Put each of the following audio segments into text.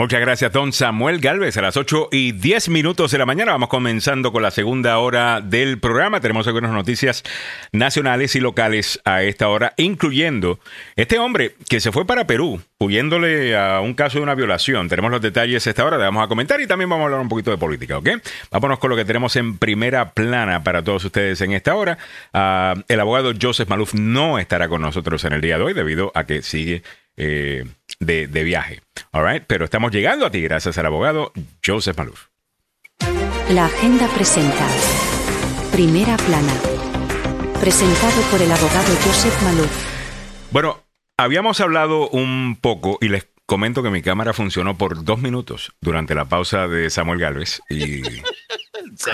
Muchas gracias, don Samuel Galvez. A las 8 y 10 minutos de la mañana vamos comenzando con la segunda hora del programa. Tenemos algunas noticias nacionales y locales a esta hora, incluyendo este hombre que se fue para Perú, huyéndole a un caso de una violación. Tenemos los detalles a esta hora, le vamos a comentar y también vamos a hablar un poquito de política, ¿ok? Vámonos con lo que tenemos en primera plana para todos ustedes en esta hora. Ah, el abogado Joseph Maluf no estará con nosotros en el día de hoy debido a que sigue eh, de, de, viaje. All right? Pero estamos llegando a ti gracias al abogado Joseph Maluf. La agenda presenta Primera Plana. Presentado por el abogado Joseph Maluf. Bueno, habíamos hablado un poco y les comento que mi cámara funcionó por dos minutos durante la pausa de Samuel Galvez y,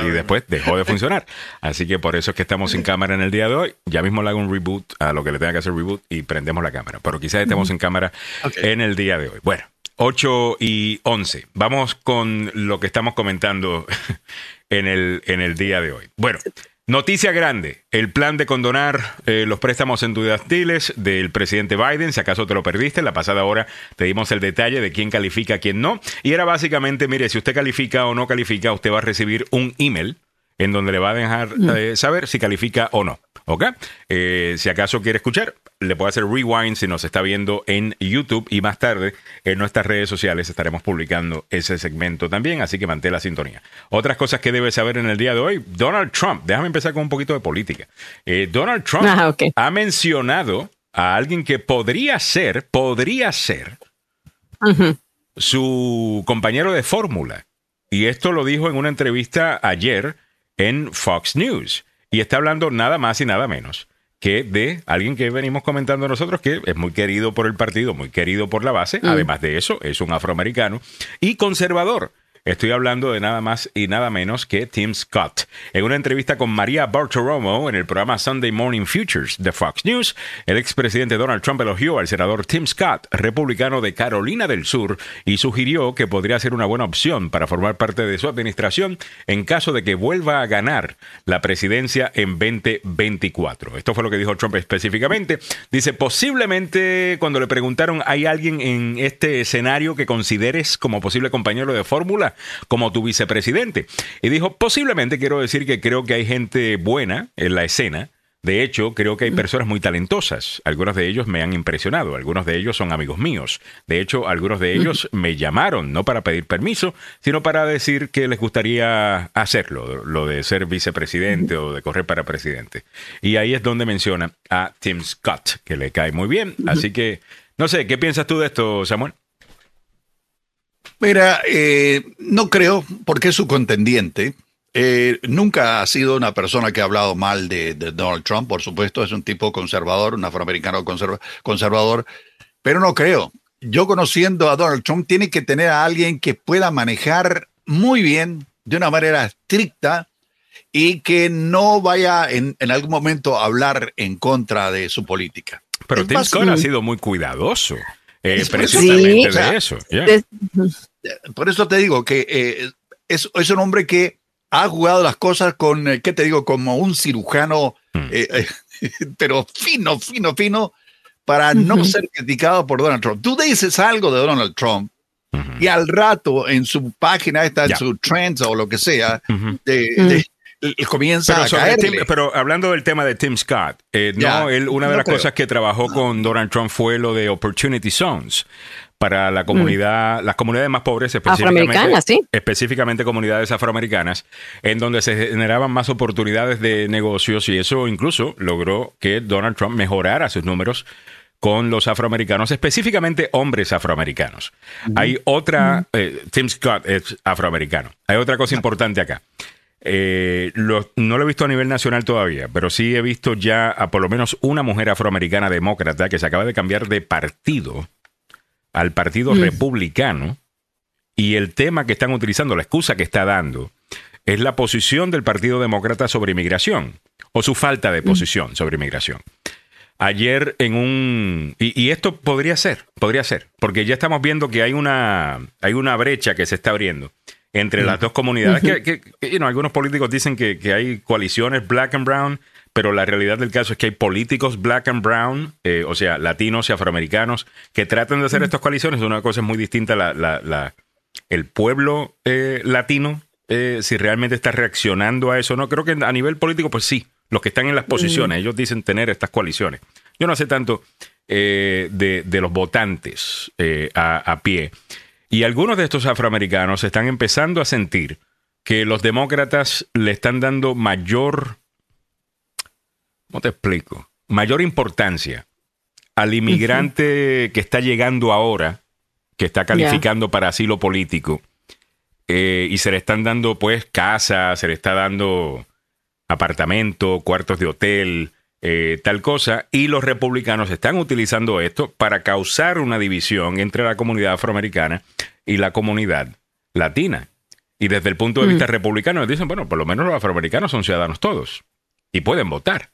y, después dejó de funcionar. Así que por eso es que estamos sin cámara en el día de hoy. Ya mismo le hago un reboot a lo que le tenga que hacer reboot y prendemos la cámara. Pero quizás estemos sin cámara okay. en el día de hoy. Bueno, 8 y 11. Vamos con lo que estamos comentando en el, en el día de hoy. Bueno. Noticia grande, el plan de condonar eh, los préstamos estudiantiles del presidente Biden, si acaso te lo perdiste, en la pasada hora te dimos el detalle de quién califica, quién no, y era básicamente, mire, si usted califica o no califica, usted va a recibir un email en donde le va a dejar eh, saber si califica o no. ¿Ok? Eh, si acaso quiere escuchar, le puede hacer rewind si nos está viendo en YouTube y más tarde en nuestras redes sociales estaremos publicando ese segmento también, así que mantén la sintonía. Otras cosas que debe saber en el día de hoy, Donald Trump, déjame empezar con un poquito de política. Eh, Donald Trump ah, okay. ha mencionado a alguien que podría ser, podría ser uh -huh. su compañero de fórmula. Y esto lo dijo en una entrevista ayer en Fox News. Y está hablando nada más y nada menos que de alguien que venimos comentando nosotros, que es muy querido por el partido, muy querido por la base, mm. además de eso, es un afroamericano y conservador. Estoy hablando de nada más y nada menos que Tim Scott. En una entrevista con María Bartiromo en el programa Sunday Morning Futures de Fox News, el expresidente Donald Trump elogió al senador Tim Scott, republicano de Carolina del Sur, y sugirió que podría ser una buena opción para formar parte de su administración en caso de que vuelva a ganar la presidencia en 2024. Esto fue lo que dijo Trump específicamente. Dice, posiblemente cuando le preguntaron, ¿hay alguien en este escenario que consideres como posible compañero de fórmula? Como tu vicepresidente. Y dijo, posiblemente quiero decir que creo que hay gente buena en la escena. De hecho, creo que hay personas muy talentosas. Algunos de ellos me han impresionado. Algunos de ellos son amigos míos. De hecho, algunos de ellos me llamaron, no para pedir permiso, sino para decir que les gustaría hacerlo, lo de ser vicepresidente o de correr para presidente. Y ahí es donde menciona a Tim Scott, que le cae muy bien. Así que, no sé, ¿qué piensas tú de esto, Samuel? Mira, eh, no creo, porque es su contendiente. Eh, nunca ha sido una persona que ha hablado mal de, de, Donald Trump, por supuesto, es un tipo conservador, un afroamericano conserva, conservador, pero no creo. Yo conociendo a Donald Trump, tiene que tener a alguien que pueda manejar muy bien, de una manera estricta, y que no vaya en, en algún momento a hablar en contra de su política. Pero Tim Scott ha sido muy cuidadoso. Eh, precisamente sí, de o sea, eso. Yeah. Por eso te digo que eh, es, es, un hombre que ha jugado las cosas con, eh, ¿qué te digo? Como un cirujano, mm. pero fino, fino, fino, para uh -huh. no ser criticado por Donald Trump. Tú dices algo de Donald Trump y al rato en su página, está yeah. en su trends o lo que sea, uh -huh. de, de comienza pero a. Tim, pero hablando del tema de Tim Scott, eh, yeah, no, él, una de no las creo. cosas que trabajó con Donald Trump fue lo de Opportunity Zones para la comunidad, mm. las comunidades más pobres, específicamente, ¿sí? específicamente comunidades afroamericanas, en donde se generaban más oportunidades de negocios y eso incluso logró que Donald Trump mejorara sus números con los afroamericanos, específicamente hombres afroamericanos. Mm -hmm. Hay otra, eh, Tim Scott es afroamericano. Hay otra cosa importante acá. Eh, lo, no lo he visto a nivel nacional todavía, pero sí he visto ya a por lo menos una mujer afroamericana demócrata que se acaba de cambiar de partido al Partido mm. Republicano y el tema que están utilizando, la excusa que está dando, es la posición del Partido Demócrata sobre inmigración o su falta de posición mm. sobre inmigración. Ayer en un... Y, y, esto podría ser, podría ser, porque ya estamos viendo que hay una, hay una brecha que se está abriendo entre las dos comunidades. que, que, que you know, algunos políticos dicen que, que, hay coaliciones black and brown, pero la realidad del caso es que hay políticos black and brown, eh, o sea, latinos y afroamericanos, que tratan de hacer estas coaliciones. Una cosa es muy distinta, la, la, el pueblo eh, latino, eh, si realmente está reaccionando a eso. No, creo que a nivel político, pues sí, los que están en las posiciones, ellos dicen tener estas coaliciones. Yo no sé tanto de, de, los votantes a, a pie. Y algunos de estos afroamericanos están empezando a sentir que los demócratas le están dando mayor ¿Cómo te explico? Mayor importancia al inmigrante que está llegando ahora, que está calificando para asilo político, eh, y se le están dando pues casa, se le está dando apartamento, cuartos de hotel, eh, tal cosa, y los republicanos están utilizando esto para causar una división entre la comunidad afroamericana y la comunidad latina. Y desde el punto de vista republicano dicen, bueno, por lo menos los afroamericanos son ciudadanos todos y pueden votar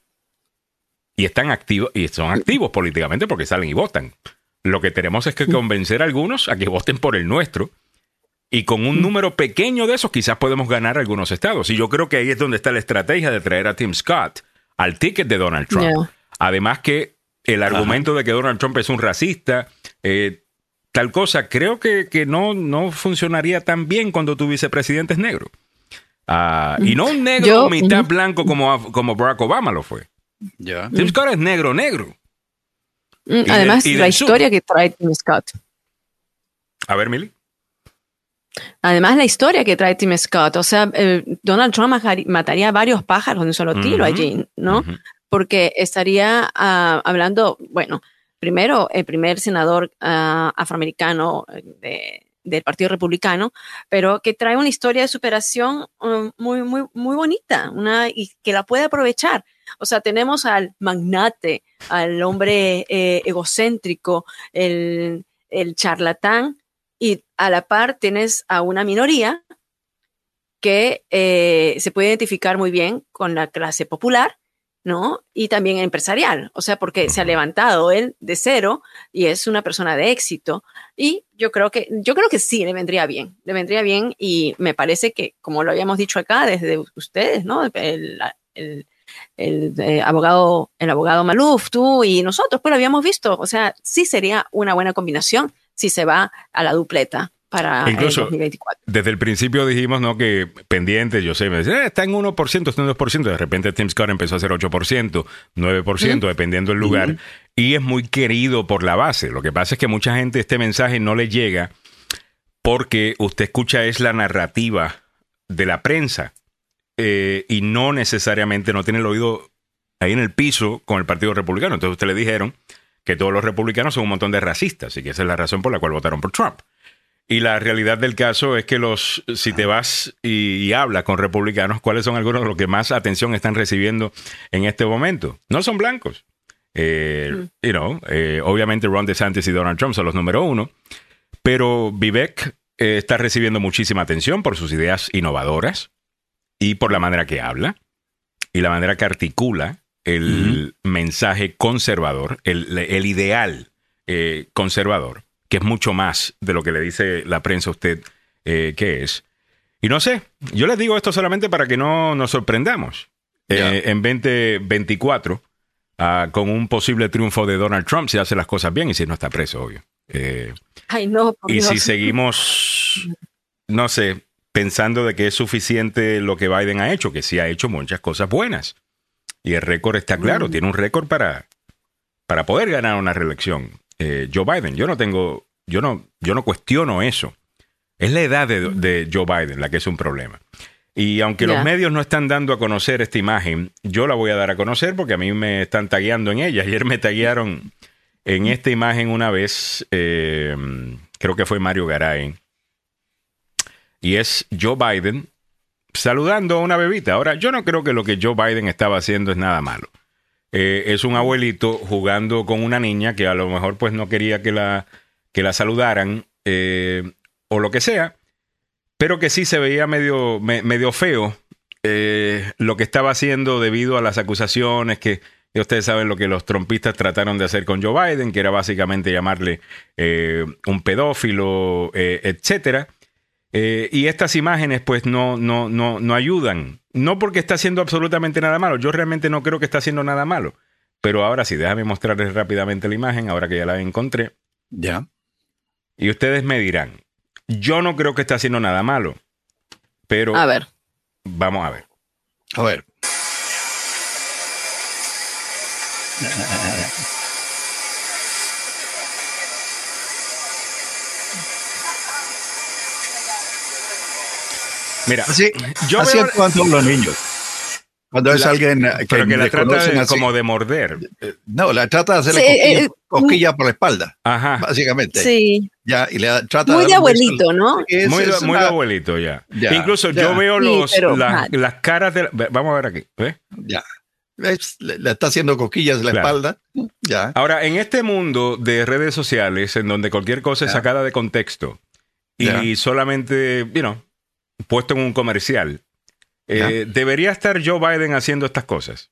y están activos y son activos políticamente porque salen y votan. Lo que tenemos es que convencer a algunos a que voten por el nuestro. Y con un número pequeño de esos quizás podemos ganar algunos estados. Y yo creo que ahí es donde está la estrategia de traer a Tim Scott al ticket de Donald Trump. Además que el argumento de que Donald Trump es un racista, eh, tal cosa, creo que, que, no, no funcionaría tan bien cuando tu vicepresidente es negro. Ah, y no un negro mitad blanco como, como Barack Obama lo fue. Tim Scott es negro, negro. Mm, además, la historia que trae Tim Scott. A ver, Milly. Además, la historia que trae Tim Scott. O sea, Donald Trump mataría varios pájaros de un solo tiro allí, ¿no? Porque estaría ah, hablando, bueno, primero, el primer senador ah, afroamericano del Partido Republicano, pero que trae una historia de superación um, muy, muy, muy bonita una, y que la puede aprovechar. O sea, tenemos al magnate, al hombre eh, egocéntrico, el, charlatán, y a la par tienes a una minoría que eh, se puede identificar muy bien con la clase popular, ¿no? Y también empresarial, o sea, porque se ha levantado él de cero y es una persona de éxito. Y yo creo que, yo creo que sí, le vendría bien, le vendría bien y me parece que, como lo habíamos dicho acá desde ustedes, ¿no? el, el eh, abogado, el abogado Maluf, tú y nosotros, pues lo habíamos visto. O sea, sí sería una buena combinación si se va a la dupleta para Incluso, el 2024. Desde el principio dijimos ¿no? que pendiente, yo sé, me decía, eh, está en 1%, está en 2%, de repente Tim Scott empezó a hacer 8%, 9%, dependiendo del lugar, y es muy querido por la base. Lo que pasa es que mucha gente este mensaje no le llega porque usted escucha es la narrativa de la prensa eh, y no necesariamente no tiene el oído ahí en el piso con el Partido Republicano. Entonces usted le dijeron que todos los republicanos son un montón de racistas y que esa es la razón por la cual votaron por Trump. Y la realidad del caso es que los, si te vas y, hablas con republicanos, ¿cuáles son algunos de los que más atención están recibiendo en este momento? No son blancos. Eh, mm. you know, eh, obviamente Ron DeSantis y Donald Trump son los número uno, pero Vivek está recibiendo muchísima atención por sus ideas innovadoras y por la manera que habla y la manera que articula el mensaje conservador, el, ideal eh, conservador, que es mucho más de lo que le dice la prensa a usted eh, que es. Y no sé, yo les digo esto solamente para que no nos sorprendamos. Eh, en 2024, ah, con un posible triunfo de Donald Trump, si hace las cosas bien y si no está preso, obvio. Ay, no, y si seguimos, no sé, pensando de que es suficiente lo que Biden ha hecho, que sí ha hecho muchas cosas buenas. Y el récord está claro, mm. tiene un récord para, para poder ganar una reelección. Eh, Joe Biden, yo no tengo, yo no, yo no cuestiono eso. Es la edad de, Joe Biden la que es un problema. Y aunque los medios no están dando a conocer esta imagen, yo la voy a dar a conocer porque a mí me están tagueando en ella. Ayer me taguearon en esta imagen una vez, eh, creo que fue Mario Garay, y es Joe Biden saludando a una bebita. Ahora, yo no creo que lo que Joe Biden estaba haciendo es nada malo. Eh, es un abuelito jugando con una niña que a lo mejor pues no quería que la, que la saludaran eh, o lo que sea, pero que sí se veía medio, medio feo eh, lo que estaba haciendo debido a las acusaciones que ustedes saben lo que los trompistas trataron de hacer con Joe Biden, que era básicamente llamarle un pedófilo, etcétera. Eh, y estas imágenes pues no, no, no, no ayudan. No porque está haciendo absolutamente nada malo. Yo realmente no creo que está haciendo nada malo. Pero ahora sí, déjame mostrarles rápidamente la imagen, ahora que ya la encontré. Ya. Y ustedes me dirán, yo no creo que esté haciendo nada malo. Pero... A ver. Vamos a ver. A ver. Mira, así, yo así veo... actúan todos los niños. Cuando es alguien que, pero que la trata de, como de morder. No, la trata de hacerle sí, eh, cosquilla, por la espalda. Ajá. Básicamente. Sí. Ya, y le trata muy de, de abuelito, ¿no? Es, muy, es muy una... de abuelito, ya. ya Incluso ya. yo veo los, sí, la, las caras de. Vamos a ver aquí. ¿ves? Ya. ¿Ves? Le, le, está haciendo cosquillas en la claro. espalda. Ya. Ahora, en este mundo de redes sociales, en donde cualquier cosa es sacada de contexto y solamente, you know, puesto en un comercial, eh, ¿debería estar Joe Biden haciendo estas cosas?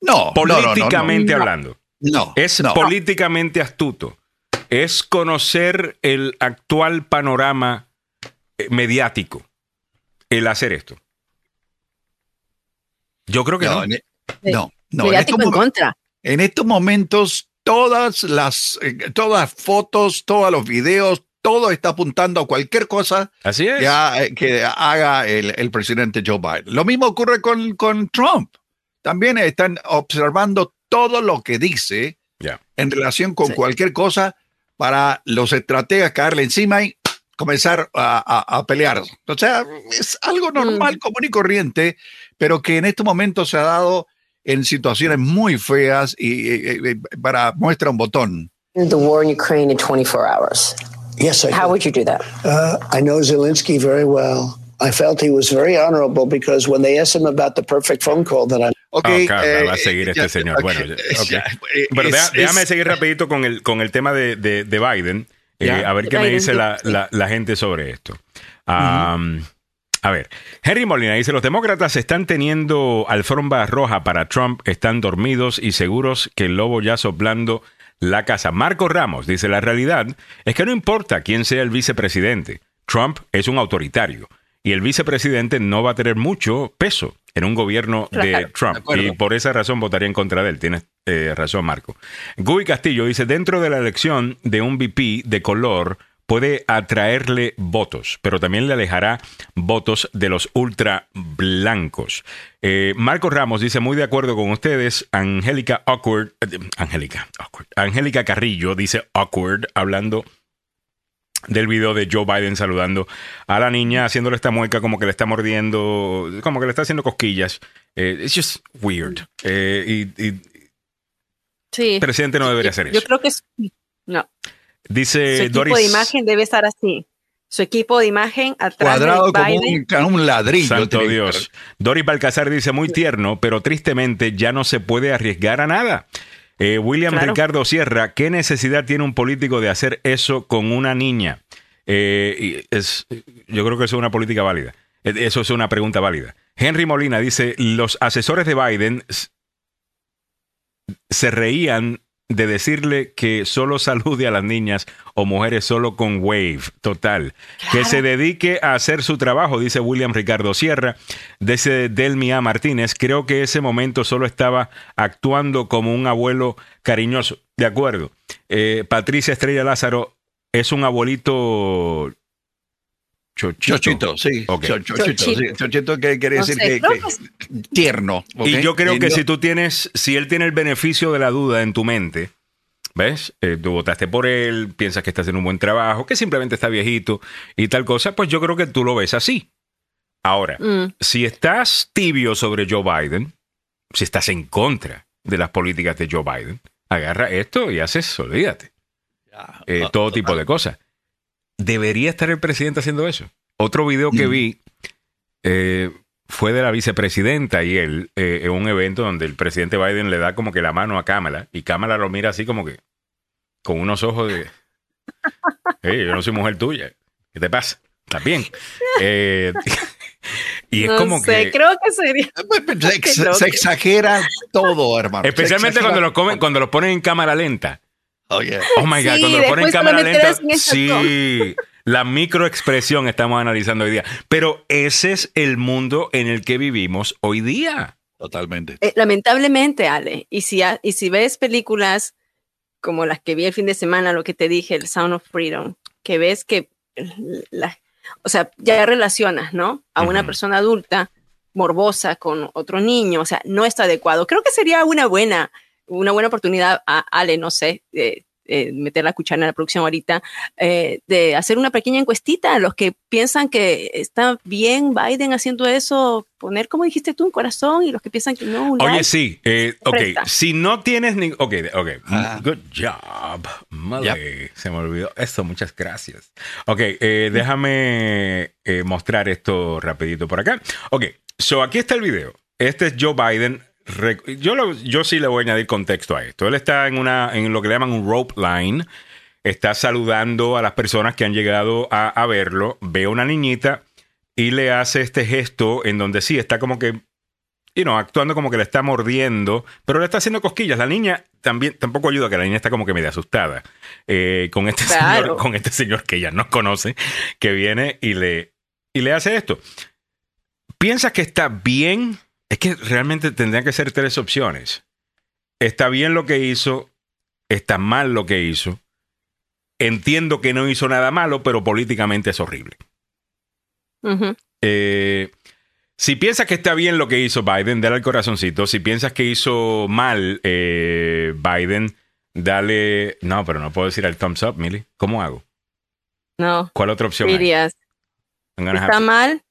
No. Políticamente no, no, no, hablando. No. Es políticamente astuto. Es conocer el actual panorama eh, mediático el hacer esto. Yo creo que no. No, no. no. Mediático en, en contra. En estos momentos, todas las eh, todas fotos, todos los videos, todo está apuntando a cualquier cosa Así es. que, que haga el, el, presidente Joe Biden. Lo mismo ocurre con, con Trump. También están observando todo lo que dice yeah. en relación con sí. cualquier cosa para los estrategas caerle encima y comenzar a, a, a pelear. O sea, es algo normal, mm. común y corriente, pero que en este momento se ha dado en situaciones muy feas y, y, y para muestra un botón. The war in Ukraine in 24 hours. Yes, I How do. would you do that? Uh, I know Zelensky very well. I felt he was very honorable because when they asked him about the perfect phone call that I Okay, oh, claro, eh, va a seguir este ya, señor. Okay, bueno, okay. Pero es, déjame es, seguir rapidito con el, con el tema de, de, de Biden. Eh, a ver qué Biden, me dice la, la, la, gente sobre esto. Um, uh -huh. A ver, Henry Molina dice, los demócratas están teniendo alfombra roja para Trump, están dormidos y seguros que el lobo ya soplando la casa. Marco Ramos dice, la realidad es que no importa quién sea el vicepresidente, Trump es un autoritario y el vicepresidente no va a tener mucho peso en un gobierno claro, de Trump. De y por esa razón votaría en contra de él. Tienes eh, razón, Marco. Guy Castillo dice, dentro de la elección de un VP de color, puede atraerle votos, pero también le alejará votos de los ultra blancos. Eh, Marco Ramos dice, muy de acuerdo con ustedes, Angélica Awkward, eh, Angélica, Awkward, Angélica Carrillo dice Awkward, hablando del video de Joe Biden saludando a la niña, haciéndole esta mueca como que le está mordiendo, como que le está haciendo cosquillas. Eh, it's just weird. Eh, y, y sí. el presidente no debería hacer eso. Yo creo que es... No. Dice Su equipo Doris. de imagen debe estar así. Su equipo de imagen atrás Cuadrado de Biden. como un, un ladrillo. Santo Dios. Doris Balcazar dice muy tierno, pero tristemente ya no se puede arriesgar a nada. Eh, William claro. Ricardo Sierra, ¿qué necesidad tiene un político de hacer eso con una niña? Eh, es, yo creo que eso es una política válida. Eso es una pregunta válida. Henry Molina dice, los asesores de Biden se reían de decirle que solo salude a las niñas o mujeres solo con wave, total. Claro. Que se dedique a hacer su trabajo, dice William Ricardo Sierra. Dice Delmi A. Martínez, creo que ese momento solo estaba actuando como un abuelo cariñoso. De acuerdo. Eh, Patricia Estrella Lázaro es un abuelito Chochito. Chochito, sí. Okay. Chochito, Chochito. Sí. Chochito que quiere decir no sé, que, que, que, tierno. Okay. Y yo creo que si tú tienes, si él tiene el beneficio de la duda en tu mente, ¿ves? Eh, tú votaste por él, piensas que está haciendo un buen trabajo, que simplemente está viejito y tal cosa, pues yo creo que tú lo ves así. Ahora, mm. si estás tibio sobre Joe Biden, si estás en contra de las políticas de Joe Biden, agarra esto y haces, olvídate. Eh, todo tipo de cosas. ¿Debería estar el presidente haciendo eso? Otro video que vi eh, fue de la vicepresidenta y él eh, en un evento donde el presidente Biden le da como que la mano a Kamala y Kamala lo mira así como que con unos ojos de... Hey, yo no soy mujer tuya. ¿Qué te pasa? ¿Estás bien? Eh, y es no como sé, que... creo que sería... Se, ex, se exagera todo, hermano. Especialmente cuando lo, comen, cuando lo ponen en cámara lenta. Oh, yeah. oh my God, sí, cuando lo ponen en cámara lenta, sí, La microexpresión estamos analizando hoy día. Pero ese es el mundo en el que vivimos hoy día. Totalmente. Eh, lamentablemente, Ale, y si, y si ves películas como las que vi el fin de semana, lo que te dije, el Sound of Freedom, que ves que, la, o sea, ya relacionas, ¿no? A una persona adulta morbosa con otro niño, o sea, no está adecuado. Creo que sería una buena, una buena oportunidad a Ale, no sé, de, eh, meter la cuchara en la producción ahorita, eh, de hacer una pequeña encuestita a los que piensan que está bien Biden haciendo eso, poner, como dijiste tú, un corazón y los que piensan que no. Oye, sí, eh, ok, si no tienes ni... Ok, ok, ah. good job. Se me olvidó eso, muchas gracias. Ok, déjame mostrar esto rapidito por acá. Ok, so aquí está el video. Este es Joe Biden yo, yo sí le voy a añadir contexto a esto. Él está en, una, en lo que le llaman un rope line. Está saludando a las personas que han llegado a, verlo. Ve a una niñita y le hace este gesto en donde sí está como que, you know, actuando como que le está mordiendo, pero le está haciendo cosquillas. La niña también tampoco ayuda que la niña está como que medio asustada eh, con este señor, con este señor que ella no conoce, que viene y le, y le hace esto. ¿Piensas que está bien es que realmente tendrían que ser tres opciones. Está bien lo que hizo, está mal lo que hizo. Entiendo que no hizo nada malo, pero políticamente es horrible. Eh, si piensas que está bien lo que hizo Biden, dale al corazoncito. Si piensas que hizo mal eh, Biden, dale. No, pero no puedo decir el thumbs up, Millie. ¿Cómo hago? No. ¿Cuál otra opción? Dirías. Está mal,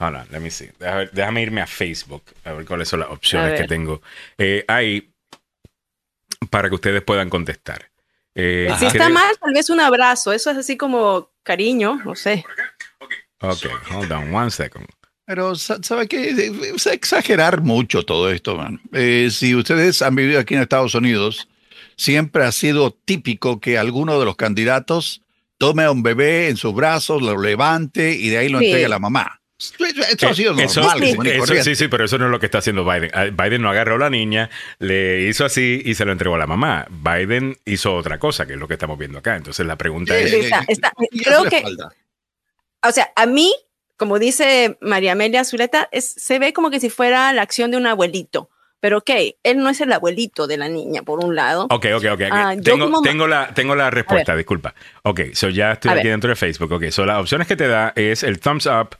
Hold on, let me see. Déjame, irme a Facebook a ver cuáles son las opciones que tengo eh, ahí para que ustedes puedan contestar. Eh, si está mal, tal vez un abrazo. Eso es así como cariño, no sé. Ok, hold on one second. Pero, ¿sabe qué? Es exagerar mucho todo esto, man. Eh, si ustedes han vivido aquí en Estados Unidos, siempre ha sido típico que alguno de los candidatos tome a un bebé en sus brazos, lo levante y de ahí lo entregue a la mamá. Eso ha sido normal. sí, sí, pero eso no es lo que está haciendo Biden. Ah, Biden no agarró a la niña, le hizo así y se lo entregó a la mamá. Biden hizo otra cosa, que es lo que estamos viendo acá. Entonces la pregunta es... creo que... O sea, a mí, como dice María Amelia Zuleta, es, se ve como que si fuera la acción de un abuelito. Pero ok, él no es el abuelito de la niña, por un lado. Ok, ok, ok. Ah, tengo, tengo, la, tengo la respuesta, disculpa. Ok, so ya estoy aquí dentro de Facebook. Ok, so las opciones que te da es el thumbs up,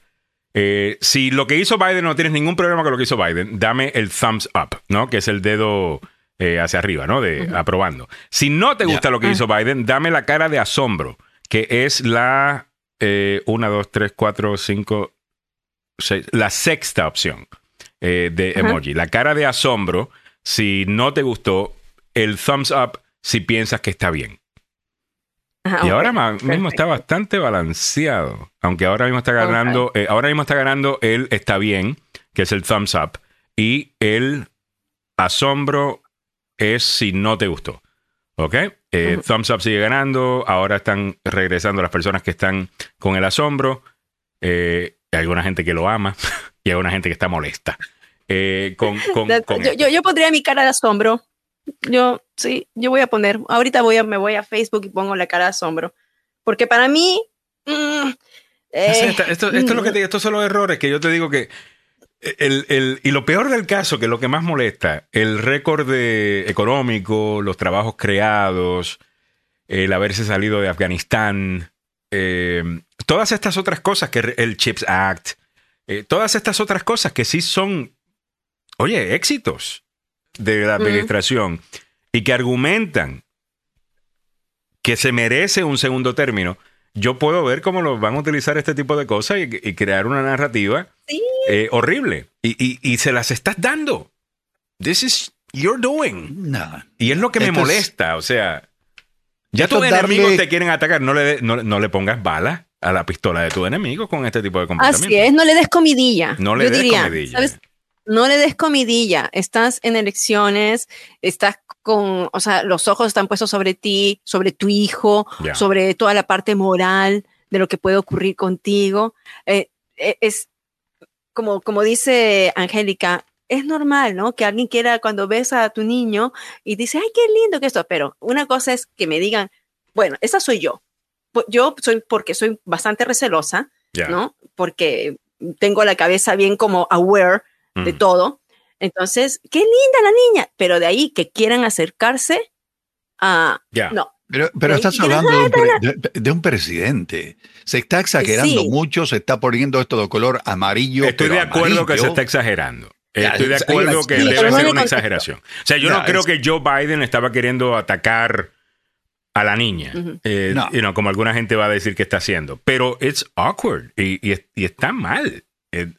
eh, si lo que hizo Biden no tienes ningún problema con lo que hizo Biden, dame el thumbs up, ¿no? Que es el dedo eh, hacia arriba, ¿no? De aprobando. Si no te gusta lo que hizo Biden, dame la cara de asombro, que es la 1, 2, 3, 4, 5, 6, la sexta opción eh, de emoji. La cara de asombro, si no te gustó, el thumbs up si piensas que está bien y ahora mismo está bastante balanceado. Aunque ahora mismo está ganando, eh, ahora mismo está ganando el está bien, que es el thumbs up. Y el asombro es si no te gustó. ¿Ok? Eh, thumbs up sigue ganando. Ahora están regresando las personas que están con el asombro. Eh, hay alguna gente que lo ama y hay una gente que está molesta. con, yo, yo, pondría mi cara de asombro. Yo, sí, yo voy a poner, ahorita voy a, me voy a Facebook y pongo la cara de asombro. Porque para mí... Mm, eh, esto, es lo que te, estos son los errores que yo te digo que... El, el, y lo peor del caso, que lo que más molesta, el récord económico, los trabajos creados, el haberse salido de Afganistán, eh, todas estas otras cosas que el Chips Act, eh, todas estas otras cosas que sí son, oye, éxitos de la administración y que argumentan que se merece un segundo término, yo puedo ver cómo lo van a utilizar este tipo de cosas y, crear una narrativa eh, horrible. Y, se las estás dando. This is your doing. Y es lo que me molesta. O sea, ya tus enemigos te quieren atacar. No le, no, le pongas balas a la pistola de tu enemigo con este tipo de comportamiento. Así es, no le des comidilla. No le des comidilla no le des comidilla, estás en elecciones, estás con, o sea, los ojos están puestos sobre ti, sobre tu hijo, sobre toda la parte moral de lo que puede ocurrir contigo. Eh, eh, es como, como dice Angélica, es normal, ¿no? Que alguien quiera cuando ves a tu niño y dice, ay, qué lindo que esto, pero una cosa es que me digan, bueno, esa soy yo, yo soy, porque soy bastante recelosa, ¿no? Porque tengo la cabeza bien como aware de todo. Entonces, qué linda la niña, pero de ahí que quieran acercarse a... No, pero, pero estás hablando de un, presidente. Se está exagerando mucho, se está poniendo esto de color amarillo. Estoy de acuerdo que se está exagerando. Estoy de acuerdo que debe ser una exageración. O sea, yo no, creo que Joe Biden estaba queriendo atacar a la niña, eh, no. como alguna gente va a decir que está haciendo. Pero es awkward y, y, está mal. Eh,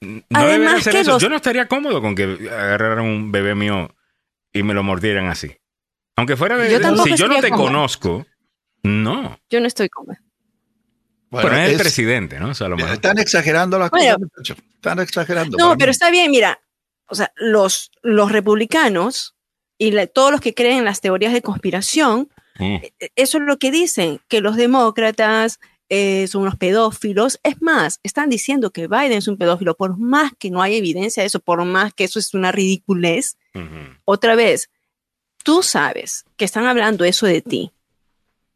no Además que Yo no estaría cómodo con que agarraran un bebé mío y me lo mordieran así. Aunque fuera de... si yo no te conozco, no. Yo no estoy cómodo. Bueno, pero es, el presidente, ¿no? están exagerando las cosas, Están exagerando. No, pero está bien, mira. O sea, los, los republicanos y todos los que creen en las teorías de conspiración Mm. E, e, eso es lo que dicen, que los demócratas eh, son unos pedófilos. Es más, están diciendo que Biden es un pedófilo, por más que no hay evidencia de eso, por más que eso es una ridiculez. Otra vez, tú sabes que están hablando eso de ti.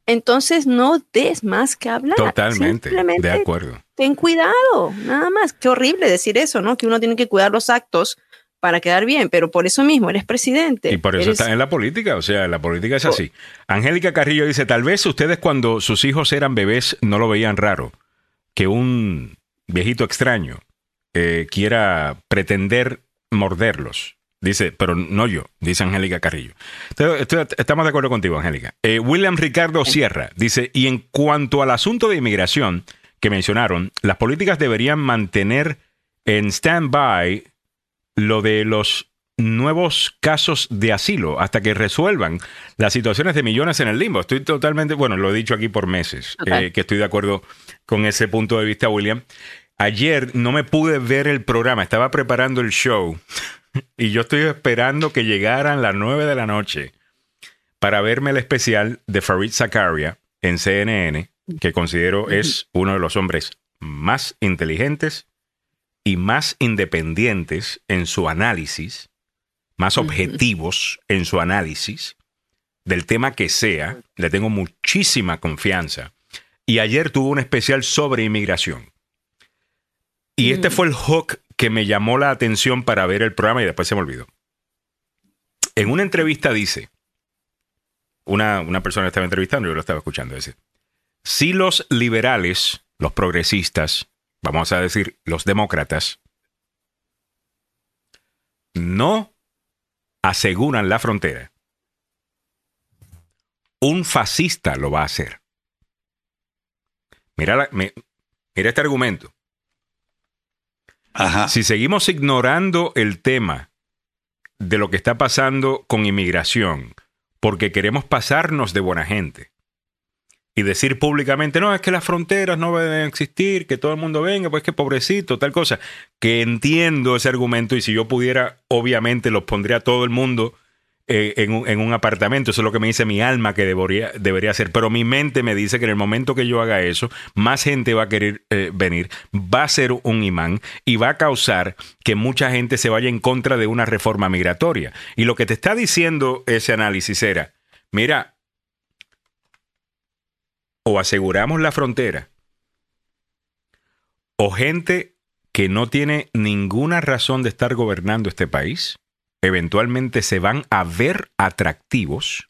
Entonces no des más que hablar. Totalmente. de acuerdo. Ten cuidado, nada más. Qué horrible decir eso, ¿no? Que uno tiene que cuidar los actos para quedar bien, pero por eso mismo eres presidente. Y por eso está en la política, o sea, la política es así. Angélica Carrillo dice, tal vez ustedes cuando sus hijos eran bebés no lo veían raro, que un viejito extraño eh, quiera pretender morderlos. Dice, pero no yo, dice Angélica Carrillo. estamos de acuerdo contigo, Angélica. Eh, William Ricardo Sierra dice, y en cuanto al asunto de inmigración que mencionaron, las políticas deberían mantener en stand-by lo de los nuevos casos de asilo hasta que resuelvan las situaciones de millones en el limbo. Estoy totalmente, bueno, lo he dicho aquí por meses, eh, que estoy de acuerdo con ese punto de vista, William. Ayer no me pude ver el programa, estaba preparando el show y yo estoy esperando que llegaran las nueve de la noche para verme el especial de Farid Zakaria en CNN, que considero es uno de los hombres más inteligentes y más independientes en su análisis, más objetivos en su análisis del tema que sea. Le tengo muchísima confianza. Y ayer tuvo un especial sobre inmigración. Y este fue el hook que me llamó la atención para ver el programa y después se me olvidó. En una entrevista dice, una, una persona estaba entrevistando, yo lo estaba escuchando, dice, si los liberales, los progresistas, vamos a decir, los demócratas, no aseguran la frontera, un fascista lo va a hacer. Mira, mira este argumento. Si seguimos ignorando el tema de lo que está pasando con inmigración, porque queremos pasarnos de buena gente, y decir públicamente, no, es que las fronteras no deben existir, que todo el mundo venga, pues que pobrecito, tal cosa, que entiendo ese argumento y si yo pudiera, obviamente los pondría a todo el mundo eh, en, un, en, un, apartamento, eso es lo que me dice mi alma que debería, debería hacer, pero mi mente me dice que en el momento que yo haga eso, más gente va a querer eh, venir, va a ser un imán y va a causar que mucha gente se vaya en contra de una reforma migratoria. Y lo que te está diciendo ese análisis era, mira, o aseguramos la frontera, o gente que no tiene ninguna razón de estar gobernando este país, eventualmente se van a ver atractivos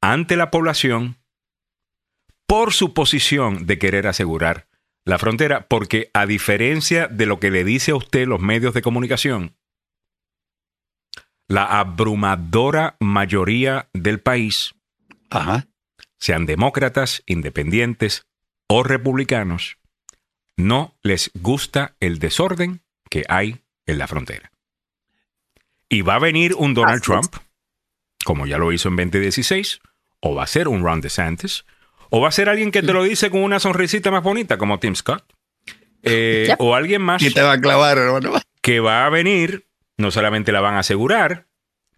ante la población por su posición de querer asegurar la frontera, porque a diferencia de lo que le dice a usted los medios de comunicación, la abrumadora mayoría del país sean demócratas, independientes o republicanos, no les gusta el desorden que hay en la frontera. Y va a venir un Donald Trump, como ya lo hizo en 2016, o va a ser un Ron DeSantis, o va a ser alguien que te lo dice con una sonrisita más bonita, como Tim Scott, eh, o alguien más te va a clavar, que va a venir, no solamente la van a asegurar,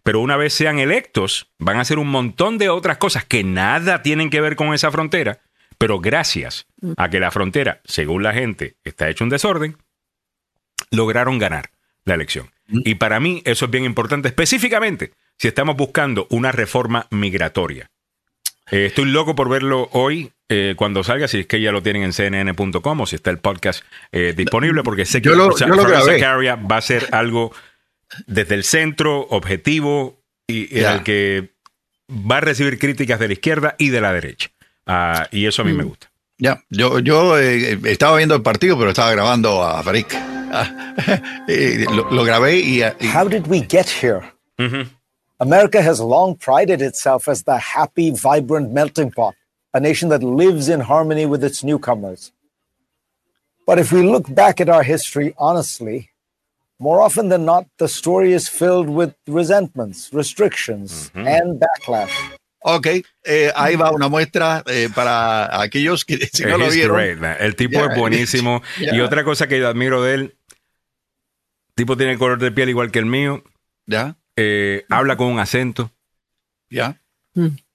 pero una vez sean electos, van a hacer un montón de otras cosas que nada tienen que ver con esa frontera, pero gracias a que la frontera, según la gente, está hecho un desorden, lograron ganar la elección. Mm. Y para mí eso es bien importante, específicamente si estamos buscando una reforma migratoria. Eh, estoy loco por verlo hoy. eh, cuando salga, si es que ya lo tienen en cnn.com o si está el podcast eh, disponible, porque sé que Yo lo- yo lo grabé. Va a ser algo desde el centro, objetivo, y y Ya. al que va a recibir críticas de la izquierda y de la derecha. Ah, y eso a mí me gusta. Ya, yo, yo eh, estaba viendo el partido, pero estaba grabando a Farik. Ah, lo, lo grabé y, y- How did we get here? America has long prided itself as the happy, vibrant melting pot, a nation that lives in harmony with its newcomers. But if we look back at our history honestly, more often than not, the story is filled with resentments, restrictions, and backlash. Ok, eh, ahí va una muestra eh, para aquellos que si no lo vieron. great, man. El tipo Yeah. es buenísimo. Yeah. Y otra cosa que yo admiro de él, el tipo tiene el color de piel igual que el mío, Ya, eh, habla con un acento. ya.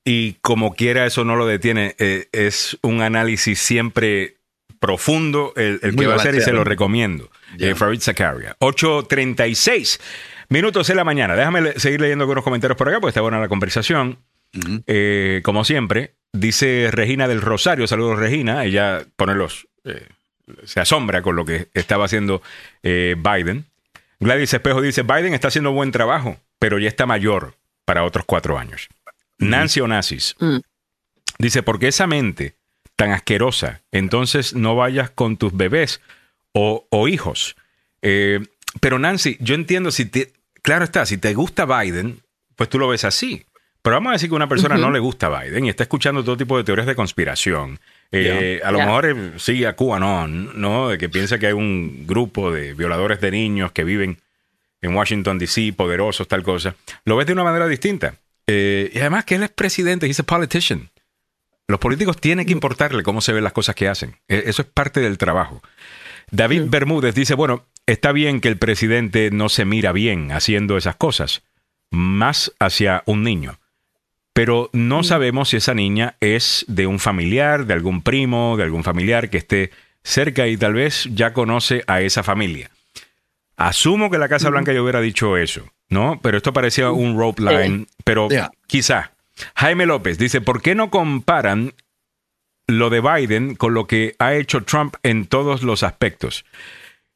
y como quiera eso no lo detiene. Eh, es un análisis siempre profundo el, el Muy que va a hacer y se lo recomiendo. Ya. Eh, Farid Zakaria. 8.36 minutos en la mañana. Déjame le- seguir leyendo algunos comentarios por acá porque está buena la conversación. Eh, como siempre, dice Regina del Rosario, saludos Regina, ella pone los, eh, se asombra con lo que estaba haciendo eh, Biden. Gladys Espejo dice, Biden está haciendo buen trabajo, pero ya está mayor para otros cuatro años. Nancy Onassis Mm. dice, porque esa mente tan asquerosa, entonces no vayas con tus bebés o, o hijos. Eh, pero Nancy, yo entiendo si te, claro está, si te gusta Biden, pues tú lo ves así. Pero vamos a decir que una persona no le gusta Biden y está escuchando todo tipo de teorías de conspiración. Eh, A lo mejor eh, sigue a QAnon, ¿no? De que piensa que hay un grupo de violadores de niños que viven en Washington, D.C., poderosos, tal cosa. Lo ves de una manera distinta. Eh, y además que él es presidente, he's a politician. Los políticos tienen que importarle cómo se ven las cosas que hacen. Eh, Eso es parte del trabajo. David Bermúdez dice, bueno, está bien que el presidente no se mira bien haciendo esas cosas, más hacia un niño. Pero no sabemos si esa niña es de un familiar, de algún primo, de algún familiar que esté cerca y tal vez ya conoce a esa familia. Asumo que la Casa Blanca ya hubiera dicho eso, ¿no? Pero esto parecía un rope line, pero Yeah. quizá. Jaime López dice, ¿por qué no comparan lo de Biden con lo que ha hecho Trump en todos los aspectos?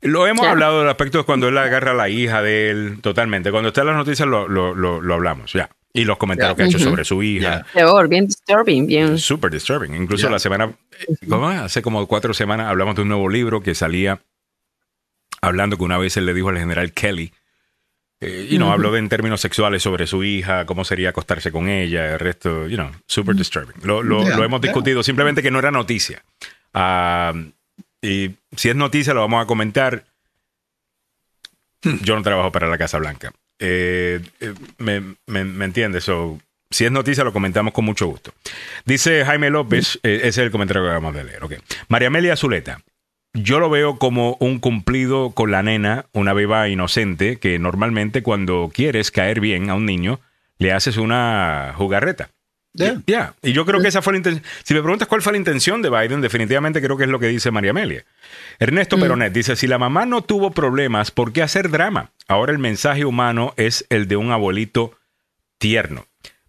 Lo hemos hablado del aspecto cuando él agarra a la hija de él, totalmente. Cuando está en las noticias lo, lo- lo- lo hablamos, ya. Y los comentarios que ha hecho sobre su hija. Peor, bien disturbing, bien. Super disturbing. Incluso la semana, hace como cuatro semanas hablamos de un nuevo libro que salía hablando que una vez él le dijo al general Kelly, eh, y no habló de en términos sexuales sobre su hija, cómo sería acostarse con ella, el resto, you know, super disturbing. Lo, lo- hemos discutido, simplemente que no era noticia. Ah, y si es noticia, lo vamos a comentar. Yo no trabajo para la Casa Blanca. Eh, eh, me, me, me entiendes? So, si es noticia, lo comentamos con mucho gusto. Dice Jaime López, eh, ese es el comentario que acabamos de leer. ok. María Amelia Zuleta. Yo lo veo como un cumplido con la nena, una beba inocente, que normalmente cuando quieres caer bien a un niño, le haces una jugarreta. Ya. Y yo creo que esa fue la intención. Si me preguntas cuál fue la intención de Biden, definitivamente creo que es lo que dice María Amelia. Ernesto Peronet dice, si la mamá no tuvo problemas, ¿por qué hacer drama? Ahora el mensaje humano es el de un abuelito tierno.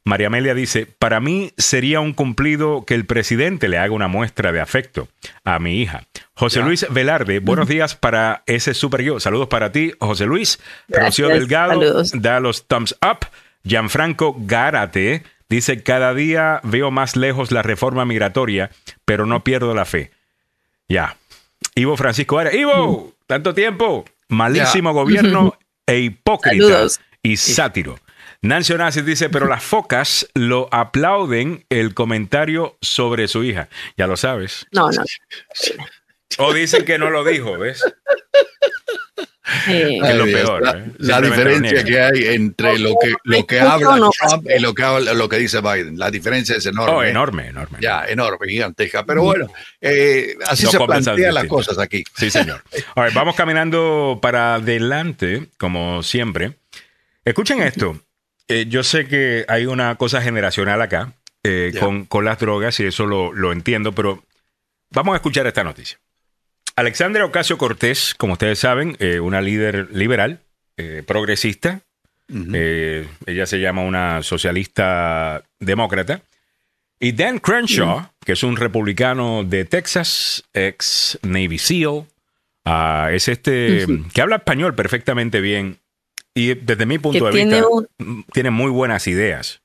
María Amelia dice, para mí sería un cumplido que el presidente le haga una muestra de afecto a mi hija. José Ya. Luis Velarde, buenos días para ese super yo. Saludos para ti, José Luis. Rocío Delgado saludos. da los thumbs up. Gianfranco Gárate dice, cada día veo más lejos la reforma migratoria, pero no pierdo la fe. Ya. Ivo Francisco Arias. Ivo, tanto tiempo. Malísimo gobierno e hipócrita Saludos. y sátiro. Nancy Onassis dice, pero las focas lo aplauden el comentario sobre su hija. Ya lo sabes. No, no. O dicen que no lo dijo, ¿ves? Eh, es lo peor, La, ¿eh? la diferencia que hay entre lo que, lo que habla no Trump y lo que, habla, lo que dice Biden. La diferencia es enorme. Oh, enorme, enorme. Ya, enorme, gigantesca. Pero bueno, eh, así Dos se plantean las cosas aquí. Sí, señor. All right, vamos caminando para adelante, como siempre. Escuchen esto. Eh, yo sé que hay una cosa generacional acá eh, con, con las drogas y eso lo, lo entiendo, pero vamos a escuchar esta noticia. Alexandra Ocasio Cortés, como ustedes saben, eh, una líder liberal, eh, progresista, ella se llama una socialista demócrata. Y Dan Crenshaw, que es un republicano de Texas, ex Navy SEAL, ah, es este que habla español perfectamente bien y desde mi punto de vista tiene muy buenas ideas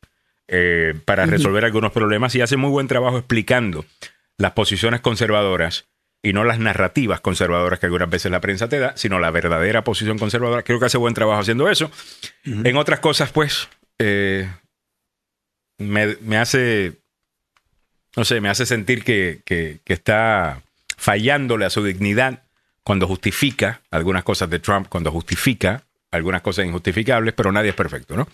eh, para resolver algunos problemas y hace muy buen trabajo explicando las posiciones conservadoras y no las narrativas conservadoras que algunas veces la prensa te da, sino la verdadera posición conservadora. Creo que hace buen trabajo haciendo eso. En otras cosas, pues, eh, me, hace, no sé, me hace sentir que, que, está fallándole a su dignidad cuando justifica algunas cosas de Trump, cuando justifica algunas cosas injustificables, pero nadie es perfecto, ¿no?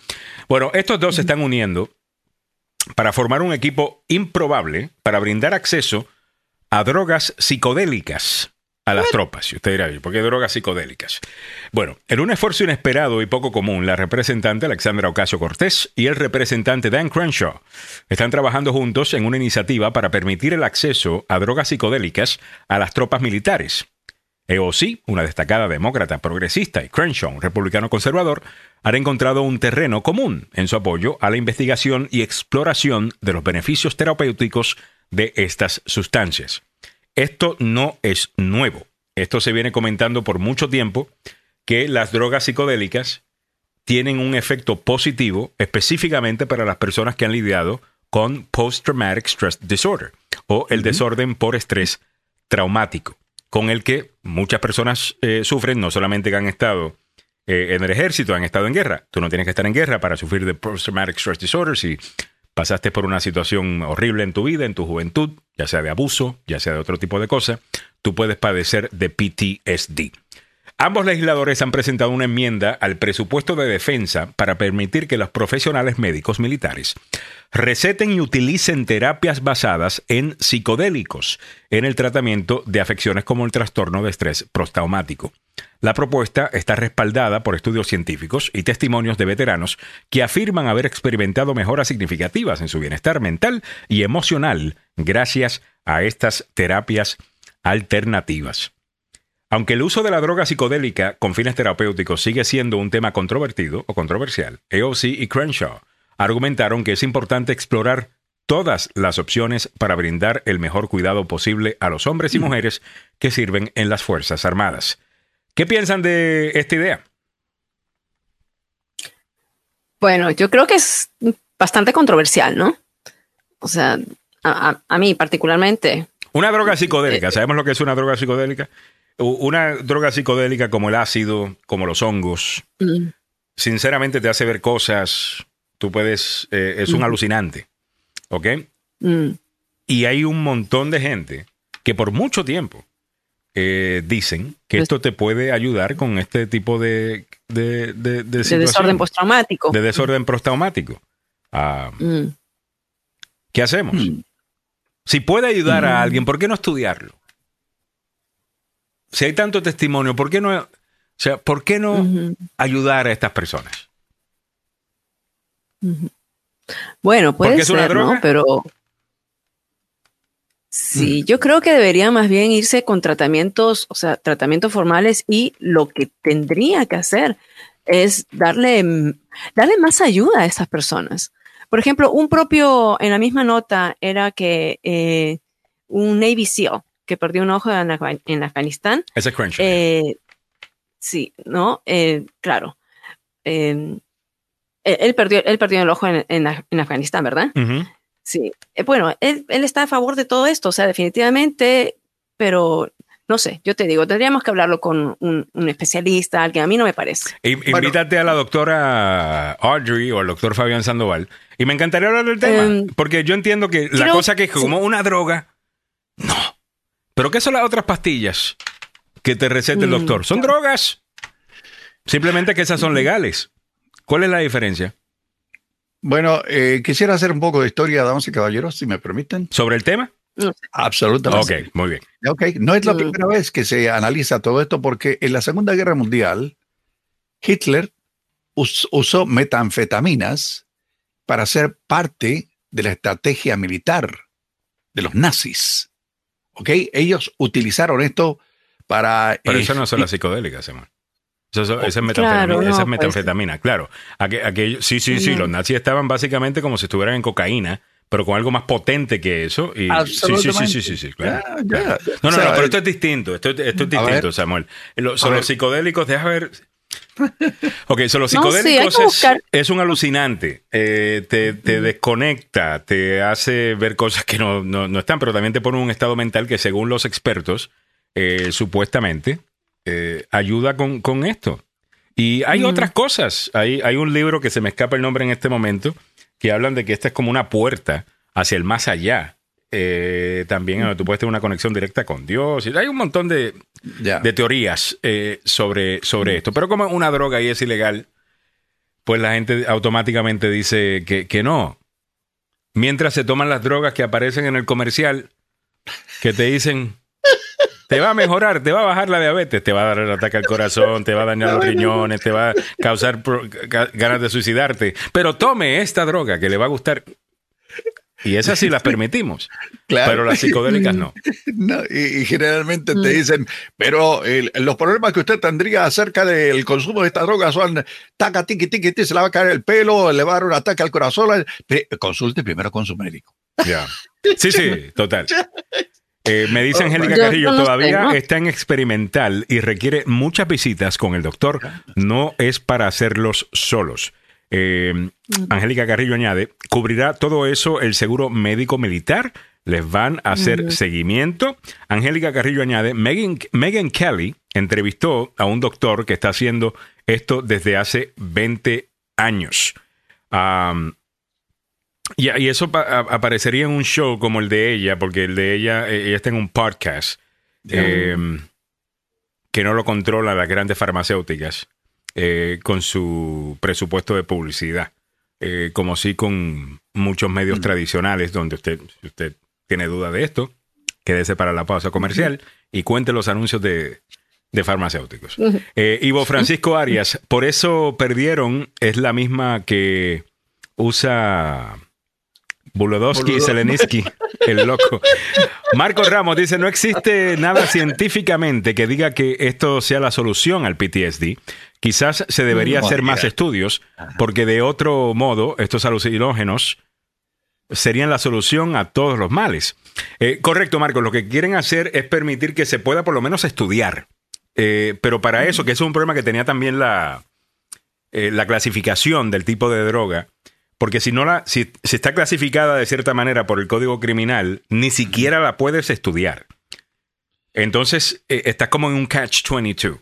Bueno, estos dos se están uniendo para formar un equipo improbable para brindar acceso a drogas psicodélicas a las tropas. Y usted dirá, ¿por qué drogas psicodélicas? Bueno, en un esfuerzo inesperado y poco común, la representante Alexandra Ocasio Cortés y el representante Dan Crenshaw están trabajando juntos en una iniciativa para permitir el acceso a drogas psicodélicas a las tropas militares. EOC, una destacada demócrata progresista, y Crenshaw, un republicano conservador, han encontrado un terreno común en su apoyo a la investigación y exploración de los beneficios terapéuticos de estas sustancias. Esto no es nuevo. Esto se viene comentando por mucho tiempo que las drogas psicodélicas tienen un efecto positivo específicamente para las personas que han lidiado con post-traumatic stress disorder o el desorden por estrés traumático, con el que muchas personas eh, sufren, no solamente que han estado eh, en el ejército, han estado en guerra. Tú no tienes que estar en guerra para sufrir de post-traumatic stress disorder si pasaste por una situación horrible en tu vida, en tu juventud, ya sea de abuso, ya sea de otro tipo de cosa, tú puedes padecer de PTSD. Ambos legisladores han presentado una enmienda al presupuesto de defensa para permitir que los profesionales médicos militares receten y utilicen terapias basadas en psicodélicos en el tratamiento de afecciones como el trastorno de estrés postraumático. La propuesta está respaldada por estudios científicos y testimonios de veteranos que afirman haber experimentado mejoras significativas en su bienestar mental y emocional gracias a estas terapias alternativas. Aunque el uso de la droga psicodélica con fines terapéuticos sigue siendo un tema controvertido o controversial, EOC y Crenshaw argumentaron que es importante explorar todas las opciones para brindar el mejor cuidado posible a los hombres y mujeres que sirven en las Fuerzas Armadas. ¿Qué piensan de esta idea? Bueno, yo creo que es bastante controversial, ¿no? O sea, a, mí particularmente. Una droga psicodélica, eh, ¿sabemos lo que es una droga psicodélica? Una droga psicodélica como el ácido, como los hongos, mm. sinceramente te hace ver cosas, tú puedes, eh, es un alucinante, ¿ok? Mm. Y hay un montón de gente que por mucho tiempo eh, dicen que pues esto te puede ayudar con este tipo de, de, de, desorden postraumático. De desorden postraumático. Ah, mm. ¿Qué hacemos? Mm. Si puede ayudar a alguien, ¿por qué no estudiarlo? Si hay tanto testimonio, ¿por qué no, o sea, ¿por qué no ayudar a estas personas? Bueno, puede ser, ¿no? Pero Sí, yo creo que debería más bien irse con tratamientos, o sea, tratamientos formales y lo que tendría que hacer es darle, darle más ayuda a esas personas. Por ejemplo, un propio, en la misma nota era que eh, un Navy SEAL que perdió un ojo en, Afganistán. Ese crunch. Eh, sí, ¿no? Eh, claro. Él, perdió, él perdió el ojo en, Afganistán, ¿verdad? Sí, eh, bueno, él, está a favor de todo esto, o sea, definitivamente, pero no sé, yo te digo, tendríamos que hablarlo con un, especialista, alguien, a mí no me parece. Invítate a la doctora Audrey o al doctor Fabián Sandoval y me encantaría hablar del tema, em, porque yo entiendo que la cosa que es como una droga, no. Pero ¿qué son las otras pastillas que te receta el mm, doctor? ¿Son drogas? Simplemente que esas son legales. ¿Cuál es la diferencia? Bueno, eh, quisiera hacer un poco de historia, damas y caballeros, si me permiten. ¿Sobre el tema? Absolutamente. Ok, muy bien. Okay. No es la primera vez que se analiza todo esto porque en la Segunda Guerra Mundial Hitler usó metanfetaminas para ser parte de la estrategia militar de los nazis. ¿Ok? Ellos utilizaron esto para... Pero eso no son las psicodélicas, hermano. Eso, esa es metanfetamina, claro, esa es pues. metanfetamina, sí, sí, sí, los nazis estaban básicamente como si estuvieran en cocaína pero con algo más potente que eso. Y, sí, sí, sí, sí, sí, sí, claro. No, no, no, pero esto es distinto, esto, esto es distinto, Samuel. son los psicodélicos, deja ver. Ok, son los psicodélicos es, un alucinante, eh, te, te, desconecta, te hace ver cosas que no, no, no, están, pero también te pone un estado mental que según los expertos, eh, supuestamente, eh, ayuda con, con, esto. Y hay otras cosas, hay, hay un libro que se me escapa el nombre en este momento, que hablan de que esta es como una puerta hacia el más allá. Eh, también tú puedes tener una conexión directa con Dios. Hay un montón de, de teorías eh, sobre, sobre esto. Pero como una droga y es ilegal, pues la gente automáticamente dice que, que no. Mientras se toman las drogas que aparecen en el comercial, que te dicen, te va a mejorar, te va a bajar la diabetes, te va a dar el ataque al corazón, te va a dañar los riñones, te va a causar ganas de suicidarte. Pero tome esta droga que le va a gustar. Y esas sí las permitimos, pero las psicodélicas no. y, generalmente te mm. dicen, pero los problemas que usted tendría acerca del consumo de esta droga son taca, tiqui, tiqui, tiqui, se le va a caer el pelo, le va a dar un ataque al corazón. Consulte primero con su médico. Ya. Sí, sí, total. Eh, me dice oh, Angélica Carrillo, todavía está en experimental y requiere muchas visitas con el doctor. No es para hacerlos solos. Eh, Angélica Carrillo añade, cubrirá todo eso el seguro médico militar. Les van a hacer seguimiento. Angélica Carrillo añade, Megan, Kelly entrevistó a un doctor que está haciendo esto desde hace 20 años. Y, eso aparecería en un show como el de ella, porque el de ella, eh, ella está en un podcast em, que no lo controla las grandes farmacéuticas eh, con su presupuesto de publicidad, eh, como sí con muchos medios mm. tradicionales, donde usted, si usted tiene duda de esto, quédese para la pausa comercial y cuente los anuncios de, de farmacéuticos. Ivo Francisco Arias, por eso perdieron, es la misma que usa Bulodowski y Seleniski, el loco. Marco Ramos dice, no existe nada científicamente que diga que esto sea la solución al PTSD. Quizás se debería hacer más estudios, porque de otro modo estos alucinógenos serían la solución a todos los males. Eh, correcto, Marco, lo que quieren hacer es permitir que se pueda por lo menos estudiar. Eh, pero para eso, que es un problema que tenía también la, eh, la clasificación del tipo de droga, porque si no la, si, está clasificada de cierta manera por el código criminal, ni siquiera la puedes estudiar. Entonces, eh, estás como en un catch 22.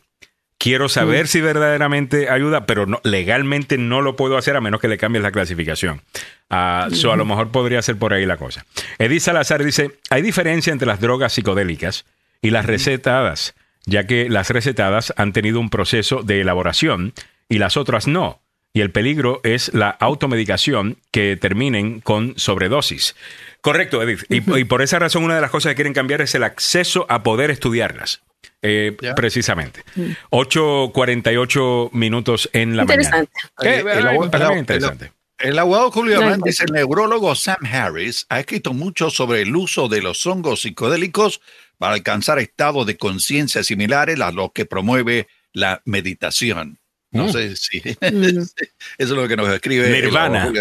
Quiero saber si verdaderamente ayuda, pero no, legalmente no lo puedo hacer a menos que le cambies la clasificación. Uh, a lo mejor podría ser por ahí la cosa. Edith Salazar dice: hay diferencia entre las drogas psicodélicas y las recetadas, ya que las recetadas han tenido un proceso de elaboración y las otras no y el peligro es la automedicación que terminen con sobredosis. Correcto, Edith. Y, por esa razón una de las cosas que quieren cambiar es el acceso a poder estudiarlas. Eh, precisamente. 8.48 minutos en la mañana. Eh, el, interesante. El, abogado Julio dice, el neurólogo Sam Harris ha escrito mucho sobre el uso de los hongos psicodélicos para alcanzar estados de conciencia similares a los que promueve la meditación. No mm. sé si. Eso es lo que nos escribe. Nirvana.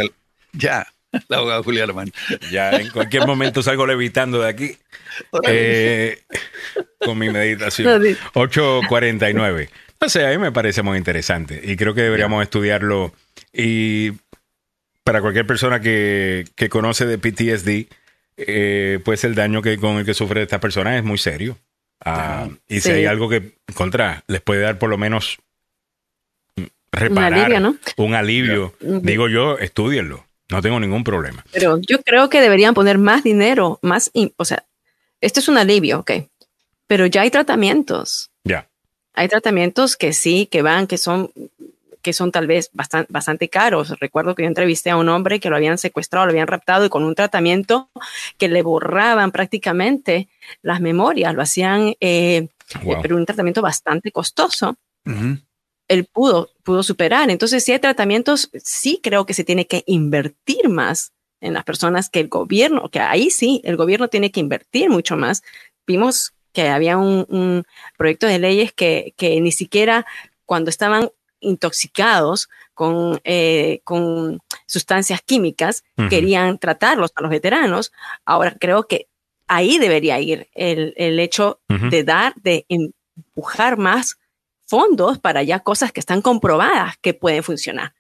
ya, la abogada Julia Alemán. Ya, en cualquier momento salgo levitando de aquí eh, con mi meditación. 8.49. No sé, a mí me parece muy interesante y creo que deberíamos estudiarlo. Y para cualquier persona que, que conoce de PTSD, eh, pues el daño que, con el que sufre esta persona es muy serio. Ah, y si hay algo que contra les puede dar por lo menos reparar, un alivio, ¿no? un alivio. digo yo, estudienlo, no tengo ningún problema. Pero yo creo que deberían poner más dinero, más, o sea, esto es un alivio, ok, pero ya hay tratamientos. Ya. Hay tratamientos que sí, que van, que son que son tal vez bastante, bastante caros. Recuerdo que yo entrevisté a un hombre que lo habían secuestrado, lo habían raptado y con un tratamiento que le borraban prácticamente las memorias, lo hacían, eh, pero un tratamiento bastante costoso él pudo, pudo superar. Entonces, si hay tratamientos, sí creo que se tiene que invertir más en las personas que el gobierno, que ahí sí, el gobierno tiene que invertir mucho más. Vimos que había un, proyecto de leyes que, que ni siquiera cuando estaban intoxicados con, eh, con sustancias químicas, querían tratarlos a los veteranos. Ahora creo que ahí debería ir el, el hecho de dar, de empujar más fondos para ya cosas que están comprobadas que pueden funcionar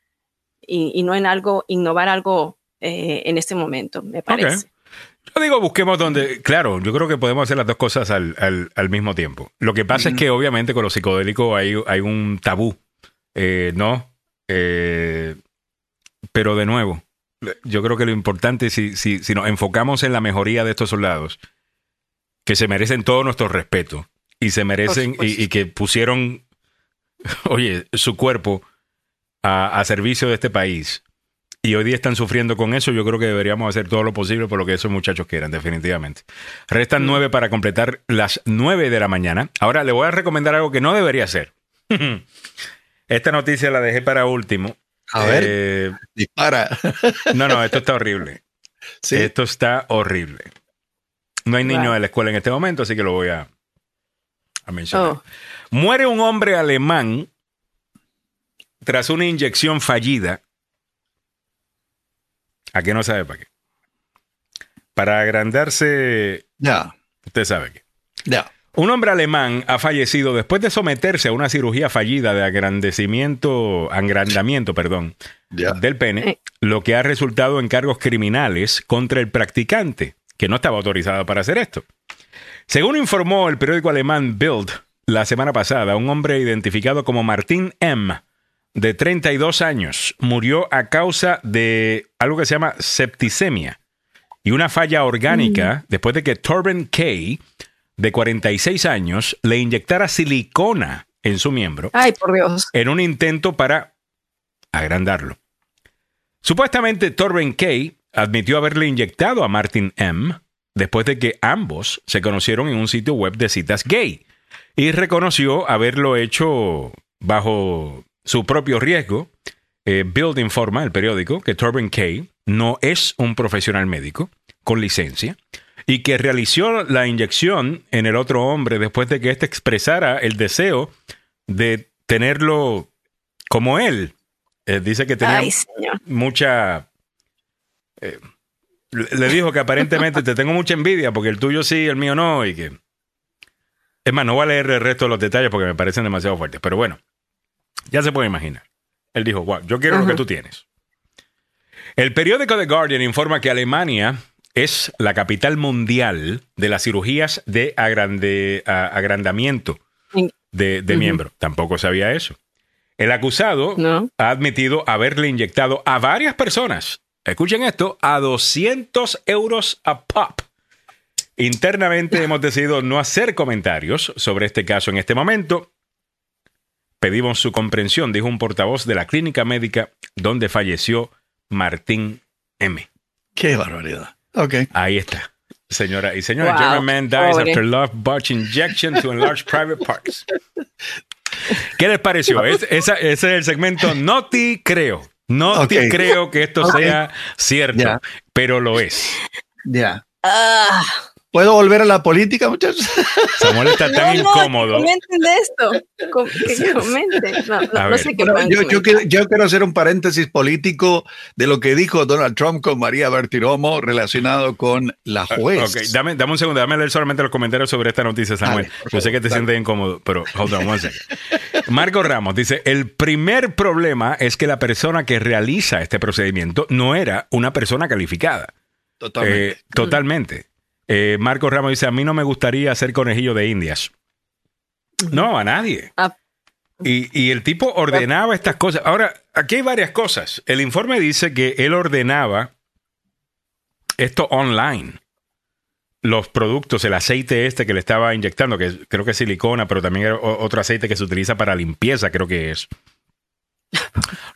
y, no en algo, innovar algo eh, en este momento, me parece. Yo digo, busquemos donde, claro, yo creo que podemos hacer las dos cosas al, al, mismo tiempo. Lo que pasa es que obviamente con los psicodélicos hay, hay un tabú, eh, ¿no? Eh, pero de nuevo, yo creo que lo importante, si, si, si nos enfocamos en la mejoría de estos soldados, que se merecen todo nuestro respeto y se merecen y, que pusieron, oye, su cuerpo a, servicio de este país y hoy día están sufriendo con eso, yo creo que deberíamos hacer todo lo posible por lo que esos muchachos quieran, definitivamente. Restan mm. nueve para completar las nueve de la mañana. Ahora le voy a recomendar algo que no debería hacer. Esta noticia la dejé para último. A ver, eh, dispara. no, no, esto está horrible. Esto está horrible. No hay niños en la escuela en este momento, así que lo voy a, mencionar. Oh. Muere un hombre alemán tras una inyección fallida. ¿A qué no sabe para qué? Para agrandarse. Ya. Usted sabe qué. Ya. Un hombre alemán ha fallecido después de someterse a una cirugía fallida de agrandecimiento, agrandamiento, perdón, del pene, lo que ha resultado en cargos criminales contra el practicante, que no estaba autorizado para hacer esto. Según informó el periódico alemán Bild la semana pasada, un hombre identificado como Martín M de 32 años murió a causa de algo que se llama septicemia y una falla orgánica mm. después de que Torben Kay, de 46 años, le inyectara silicona en su miembro. Ay, por Dios. En un intento para agrandarlo. Supuestamente Torben Kay admitió haberle inyectado a Martin M después de que ambos se conocieron en un sitio web de citas gay y reconoció haberlo hecho bajo su propio riesgo. Eh, Build informa, el periódico, que Torben Kay no es un profesional médico con licencia y que realizó la inyección en el otro hombre después de que éste expresara el deseo de tenerlo como él. Eh, dice que tenía mucha... Eh, le dijo que aparentemente te tengo mucha envidia porque el tuyo sí, el mío no, y que... Es más, no voy a leer el resto de los detalles porque me parecen demasiado fuertes, pero bueno, ya se puede imaginar. Él dijo, wow, yo quiero lo que tú tienes. El periódico The Guardian informa que Alemania es la capital mundial de las cirugías de agrandamiento de, miembro. Tampoco sabía eso. El acusado ha admitido haberle inyectado a varias personas, escuchen esto, a 200 euros a pop. Internamente hemos decidido no hacer comentarios sobre este caso en este momento Pedimos su comprensión, dijo un portavoz de la clínica médica donde falleció Martín M. Qué barbaridad. Ok. Ahí está. Señora y señora, German man dies after love botch injection to enlarge private parts. ¿Qué les pareció? ese es el segmento No te creo. No te creo que esto sea cierto, pero lo es. Ya. Ah. ¿Puedo volver a la política, muchachos? Samuel está tan incómodo. comenten de esto. que comenten. No, no, sé qué yo, yo, quiero, yo, quiero, hacer un paréntesis político de lo que dijo Donald Trump con María Bertiromo relacionado con la ah, juez. Ok, dame, dame un segundo, dame leer solamente los comentarios sobre esta noticia, Samuel. yo sé que te sientes incómodo, pero hold on one second. Marco Ramos dice: el primer problema es que la persona que realiza este procedimiento no era una persona calificada. Totalmente. Eh, totalmente. Eh, Marcos Ramos dice, a mí no me gustaría ser conejillo de indias. No, a nadie. Ah. Y, el tipo ordenaba estas cosas. Ahora, aquí hay varias cosas. El informe dice que él ordenaba esto online. Los productos, el aceite este que le estaba inyectando, que creo que es silicona, pero también otro aceite que se utiliza para limpieza, creo que es.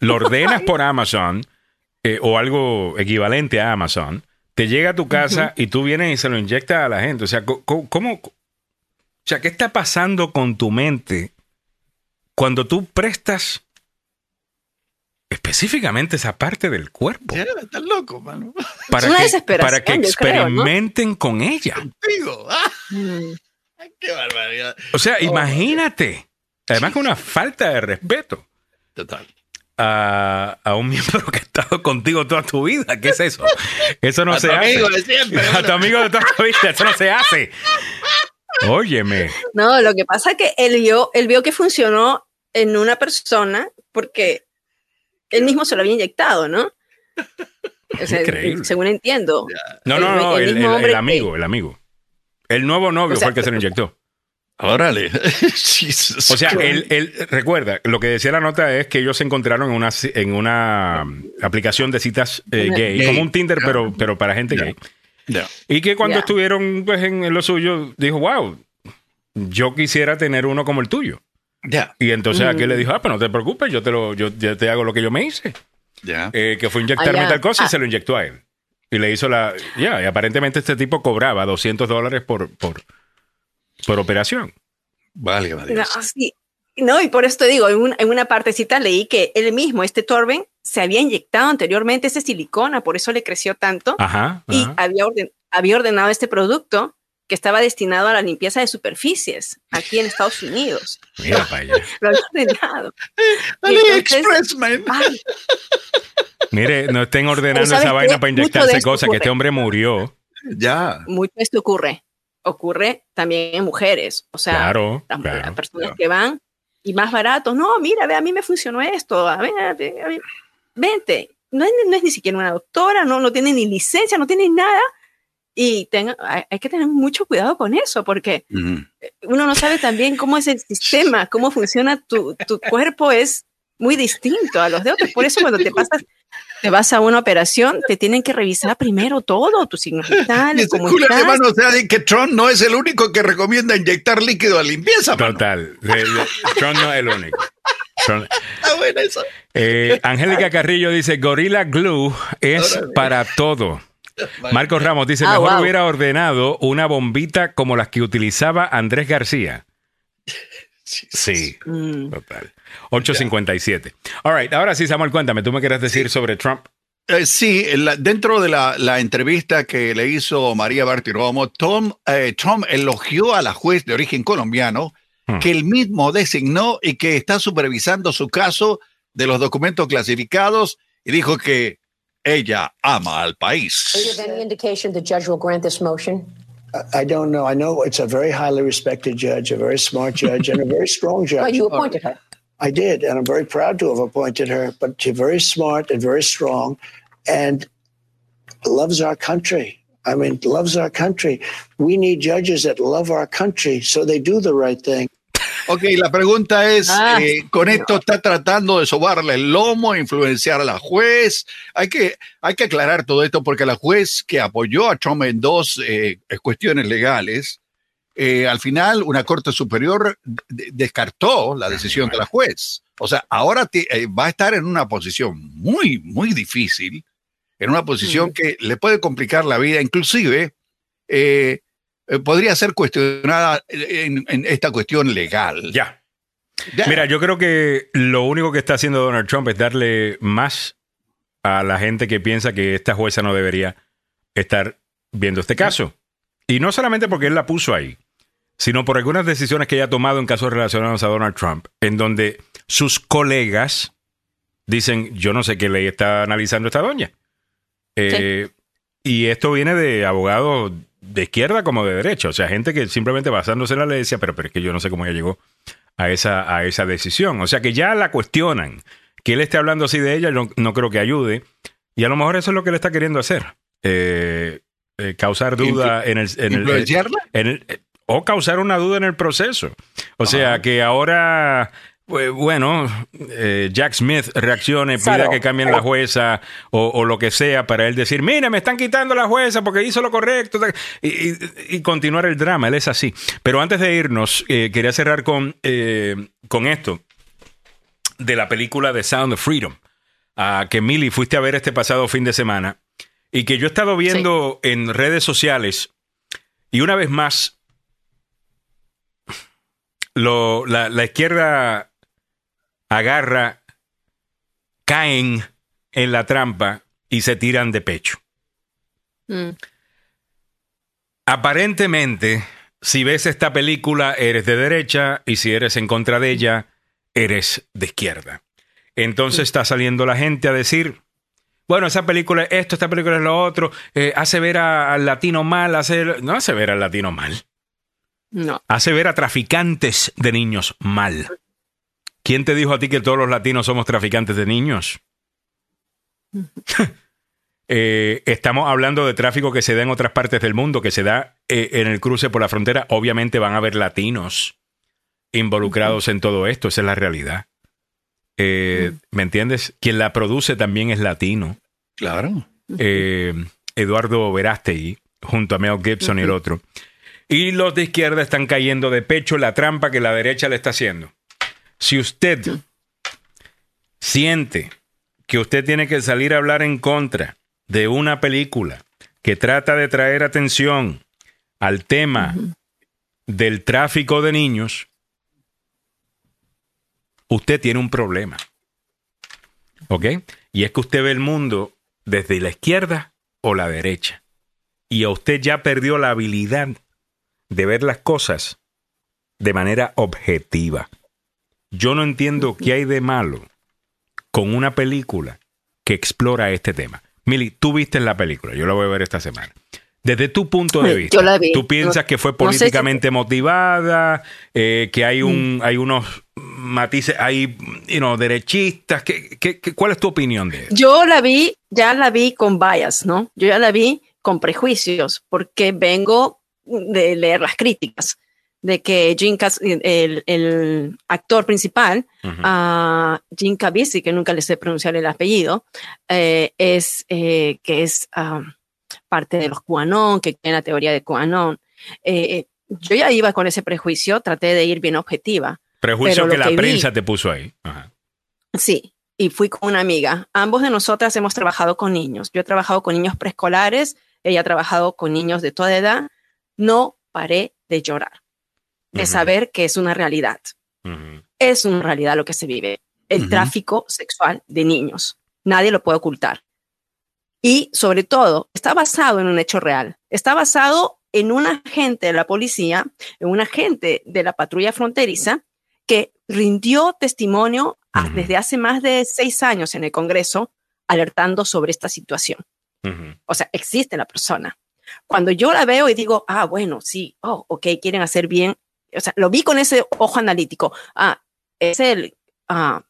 Lo ordenas por Amazon eh, o algo equivalente a Amazon te llega a tu casa y tú vienes y se lo inyectas a la gente. O sea, ¿cómo, o sea, ¿qué está pasando con tu mente cuando tú prestas específicamente esa parte del cuerpo? estás loco, mano. Para, que, para que experimenten con ella. Mm. Qué barbaridad. O sea, imagínate. Además, con una falta de respeto. Total. A, a, un miembro que ha estado contigo toda tu vida. ¿Qué es eso? Eso no A se tu hace. amigo de siempre, A bueno. tu amigo de toda tu vida. Eso no se hace. Óyeme. No, lo que pasa es que él vio, él vio que funcionó en una persona porque él mismo se lo había inyectado, ¿no? O sea, Increíble. según entiendo. No, no, no, el, mismo el- hombre el que- amigo, el amigo. El nuevo novio O sea, fue el que se lo inyectó. Órale. Jesus O sea, él, él- recuerda, lo que decía la nota es que ellos se encontraron en una, en una aplicación de citas eh, gay, Gay. como un Tinder, pero, pero para gente gay. Y que cuando estuvieron pues, en, en lo suyo, dijo, wow, yo quisiera tener uno como el tuyo. Ya. Y entonces Mm. aquel le dijo, ah, pero no te preocupes, yo te, lo, yo, yo te hago lo que yo me hice. Ya. Eh, que fue inyectarme Ah, ya. tal cosa y Ah. se lo inyectó a él. Y le hizo la... Ya, y aparentemente este tipo cobraba 200 dólares por, por, por operación. Válgame No, Dios. sí. No, y por eso te digo, en, un- en una partecita leí que él mismo, este Torben, se había inyectado anteriormente ese silicona, por eso le creció tanto, Ajá. y ajá. había, orden- había ordenado este producto que estaba destinado a la limpieza de superficies aquí en Estados Unidos. Mira para allá. Lo había ordenado. AliExpress, man. Ay, Mire, no estén ordenando ¿sabes esa qué? vaina para inyectarse esto cosas, que este hombre murió. Ya. mucho esto ocurre. Ocurre también en mujeres. O sea, Claro, las, claro, las personas claro. que van y más baratos. No, mira, ve, a mí me funcionó esto. A ver, a ver, a ver, vente. No es, no es ni siquiera una doctora, no, no tiene ni licencia, no tiene nada. Y tenga, hay, hay que tener mucho cuidado con eso, porque Ujú. uno no sabe también cómo es el sistema, cómo funciona tu, tu cuerpo, es muy distinto a los de otros. Por eso cuando te pasas, te vas a una operación, te tienen que revisar primero todo, tus signos vitales, Dice cómo estás. hermano, o sea, de que Trump no es el único que recomienda inyectar líquido de limpieza. Total. Trump no es el único. Trump- Está bueno eso. Eh, Angélica Carrillo dice, Gorilla Glue es para todo. Marcos Ramos dice, Ah, mejor wow. hubiera ordenado una bombita como las que utilizaba Andrés García. Sí, Mm. total. 857. All right, ahora sí, Samuel, cuéntame, tú me quieres decir sobre Trump. Eh, sí, la- dentro de la, la entrevista que le hizo María Bartiromo, Tom, eh, Trump elogió a la juez de origen colombiano Hmm. que él mismo designó y que está supervisando su caso de los documentos clasificados y dijo que ella ama al Do you país. Have any indication the judge will grant this motion? I- don't know. I know it's a very highly respected judge, a very smart judge, and a very strong judge. Right, you appointed her. I did, and I'm very proud to have appointed her. But she's very smart and very strong, and loves our country. I mean, loves our country. We need judges that love our country, so they do the right thing. Ok, la pregunta es, Ah, eh, ¿con esto está tratando de sobarle el lomo, influenciar a la juez? Hay que, hay que aclarar todo esto porque la juez que apoyó a Trump en dos eh, cuestiones legales, eh, al final una corte superior de- descartó la decisión de la juez. O sea, ahora eh, va a estar en una posición muy, muy difícil, en una posición que le puede complicar la vida, inclusive eh, eh, podría ser cuestionada en, en esta cuestión legal. Ya. Ya. Mira, yo creo que lo único que está haciendo Donald Trump es darle más a la gente que piensa que esta jueza no debería estar viendo este caso. Y no solamente porque él la puso ahí, sino por algunas decisiones que ella ha tomado en casos relacionados a Donald Trump, en donde sus colegas dicen, yo no sé qué ley está analizando esta doña. Eh, Y esto viene de abogados de izquierda como de derecha, o sea, gente que simplemente basándose en la ley decía, pero, pero es que yo no sé cómo ella llegó a esa, a esa decisión. O sea, que ya la cuestionan. Que él esté hablando así de ella, no, no creo que ayude. Y a lo mejor eso es lo que él está queriendo hacer. Eh, eh, causar duda en el... En el- ¿Influenciarla? en el- eh, o causar una duda en el proceso. O sea, que ahora, bueno, eh, Jack Smith reaccione, pida que cambien la jueza o, o lo que sea para él decir, mira, me están quitando la jueza porque hizo lo correcto y, y- y continuar el drama. Él es así. Pero antes de irnos, eh, quería cerrar con, eh, con esto de la película The Sound of Freedom, ah, que Millie fuiste a ver este pasado fin de semana y que yo he estado viendo en redes sociales y una vez más lo, la, la izquierda agarra, caen en la trampa y se tiran de pecho. Mm. Aparentemente, si ves esta película, eres de derecha y si eres en contra de ella, eres de izquierda. entonces está saliendo la gente a decir, bueno, esa película es esto, esta película es lo otro, eh, hace ver a- al latino mal, hace, no hace ver al latino mal, No. hace ver a traficantes de niños mal. ¿Quién te dijo a ti que todos los latinos somos traficantes de niños? Eh, estamos hablando de tráfico que se da en otras partes del mundo, que se da eh, en el cruce por la frontera. Obviamente van a haber latinos involucrados en todo esto, esa es la realidad. Eh, ¿Me entiendes? Quien la produce también es latino. Claro. Eduardo Verástegui, junto a Mel Gibson y el otro. Y los de izquierda están cayendo de pecho la trampa que la derecha le está haciendo. Si usted siente que usted tiene que salir a hablar en contra de una película que trata de traer atención al tema del tráfico de niños, usted tiene un problema. ¿Ok? Y es que usted ve el mundo desde la izquierda o la derecha. Y a usted ya perdió la habilidad de ver las cosas de manera objetiva. Yo no entiendo qué hay de malo con una película que explora este tema. Mili, tú viste la película, yo la voy a ver esta semana. Desde tu punto de Yo vista, la vi. ¿tú piensas que fue no sé si- políticamente motivada? eh, ¿Que hay, un, hay unos matices, hay you know, derechistas? ¿Qué, qué- qué- cuál es tu opinión de eso? Yo la vi, ya la vi con bias, ¿no? Yo ya la vi con prejuicios, porque vengo de leer las críticas de que Jim Cas- el, el actor principal, a Jim Caviezel, que nunca le sé pronunciar el apellido, eh, es eh, que es ah, parte de los QAnon, que tiene la teoría de QAnon. Eh, yo ya iba con ese prejuicio, traté de ir bien objetiva. Prejuicio que la vi- prensa te puso ahí. Ajá. Sí, y fui con una amiga. Ambos de nosotras hemos trabajado con niños. Yo he trabajado con niños preescolares, ella ha trabajado con niños de toda edad. No paré de llorar, de saber que es una realidad. Es una realidad lo que se vive. El tráfico sexual de niños. Nadie lo puede ocultar. Y sobre todo, está basado en un hecho real. Está basado en un agente de la policía, en un agente de la patrulla fronteriza que rindió testimonio a- Ujú. desde hace más de seis años en el Congreso alertando sobre esta situación. O sea, existe la persona. Cuando yo la veo y digo, ah, bueno, sí, oh, ok, quieren hacer bien. O sea, lo vi con ese ojo analítico. Ah, es el, ah,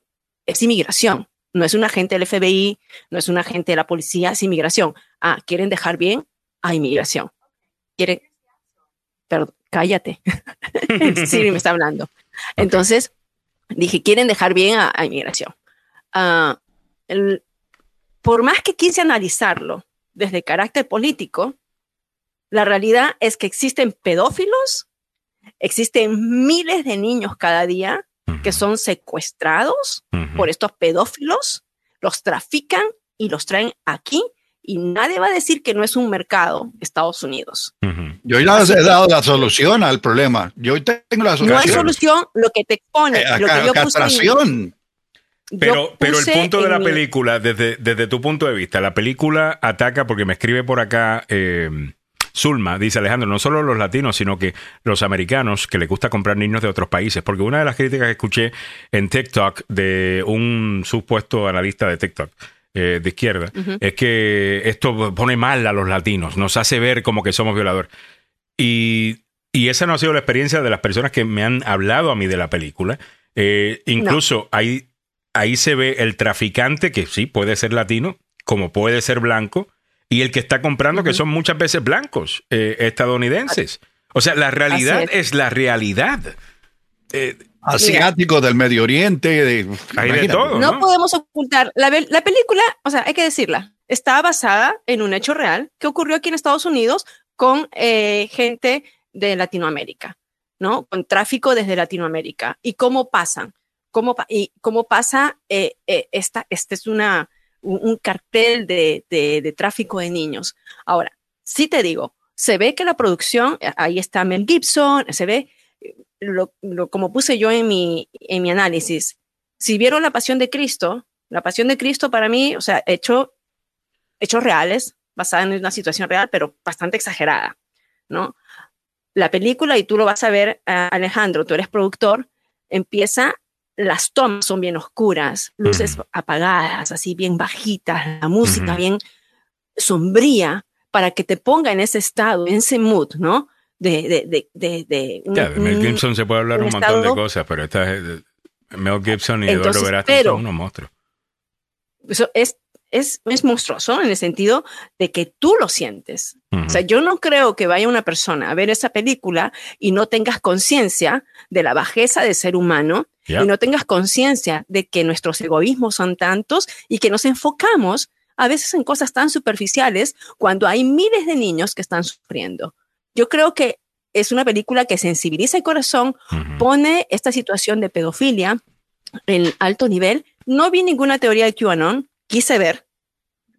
es inmigración. No es un agente del FBI, no es un agente de la policía, es inmigración. Ah, quieren dejar bien a inmigración. Quieren, perdón, cállate. Siri me está hablando. Entonces, dije, quieren dejar bien a, a inmigración. Ah, el- por más que quise analizarlo desde carácter político, la realidad es que existen pedófilos, existen miles de niños cada día que son secuestrados por estos pedófilos, los trafican y los traen aquí y nadie va a decir que no es un mercado Estados Unidos. Yo ya les he dado la solución al problema. Yo tengo la No solución. hay solución lo que te expone, Eh, lo que yo puse castración. Pero, pero el punto de la mi- película, desde, desde tu punto de vista, la película ataca, porque me escribe por acá eh, Zulma, dice Alejandro, no solo los latinos, sino que los americanos que les gusta comprar niños de otros países. Porque una de las críticas que escuché en TikTok de un supuesto analista de TikTok eh, de izquierda es que esto pone mal a los latinos, nos hace ver como que somos violadores. Y, y esa no ha sido la experiencia de las personas que me han hablado a mí de la película. Eh, incluso ahí, ahí se ve el traficante, que sí puede ser latino, como puede ser blanco, y el que está comprando, que son muchas veces blancos, eh, estadounidenses. O sea, la realidad es. la realidad. Eh, Asiático del Medio Oriente. De, Hay de todo. No ¿no? podemos ocultar. La, la película, o sea, hay que decirla, está basada en un hecho real que ocurrió aquí en Estados Unidos con eh, gente de Latinoamérica, ¿no? Con tráfico desde Latinoamérica. ¿Y cómo pasan? ¿Cómo, pa- y cómo pasa eh, eh, esta, este es una, un, cartel de, de- de tráfico de niños? Ahora, sí te digo, se ve que la producción, eh, ahí está Mel Gibson, se ve, eh, lo, como puse yo en mi, en mi análisis, si vieron la Pasión de Cristo, la Pasión de Cristo para mí, o sea, hecho, hechos reales, basada en una situación real, pero bastante exagerada, ¿no? La película, y tú lo vas a ver, ah, Alejandro, tú eres productor, empieza las tomas son bien oscuras, luces apagadas, así bien bajitas, la música bien sombría, para que te ponga en ese estado, en ese mood, ¿no? De, de, de, de, de Mel Gibson se puede hablar un, montón de cosas, pero esta es, Mel Gibson y Eduardo Verástegui son unos monstruos. Eso es, es, es, monstruoso en el sentido de que tú lo sientes. O sea, yo no creo que vaya una persona a ver esa película y no tengas conciencia de la bajeza del ser humano y no tengas conciencia de que nuestros egoísmos son tantos y que nos enfocamos a veces en cosas tan superficiales cuando hay miles de niños que están sufriendo. Yo creo que es una película que sensibiliza el corazón, pone esta situación de pedofilia en alto nivel. No vi ninguna teoría de QAnon, quise ver,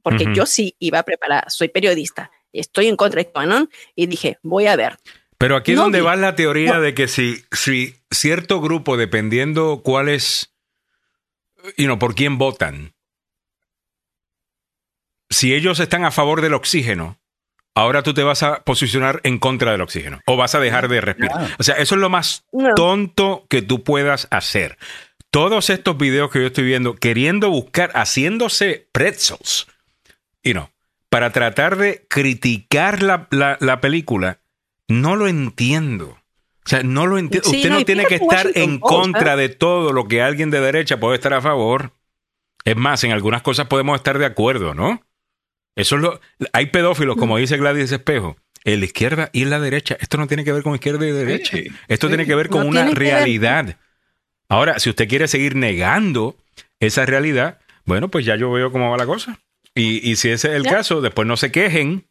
porque yo sí iba preparada, soy periodista, estoy en contra de QAnon y dije, voy a ver. Pero aquí es donde va la teoría de que si, si cierto grupo, dependiendo cuál es, y no, por quién votan, si ellos están a favor del oxígeno, ahora tú te vas a posicionar en contra del oxígeno o vas a dejar de respirar. O sea, eso es lo más tonto que tú puedas hacer. Todos estos videos que yo estoy viendo, queriendo buscar, haciéndose pretzels, y no, para tratar de criticar la, la, película, no lo entiendo. O sea, no lo entiendo. Usted no, tiene que estar en contra de todo lo que alguien de derecha puede estar a favor. Es más, en algunas cosas podemos estar de acuerdo, ¿no? Eso es lo. Hay pedófilos, como dice Gladys Espejo, en la izquierda y en la derecha. Esto no tiene que ver con izquierda y derecha. Esto tiene que ver con una realidad. Ahora, si usted quiere seguir negando esa realidad, bueno, pues ya yo veo cómo va la cosa. Y, si ese es el caso, después no se quejen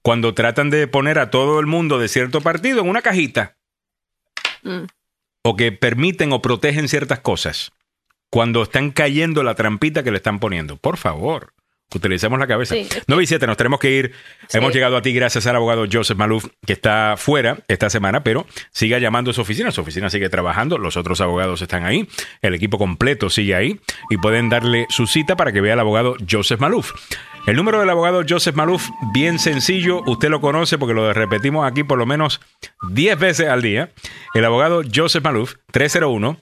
cuando tratan de poner a todo el mundo de cierto partido en una cajita. Mm. O que permiten o protegen ciertas cosas. Cuando están cayendo la trampita que le están poniendo. Por favor. Utilicemos la cabeza. Sí. 9 y 7, nos tenemos que ir. Hemos llegado a ti gracias al abogado Joseph Maluf, que está fuera esta semana, pero siga llamando a su oficina. Su oficina sigue trabajando, los otros abogados están ahí, el equipo completo sigue ahí y pueden darle su cita para que vea al abogado Joseph Maluf. El número del abogado Joseph Maluf, bien sencillo, usted lo conoce porque lo repetimos aquí por lo menos 10 veces al día. El abogado Joseph Maluf, 301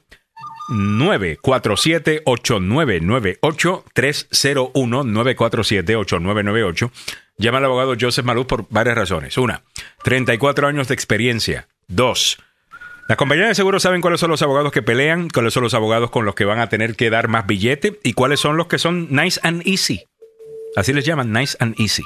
947-8998, 301-947-8998. Llama al abogado Joseph Maluz por varias razones. Una, 34 años de experiencia. Dos, las compañías de seguros saben cuáles son los abogados que pelean, cuáles son los abogados con los que van a tener que dar más billete y cuáles son los que son nice and easy. Así les llaman, nice and easy.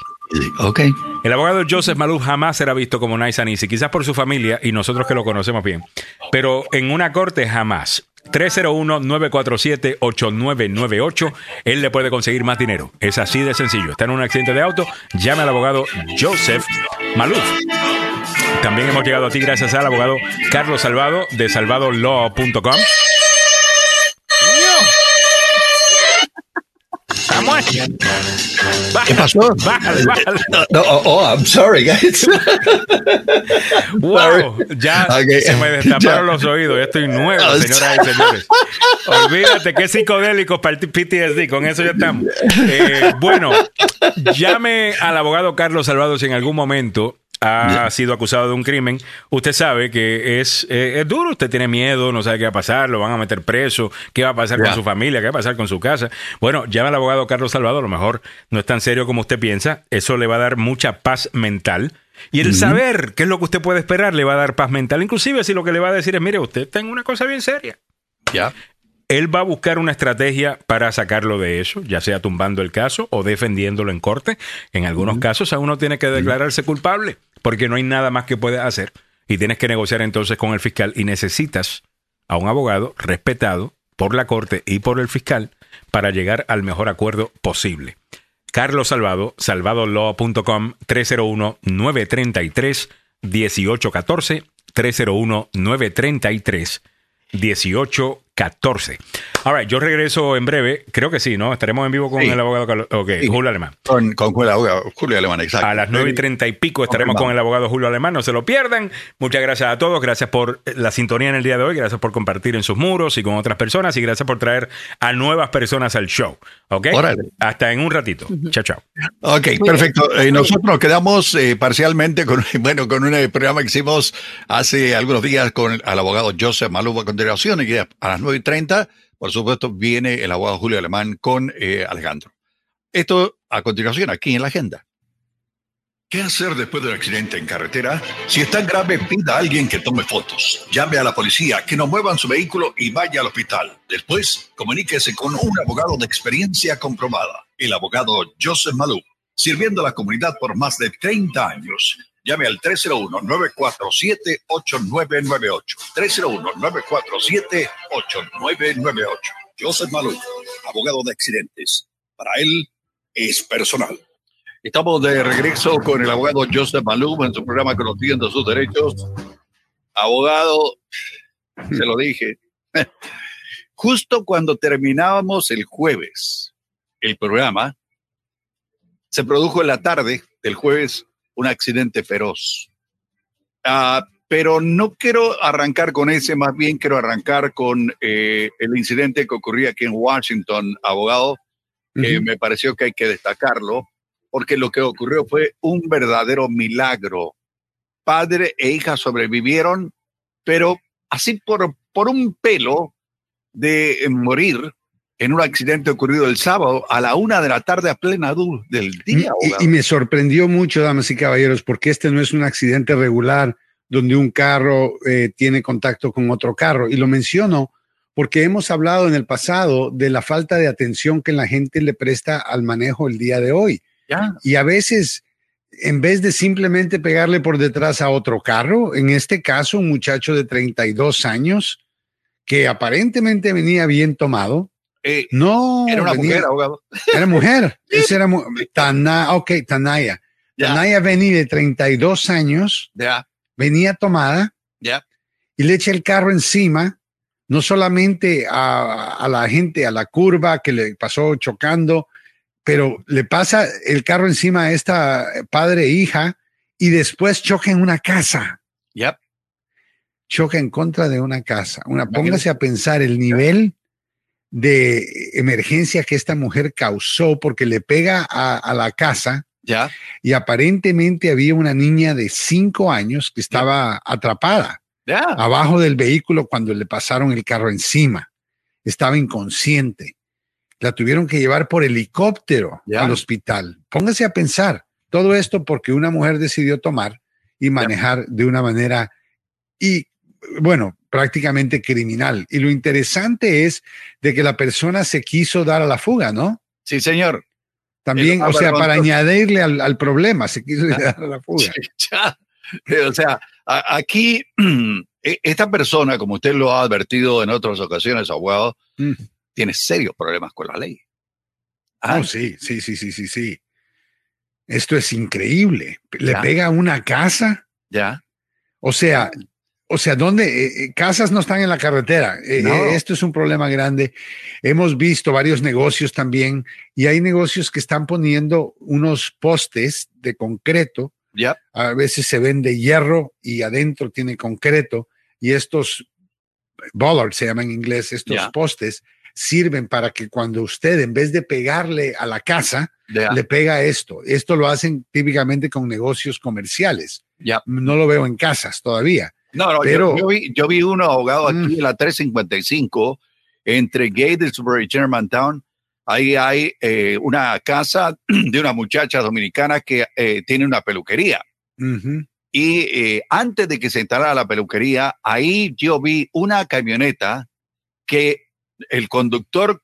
Ok. El abogado Joseph Maluf jamás será visto como nice and easy, quizás por su familia y nosotros que lo conocemos bien, pero en una corte jamás. 301-947-8998. Él le puede conseguir más dinero. Es así de sencillo. Está en un accidente de auto. Llame al abogado Joseph Maluf. También hemos llegado a ti gracias al abogado Carlos Salvado de salvadolaw.com. ¿Qué pasó? Bájale, bájale. No, oh, oh, I'm sorry, guys. wow, ya se me destaparon los oídos. Ya estoy nuevo, oh, señoras y señores. Olvídate que es psicodélico para el PTSD. Con eso ya estamos. Eh, bueno, llame al abogado Carlos Salvador si en algún momento ha sido acusado de un crimen, usted sabe que es, eh, es, duro, usted tiene miedo, no sabe qué va a pasar, lo van a meter preso, qué va a pasar con su familia, qué va a pasar con su casa. Bueno, llama al abogado Carlos Salvador, a lo mejor no es tan serio como usted piensa, eso le va a dar mucha paz mental. Y el saber qué es lo que usted puede esperar le va a dar paz mental, inclusive si lo que le va a decir es, mire, usted está en una cosa bien seria. Ya. Él va a buscar una estrategia para sacarlo de eso, ya sea tumbando el caso o defendiéndolo en corte. En algunos casos a uno tiene que declararse culpable porque no hay nada más que puedas hacer y tienes que negociar entonces con el fiscal y necesitas a un abogado respetado por la corte y por el fiscal para llegar al mejor acuerdo posible. Carlos Salvado, salvadolaw.com 301 933 1814 301 933 1814. All right, yo regreso en breve. Creo que sí, ¿no? Estaremos en vivo con el abogado Julio Alemán. Con, Julio, Alemán, exacto. A las nueve y treinta y pico estaremos con el abogado Julio Alemán. No se lo pierdan. Muchas gracias a todos. Gracias por la sintonía en el día de hoy. Gracias por compartir en sus muros y con otras personas. Y gracias por traer a nuevas personas al show. ¿Ok? Hasta en un ratito. Chao, chao. Ok, perfecto. Eh, nosotros nos quedamos eh, parcialmente con, bueno, con un programa que hicimos hace algunos días con el, abogado Joseph Malú a continuación. Y a las 9 y 30, por supuesto, viene el abogado Julio Alemán con eh, Alejandro. Esto a continuación, aquí en la agenda. ¿Qué hacer después de un accidente en carretera? Si está grave, pida a alguien que tome fotos. Llame a la policía, que no muevan su vehículo y vaya al hospital. Después, comuníquese con un abogado de experiencia comprobada, el abogado Joseph Malou, sirviendo a la comunidad por más de 30 años. Llame al 301-947-8998. 301-947-8998. Joseph Malou, abogado de accidentes. Para él es personal. Estamos de regreso con el abogado Joseph Malou en su programa Conociendo sus Derechos. Abogado, se lo dije. Justo cuando terminábamos el jueves el programa, se produjo en la tarde del jueves un accidente feroz. Ah, pero no quiero arrancar con ese, más bien quiero arrancar con eh, el incidente que ocurría aquí en Washington, abogado. que me pareció que hay que destacarlo, porque lo que ocurrió fue un verdadero milagro. Padre e hija sobrevivieron, pero así por, por un pelo de morir en un accidente ocurrido el sábado a la una de la tarde a plena luz del día. Y, y, me sorprendió mucho, damas y caballeros, porque este no es un accidente regular donde un carro eh, tiene contacto con otro carro. Y lo menciono porque hemos hablado en el pasado de la falta de atención que la gente le presta al manejo el día de hoy. Y a veces, en vez de simplemente pegarle por detrás a otro carro, en este caso, un muchacho de 32 años que aparentemente venía bien tomado, Eh, no, era una venía- mujer, abogado. Era mujer. Esa era Tana, ok, Tanaya. Ya. Tanaya venía de 32 años, Ya, venía tomada ya. y le echa el carro encima, no solamente a, a la gente, a la curva que le pasó chocando, pero le pasa el carro encima a esta padre e hija y después choca en una casa, Ya. choca en contra de una casa. Una, Imagínate. póngase a pensar el nivel de emergencia que esta mujer causó porque le pega a, a la casa Ya. y aparentemente había una niña de cinco años que estaba atrapada Ya. abajo del vehículo cuando le pasaron el carro encima. Estaba inconsciente. La tuvieron que llevar por helicóptero Ya. al hospital. Póngase a pensar todo esto porque una mujer decidió tomar y manejar de una manera y bueno, prácticamente criminal. Y lo interesante es de que la persona se quiso dar a la fuga, ¿no? Sí, señor. También, El- o sea, para añadirle al, al problema, se quiso dar a la fuga. Ya. Eh, O sea, a- aquí, e- esta persona, como usted lo ha advertido en otras ocasiones, abogado, Mm. tiene serios problemas con la ley. Ah, Oh, sí, sí, sí, sí, sí, sí. Esto es increíble. Le Ya. pega una casa. ya. O sea, o sea, ¿dónde? Eh, eh, casas no están en la carretera. Eh, No. eh, esto es un problema grande. Hemos visto varios negocios también y hay negocios que están poniendo unos postes de concreto. Ya. A veces se ven de hierro y adentro tiene concreto y estos bollards se llaman en inglés, estos Ya. postes sirven para que cuando usted en vez de pegarle a la casa, Ya. le pega esto. Esto lo hacen típicamente con negocios comerciales. Ya. No lo veo en casas todavía. No, no, Pero- yo, vi, yo vi uno abogado aquí Mm. en la 355 entre Gatesburg y Germantown. Ahí hay eh, una casa de una muchacha dominicana que eh, tiene una peluquería. Y eh, antes de que se instalara la peluquería, ahí yo vi una camioneta que el conductor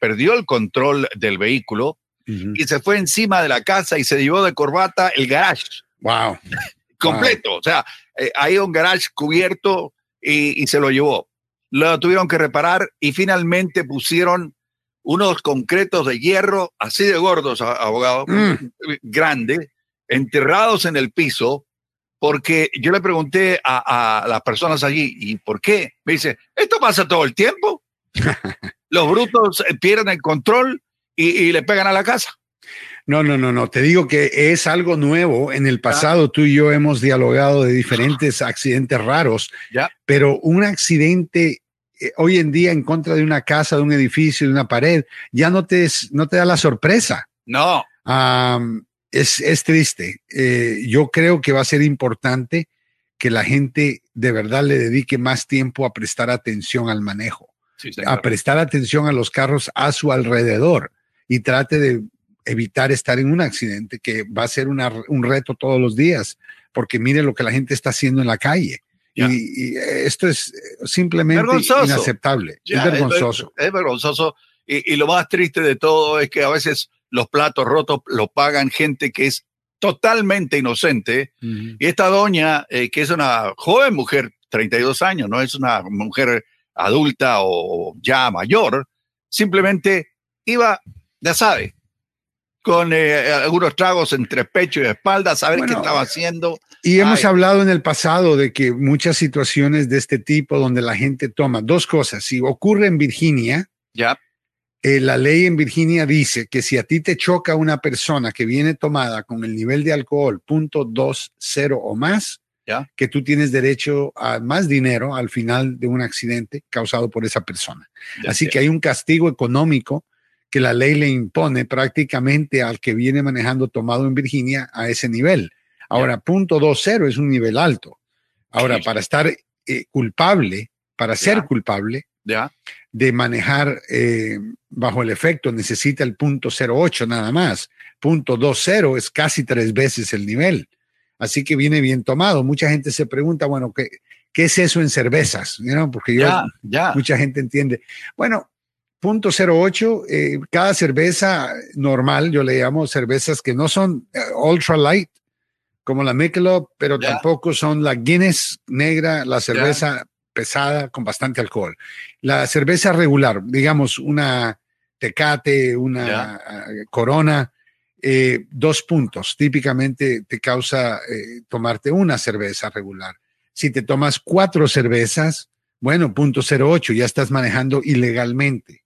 perdió el control del vehículo y se fue encima de la casa y se llevó de corbata el garage Wow. completo. O sea, eh, hay un garage cubierto y, y se lo llevó. Lo tuvieron que reparar y finalmente pusieron unos concretos de hierro así de gordos, abogado, Mm. grande, enterrados en el piso, porque yo le pregunté a, a las personas allí, ¿y por qué? Me dice, esto pasa todo el tiempo. Los brutos eh, pierden el control y, y le pegan a la casa. No, no, no, no. Te digo que es algo nuevo. En el pasado tú y yo hemos dialogado de diferentes accidentes raros, Ya. pero un accidente eh, hoy en día en contra de una casa, de un edificio, de una pared, ya no te, no te da la sorpresa. No, es, es triste. Eh, yo creo que va a ser importante que la gente de verdad le dedique más tiempo a prestar atención al manejo. Sí, a prestar atención a los carros a su alrededor y trate de evitar estar en un accidente que va a ser una- un reto todos los días, porque mire lo que la gente está haciendo en la calle. Y, y esto es eh, simplemente Vergonzoso. inaceptable, es vergonzoso. Es, ver- es vergonzoso. Y, y lo más triste de todo es que a veces los platos rotos los pagan gente que es totalmente inocente. Y esta doña, eh, que es una joven mujer, 32 años, no es una mujer adulta o ya mayor, simplemente iba, ya sabe, con eh, algunos tragos entre pecho y espalda, saber Bueno, qué estaba haciendo. Y hemos Ay. hablado en el pasado de que muchas situaciones de este tipo donde la gente toma dos cosas. Si ocurre en Virginia, Ya, eh, la ley en Virginia dice que si a ti te choca una persona que viene tomada con el nivel de alcohol punto dos cero o más, Ya. que tú tienes derecho a más dinero al final de un accidente causado por esa persona. Así que hay un castigo económico que la ley le impone prácticamente al que viene manejando tomado en Virginia a ese nivel. Ahora, punto dos cero es un nivel alto. Ahora, para estar eh, culpable, para ser culpable, ya, de manejar eh, bajo el efecto necesita el punto 08 nada más. Punto 20 es casi tres veces el nivel. Así que viene bien tomado. Mucha gente se pregunta, bueno, ¿qué, qué es eso en cervezas? Know, Porque yo, mucha gente entiende. Bueno, punto 08, eh, cada cerveza normal, yo le llamo cervezas que no son eh, ultra light, como la Michelob, pero tampoco son la Guinness negra, la cerveza pesada con bastante alcohol. La cerveza regular, digamos una Tecate, una ah, Corona, eh, dos puntos. Típicamente te causa eh, tomarte una cerveza regular. Si te tomas cuatro cervezas, bueno, punto 08, ya estás manejando ilegalmente.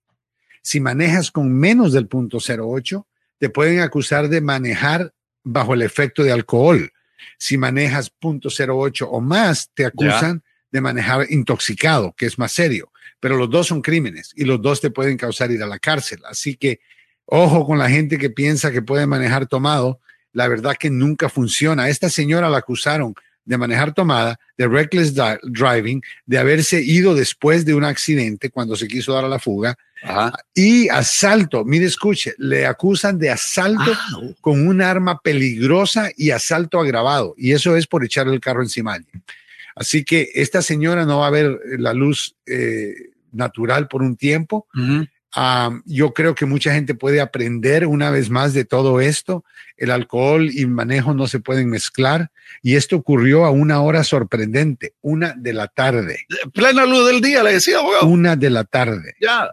Si manejas con menos del punto 08, te pueden acusar de manejar bajo el efecto de alcohol. Si manejas punto 08 o más, te acusan de manejar intoxicado, que es más serio. Pero los dos son crímenes y los dos te pueden causar ir a la cárcel. Así que ojo con la gente que piensa que puede manejar tomado. La verdad que nunca funciona. Esta señora la acusaron de manejar tomada, de reckless driving, de haberse ido después de un accidente cuando se quiso dar a la fuga Ajá. y asalto. Mire, escuche, le acusan de asalto Ah, con un arma peligrosa y asalto agravado. Y eso es por echarle el carro encima. Así que esta señora no va a ver la luz eh, natural por un tiempo. Yo creo que mucha gente puede aprender una vez más de todo esto. El alcohol y manejo no se pueden mezclar. Y esto ocurrió a una hora sorprendente, una de la tarde. Plena luz del día, le decía, abogado. Una de la tarde. Ya.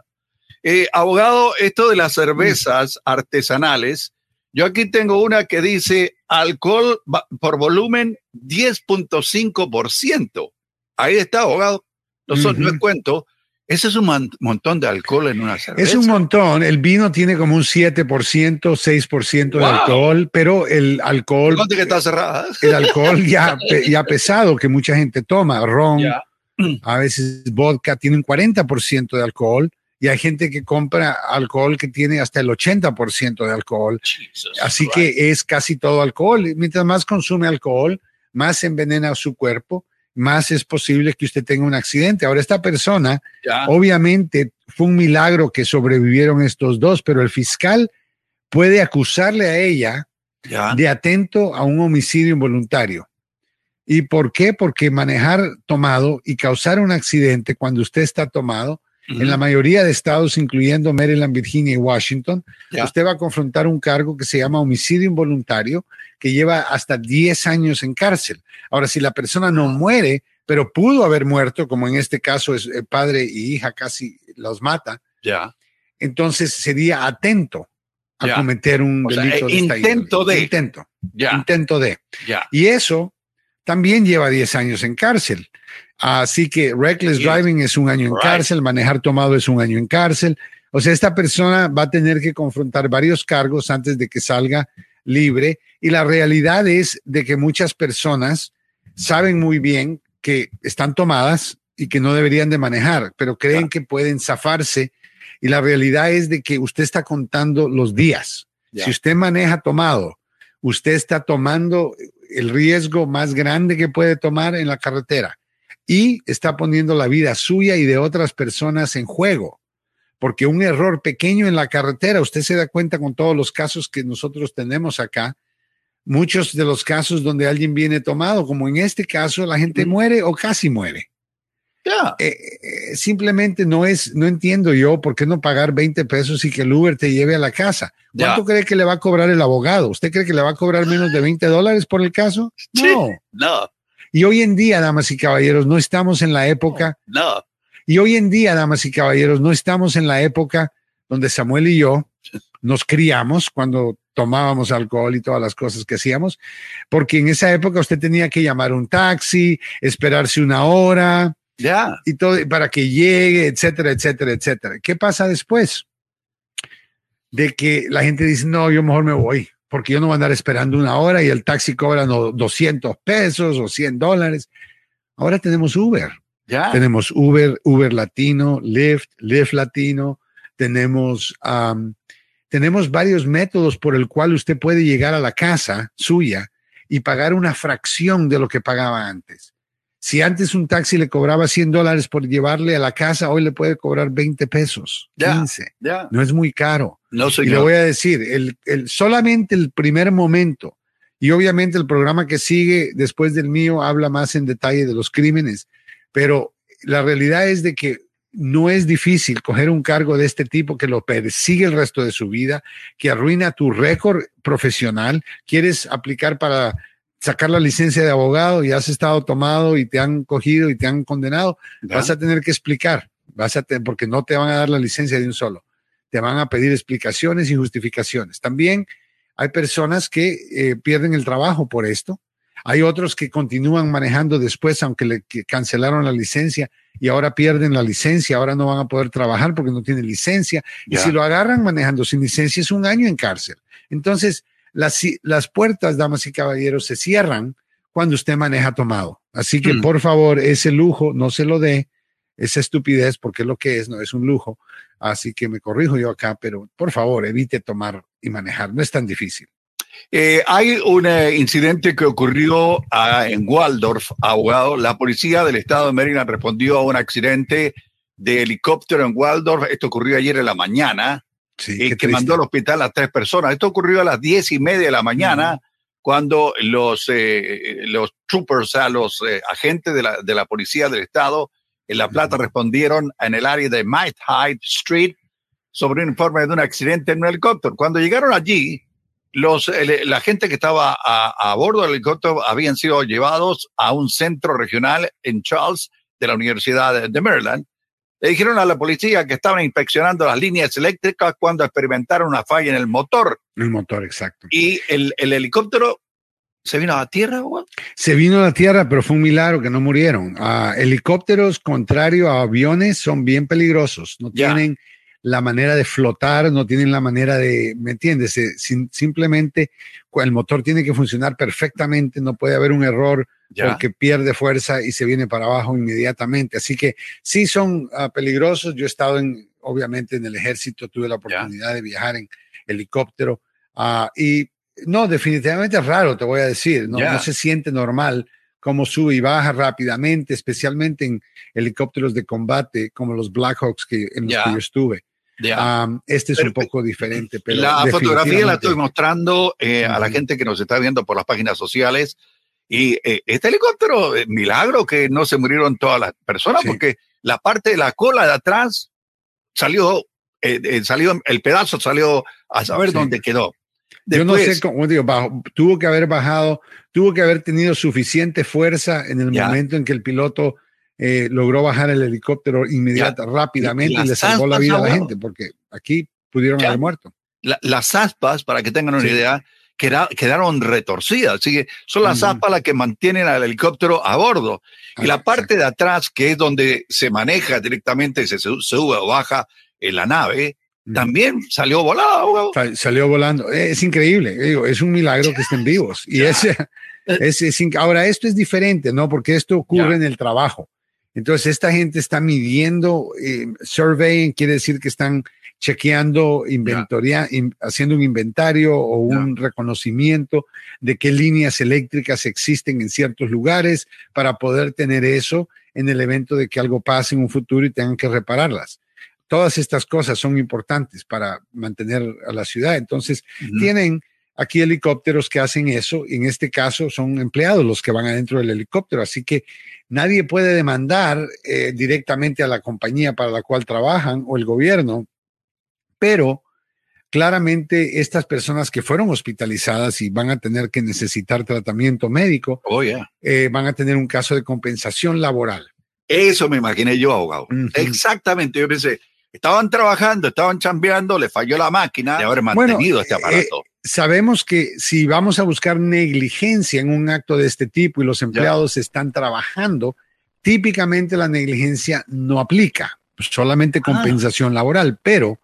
Eh, abogado, esto de las cervezas artesanales, yo aquí tengo una que dice alcohol por volumen 10.5%. Ahí está, abogado. No, son- no es cuento. Ese es un montón de alcohol en una cerveza. Es un montón. El vino tiene como un 7%, 6% de Wow. alcohol, pero el alcohol, que está cerrada. el alcohol ya, ya pesado que mucha gente toma, ron, Ya. a veces vodka, tiene un 40% de alcohol y hay gente que compra alcohol que tiene hasta el 80% de alcohol. Jesus Así Christ. que es casi todo alcohol. Mientras más consume alcohol, más envenena su cuerpo, más es posible que usted tenga un accidente. Ahora, esta persona, Ya. obviamente, fue un milagro que sobrevivieron estos dos, pero el fiscal puede acusarle a ella Ya. de atento a un homicidio involuntario. ¿Y por qué? Porque manejar tomado y causar un accidente cuando usted está tomado, en la mayoría de estados, incluyendo Maryland, Virginia y Washington, usted va a confrontar un cargo que se llama homicidio involuntario, que lleva hasta 10 años en cárcel. Ahora, si la persona no muere, pero pudo haber muerto, como en este caso es eh, padre y hija casi los mata, Ya. entonces sería atento a cometer un O delito de intento de. Intento, intento de. Y eso también lleva 10 años en cárcel. Así que reckless driving es un año en cárcel, manejar tomado es un año en cárcel. O sea, esta persona va a tener que confrontar varios cargos antes de que salga libre. Y la realidad es de que muchas personas saben muy bien que están tomadas y que no deberían de manejar, pero creen que pueden zafarse. Y la realidad es de que usted está contando los días. Si usted maneja tomado, usted está tomando el riesgo más grande que puede tomar en la carretera. Y está poniendo la vida suya y de otras personas en juego. Porque un error pequeño en la carretera, usted se da cuenta con todos los casos que nosotros tenemos acá, muchos de los casos donde alguien viene tomado, como en este caso, la gente muere o casi muere. Eh, eh, simplemente no es, no entiendo yo por qué no pagar 20 pesos y que el Uber te lleve a la casa. ¿Cuánto cree que le va a cobrar el abogado? ¿Usted cree que le va a cobrar menos de 20 dólares por el caso? No. No, Y hoy en día, damas y caballeros, no estamos en la época, no. y hoy en día, damas y caballeros, no estamos en la época donde Samuel y yo nos criamos cuando tomábamos alcohol y todas las cosas que hacíamos, porque en esa época usted tenía que llamar un taxi, esperarse una hora, Ya. y todo para que llegue, etcétera, etcétera, etcétera. ¿Qué pasa después? De que la gente dice, no, yo mejor me voy, porque yo no voy a andar esperando una hora y el taxi cobra no, 200 pesos o 100 dólares. Ahora tenemos Uber. Ya. Tenemos Uber, Uber Latino, Lyft, Lyft Latino. Tenemos, am, tenemos varios métodos por el cual usted puede llegar a la casa suya y pagar una fracción de lo que pagaba antes. Si antes un taxi le cobraba 100 dólares por llevarle a la casa, hoy le puede cobrar 20 pesos, Ya. 15. Ya. No es muy caro. No, Y le señor. voy a decir, el, el- solamente el primer momento, y obviamente el programa que sigue después del mío habla más en detalle de los crímenes, pero la realidad es de que no es difícil coger un cargo de este tipo que lo persigue el resto de su vida, que arruina tu récord profesional, quieres aplicar para sacar la licencia de abogado y has estado tomado y te han cogido y te han condenado, Ya. vas a tener que explicar, vas a porque no te van a dar la licencia de un solo. Te van a pedir explicaciones y justificaciones. También hay personas que eh, pierden el trabajo por esto. Hay otros que continúan manejando después, aunque le cancelaron la licencia y ahora pierden la licencia, ahora no van a poder trabajar porque no tienen licencia. Y si lo agarran manejando sin licencia es un año en cárcel. Entonces, las, las puertas, damas y caballeros, se cierran cuando usted maneja tomado. Así que, Mm. por favor, ese lujo no se lo dé, esa estupidez, porque es lo que es, no es un lujo. Así que me corrijo yo acá, pero por favor, evite tomar y manejar. No es tan difícil. Eh, hay un eh, incidente que ocurrió ah, en Waldorf, abogado. La policía del estado de Maryland respondió a un accidente de helicóptero en Waldorf. Esto ocurrió ayer en la mañana Sí, y qué que triste. mandó al hospital a tres personas. Esto ocurrió a las diez y media de la mañana cuando los, eh, los troopers, o sea, los eh, agentes de la, de la policía del estado en La Plata respondieron en el área de Might Hyde Street sobre un informe de un accidente en un helicóptero. Cuando llegaron allí, los, el- la gente que estaba a, a bordo del helicóptero habían sido llevados a un centro regional en Charles de la Universidad de, Maryland. Le dijeron a la policía que estaban inspeccionando las líneas eléctricas cuando experimentaron una falla en el motor El motor, exacto. y el, el helicóptero se vino a la tierra. güey. Se vino a la tierra, pero fue un milagro que no murieron. Ah, helicópteros, contrario a aviones, son bien peligrosos. No tienen la manera de flotar, no tienen la manera de, ¿me entiendes? Se- sin- simplemente el motor tiene que funcionar perfectamente, no puede haber un error porque pierde fuerza y se viene para abajo inmediatamente. Así que sí son ah, peligrosos. Yo he estado en, obviamente en el ejército, tuve la oportunidad de viajar en helicóptero ah, y no, definitivamente es raro, te voy a decir. No, se siente normal cómo sube y baja rápidamente, especialmente en helicópteros de combate como los Blackhawks que, en los Ya. que yo estuve. Um, este es Pero- un poco diferente, pero la fotografía la estoy mostrando eh, a la gente que nos está viendo por las páginas sociales. Y eh, este helicóptero, eh, milagro que no se murieron todas las personas, Sí. porque la parte de la cola de atrás salió, eh, salió, el pedazo salió a saber Sí. dónde quedó. Yo no sé cómo digo, bajo- tuvo que haber bajado, tuvo que haber tenido suficiente fuerza en el momento en que el piloto eh, logró bajar el helicóptero inmediata, rápidamente y, le salvó la vida a la gente, porque aquí pudieron haber muerto. la- las aspas, para que tengan una Sí. idea, queda- quedaron retorcidas. Así que son las aspas las que mantienen al helicóptero a bordo. Y la Ah, parte de atrás, que es donde se maneja directamente, se su- sube o baja en la nave. También salió. Sal- Salió volando. Eh, Es increíble, digo, es un milagro que estén vivos. Y es, es, ahora esto es diferente, ¿no? Porque esto ocurre Ya. en el trabajo. Entonces, esta gente está midiendo, eh, surveying quiere decir que están chequeando, inventoria, in- haciendo un inventario o Ya. un reconocimiento de qué líneas eléctricas existen en ciertos lugares para poder tener eso en el evento de que algo pase en un futuro y tengan que repararlas. Todas estas cosas son importantes para mantener a la ciudad. Entonces, tienen aquí helicópteros que hacen eso. En este caso, son empleados los que van adentro del helicóptero. Así que nadie puede demandar eh, directamente a la compañía para la cual trabajan o el gobierno, pero claramente estas personas que fueron hospitalizadas y van a tener que necesitar tratamiento médico, Oh, yeah. eh, van a tener un caso de compensación laboral. Eso me imaginé yo, abogado. Exactamente. Yo pensé, estaban trabajando, estaban chambeando, le falló la máquina de haber mantenido Bueno, este aparato. Sabemos que si vamos a buscar negligencia en un acto de este tipo y los empleados están trabajando, típicamente la negligencia no aplica, solamente compensación laboral, pero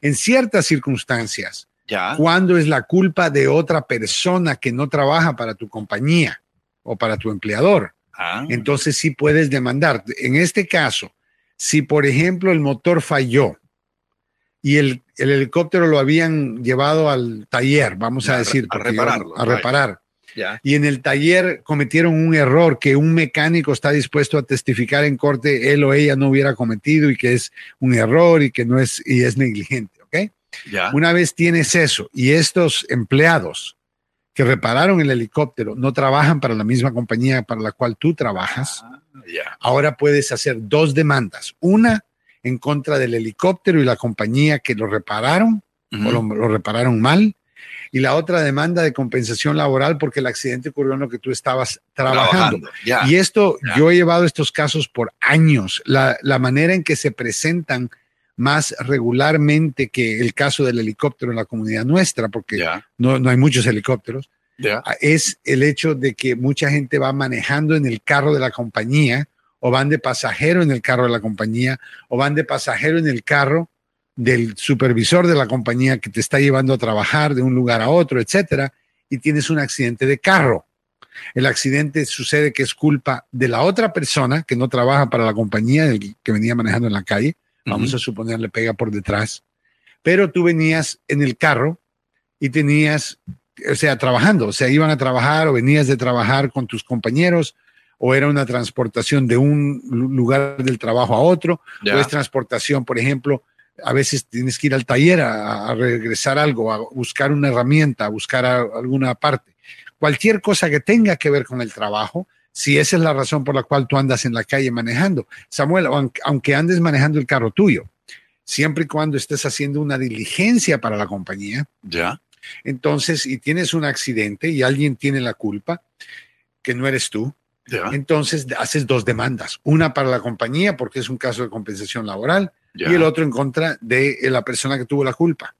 en ciertas circunstancias, ya. cuando es la culpa de otra persona que no trabaja para tu compañía o para tu empleador, Ah, entonces sí puedes demandar. En este caso, si por ejemplo el motor falló y el, el helicóptero lo habían llevado al taller, vamos a a decir, a repararlo, a reparar, y en el taller cometieron un error que un mecánico está dispuesto a testificar en corte, él o ella no hubiera cometido y que es un error y que no es, y es negligente, ¿ok? Una vez tienes eso y estos empleados que repararon el helicóptero no trabajan para la misma compañía para la cual tú trabajas, ya. ahora puedes hacer dos demandas. Una en contra del helicóptero y la compañía que lo repararon o lo, lo repararon mal. Y la otra demanda de compensación laboral porque el accidente ocurrió en lo que tú estabas trabajando. Y esto, yo he llevado estos casos por años. La, la manera en que se presentan más regularmente que el caso del helicóptero en la comunidad nuestra, porque no, no hay muchos helicópteros, Ya. es el hecho de que mucha gente va manejando en el carro de la compañía o van de pasajero en el carro de la compañía o van de pasajero en el carro del supervisor de la compañía que te está llevando a trabajar de un lugar a otro, etcétera, y tienes un accidente de carro. El accidente sucede que es culpa de la otra persona que no trabaja para la compañía del que venía manejando en la calle. Vamos a suponer le pega por detrás. Pero tú venías en el carro y tenías, o sea, trabajando, o sea, iban a trabajar o venías de trabajar con tus compañeros o era una transportación de un lu- lugar del trabajo a otro, o es transportación, por ejemplo, a veces tienes que ir al taller a, a regresar algo, a buscar una herramienta, a buscar a- alguna parte. Cualquier cosa que tenga que ver con el trabajo, si esa es la razón por la cual tú andas en la calle manejando. Samuel, aunque, andes manejando el carro tuyo, siempre y cuando estés haciendo una diligencia para la compañía, Ya. entonces, y tienes un accidente y alguien tiene la culpa, que no eres tú, Ya. entonces haces dos demandas. Una para la compañía, porque es un caso de compensación laboral, Ya. y el otro en contra de la persona que tuvo la culpa,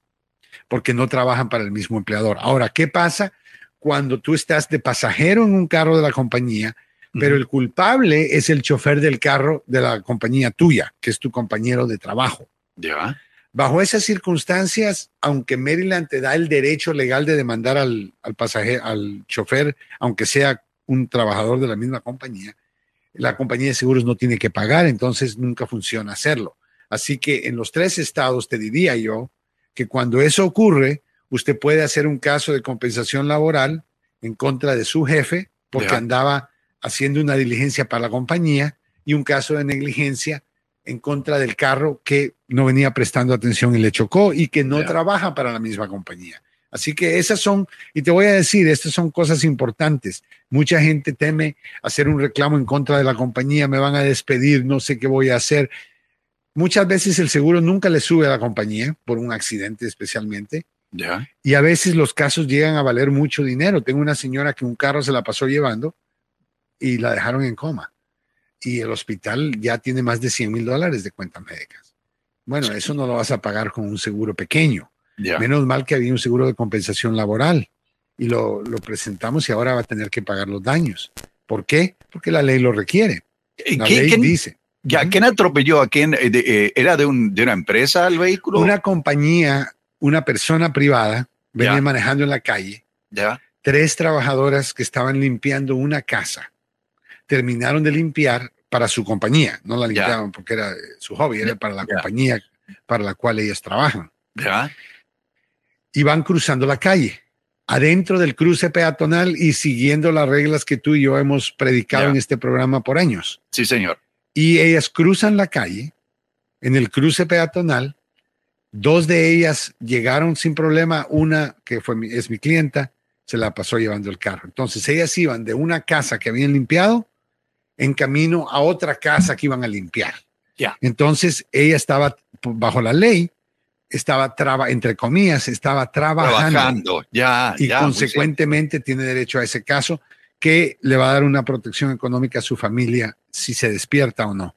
porque no trabajan para el mismo empleador. Ahora, ¿qué pasa cuando tú estás de pasajero en un carro de la compañía, pero el culpable es el chofer del carro de la compañía tuya, que es tu compañero de trabajo? Ya. Bajo esas circunstancias, aunque Maryland te da el derecho legal de demandar al, al pasajero, al chofer, aunque sea un trabajador de la misma compañía, la compañía de seguros no tiene que pagar, entonces nunca funciona hacerlo. Así que en los tres estados te diría yo que cuando eso ocurre, usted puede hacer un caso de compensación laboral en contra de su jefe porque andaba haciendo una diligencia para la compañía y un caso de negligencia en contra del carro que no venía prestando atención y le chocó y que no trabaja para la misma compañía. Así que esas son, y te voy a decir, estas son cosas importantes. Mucha gente teme hacer un reclamo en contra de la compañía, me van a despedir, no sé qué voy a hacer. Muchas veces el seguro nunca le sube a la compañía, por un accidente especialmente, Ya. y a veces los casos llegan a valer mucho dinero. Tengo una señora que un carro se la pasó llevando y la dejaron en coma. Y el hospital ya tiene más de 100 mil dólares de cuentas médicas. Bueno, eso no lo vas a pagar con un seguro pequeño. Menos mal que había un seguro de compensación laboral y lo, lo presentamos y ahora va a tener que pagar los daños. ¿Por qué? Porque la ley lo requiere. ¿Y La quién- ley quién- dice. ya, ¿Quién atropelló a quién? Eh, de- eh, ¿Era de, un, de una empresa el vehículo? Una compañía, una persona privada, venía manejando en la calle Ya. tres trabajadoras que estaban limpiando una casa terminaron de limpiar para su compañía, no la limpiaban porque era eh, su hobby, era para la compañía para la cual ellas trabajan. Ya. Y van cruzando la calle, adentro del cruce peatonal y siguiendo las reglas que tú y yo hemos predicado en este programa por años. Sí, señor. y ellas cruzan la calle en el cruce peatonal. Dos de ellas llegaron sin problema. Una, que fue mi, es mi clienta, se la pasó llevando el carro. Entonces ellas iban de una casa que habían limpiado en camino a otra casa que iban a limpiar. Ya. Entonces ella estaba bajo la ley, estaba traba, entre comillas, estaba trabajando, Trabajando, ya, y ya, consecuentemente tiene derecho a ese caso que le va a dar una protección económica a su familia si se despierta o no.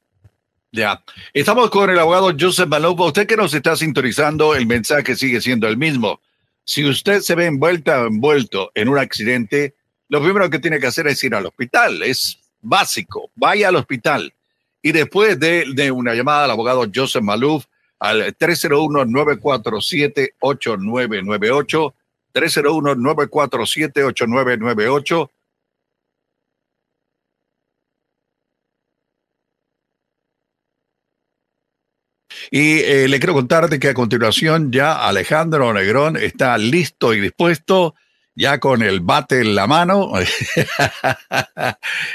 Ya. Estamos con el abogado Joseph Malopa. Usted que nos está sintonizando, el mensaje sigue siendo el mismo. Si usted se ve envuelta o envuelto en un accidente, lo primero que tiene que hacer es ir al hospital. Es básico. Vaya al hospital. Y después de, una llamada al abogado Joseph Malouf al 301-947-8998, 301-947-8998, Y eh, le quiero contar de que a continuación ya Alejandro Negrón está listo y dispuesto, ya con el bate en la mano,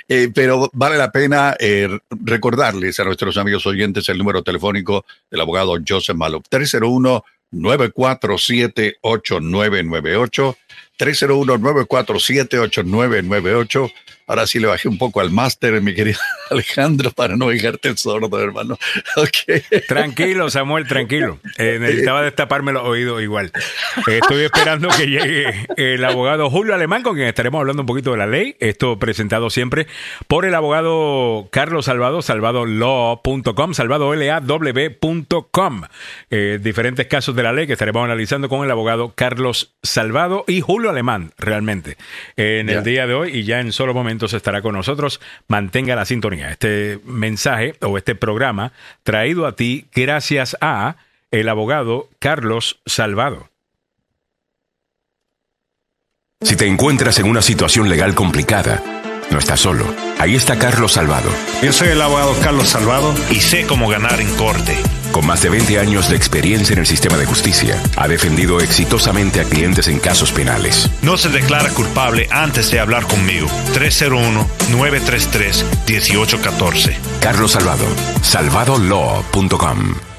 Eh, pero vale la pena eh, recordarles a nuestros amigos oyentes el número telefónico del abogado Joseph Malop, 301-947-8998. 301-947-8998. Ahora sí le bajé un poco al máster, mi querido Alejandro, para no dejarte sordo, hermano. Okay. Tranquilo, Samuel, tranquilo. Eh, necesitaba destaparme los oídos igual. Eh, estoy esperando que llegue el abogado Julio Alemán, con quien estaremos hablando un poquito de la ley. Esto presentado siempre por el abogado Carlos Salvado, salvadolaw.com, salvadolaw.com. Eh, diferentes casos de la ley que estaremos analizando con el abogado Carlos Salvado y Julio Alemán, realmente, en el día de hoy y ya en solo momentos estará con nosotros. Mantenga la sintonía. Este mensaje o este programa traído a ti gracias a el abogado Carlos Salvado. Si te encuentras en una situación legal complicada, no estás solo. Ahí está Carlos Salvado, Yo soy el abogado Carlos Salvado y sé cómo ganar en corte. Con más de 20 años de experiencia en el sistema de justicia. Ha defendido exitosamente a clientes en casos penales. No se declara culpable antes de hablar conmigo. 301-933-1814. Carlos Salvado, salvadolaw.com.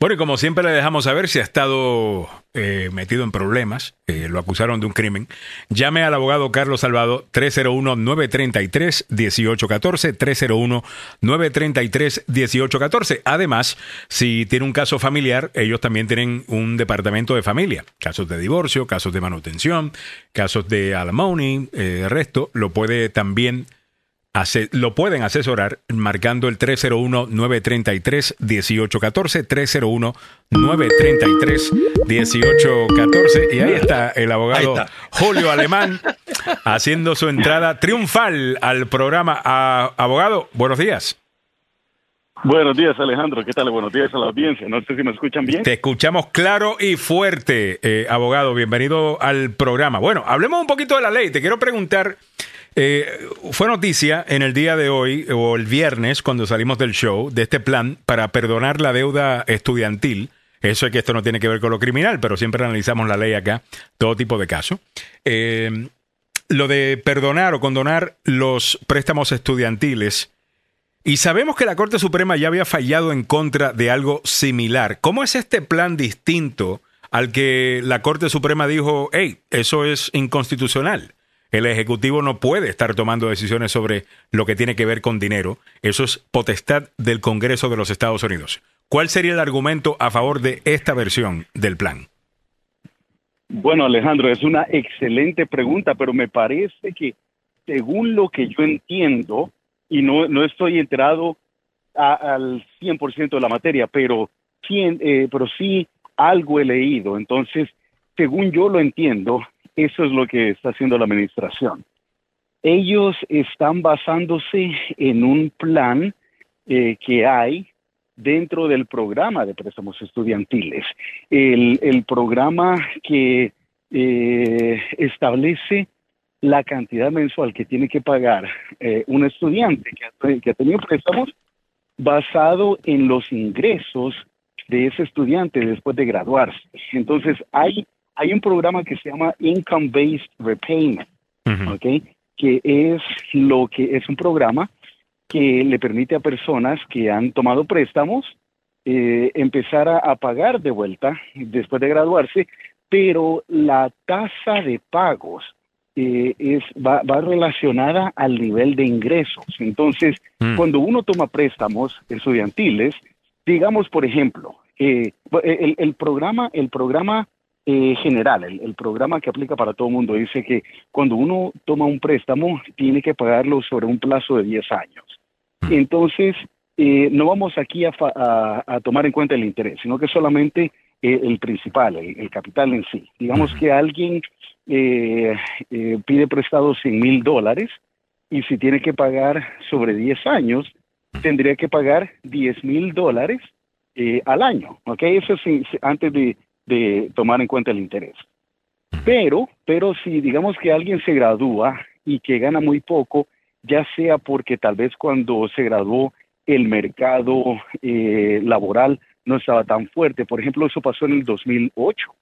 Bueno, y como siempre le dejamos saber si ha estado eh, metido en problemas, eh, lo acusaron de un crimen, llame al abogado Carlos Salvado 301-933-1814, 301-933-1814. Además, si tiene un caso familiar, ellos también tienen un departamento de familia, casos de divorcio, casos de manutención, casos de alimony, eh, resto, lo puede también Lo pueden asesorar marcando el 301-933-1814, 301-933-1814. Y ahí está el abogado está. Julio Alemán haciendo su entrada triunfal al programa. Ah, abogado, buenos días. Buenos días, Alejandro. ¿Qué tal? Buenos días a la audiencia. No sé si me escuchan bien. Te escuchamos claro y fuerte, eh, abogado. Bienvenido al programa. Bueno, hablemos un poquito de la ley. Te quiero preguntar, eh, fue noticia en el día de hoy o el viernes cuando salimos del show de este plan para perdonar la deuda estudiantil. Eso es que esto no tiene que ver con lo criminal, pero siempre analizamos la ley acá, todo tipo de casos. Eh, lo de perdonar o condonar los préstamos estudiantiles. Y sabemos que la Corte Suprema ya había fallado en contra de algo similar. ¿Cómo es este plan distinto al que la Corte Suprema dijo, hey, eso es inconstitucional? El Ejecutivo no puede estar tomando decisiones sobre lo que tiene que ver con dinero. Eso es potestad del Congreso de los Estados Unidos. ¿Cuál sería el argumento a favor de esta versión del plan? Bueno, Alejandro, es una excelente pregunta, pero me parece que según lo que yo entiendo, y no, no estoy enterado a- al 100% de la materia, pero eh, pero sí algo he leído. Entonces, según yo lo entiendo, eso es lo que está haciendo la administración. Ellos están basándose en un plan eh, que hay dentro del programa de préstamos estudiantiles. El, programa que eh, establece la cantidad mensual que tiene que pagar eh, un estudiante que que ha tenido préstamos basado en los ingresos de ese estudiante después de graduarse. Entonces, hay, hay un programa que se llama Income Based Repayment, ¿ok? que es lo que es un programa que le permite a personas que han tomado préstamos eh, empezar a, a pagar de vuelta después de graduarse, pero la tasa de pagos eh, es, va, va relacionada al nivel de ingresos. Entonces, Mm. cuando uno toma préstamos estudiantiles, digamos, por ejemplo, eh, el, el programa, el programa eh, general, el, el programa que aplica para todo el mundo, dice que cuando uno toma un préstamo, tiene que pagarlo sobre un plazo de 10 años. Entonces, eh, no vamos aquí a, fa- a- a tomar en cuenta el interés, sino que solamente eh, el principal, el, el capital en sí. Digamos que alguien pide prestado 100 mil dólares y si tiene que pagar sobre 10 años, tendría que pagar 10 mil dólares al año. ¿ok? Eso sí, antes de, de tomar en cuenta el interés. Pero, pero si digamos que alguien se gradúa y que gana muy poco, ya sea porque tal vez cuando se graduó el mercado eh, laboral no estaba tan fuerte. Por ejemplo, eso pasó en el 2008.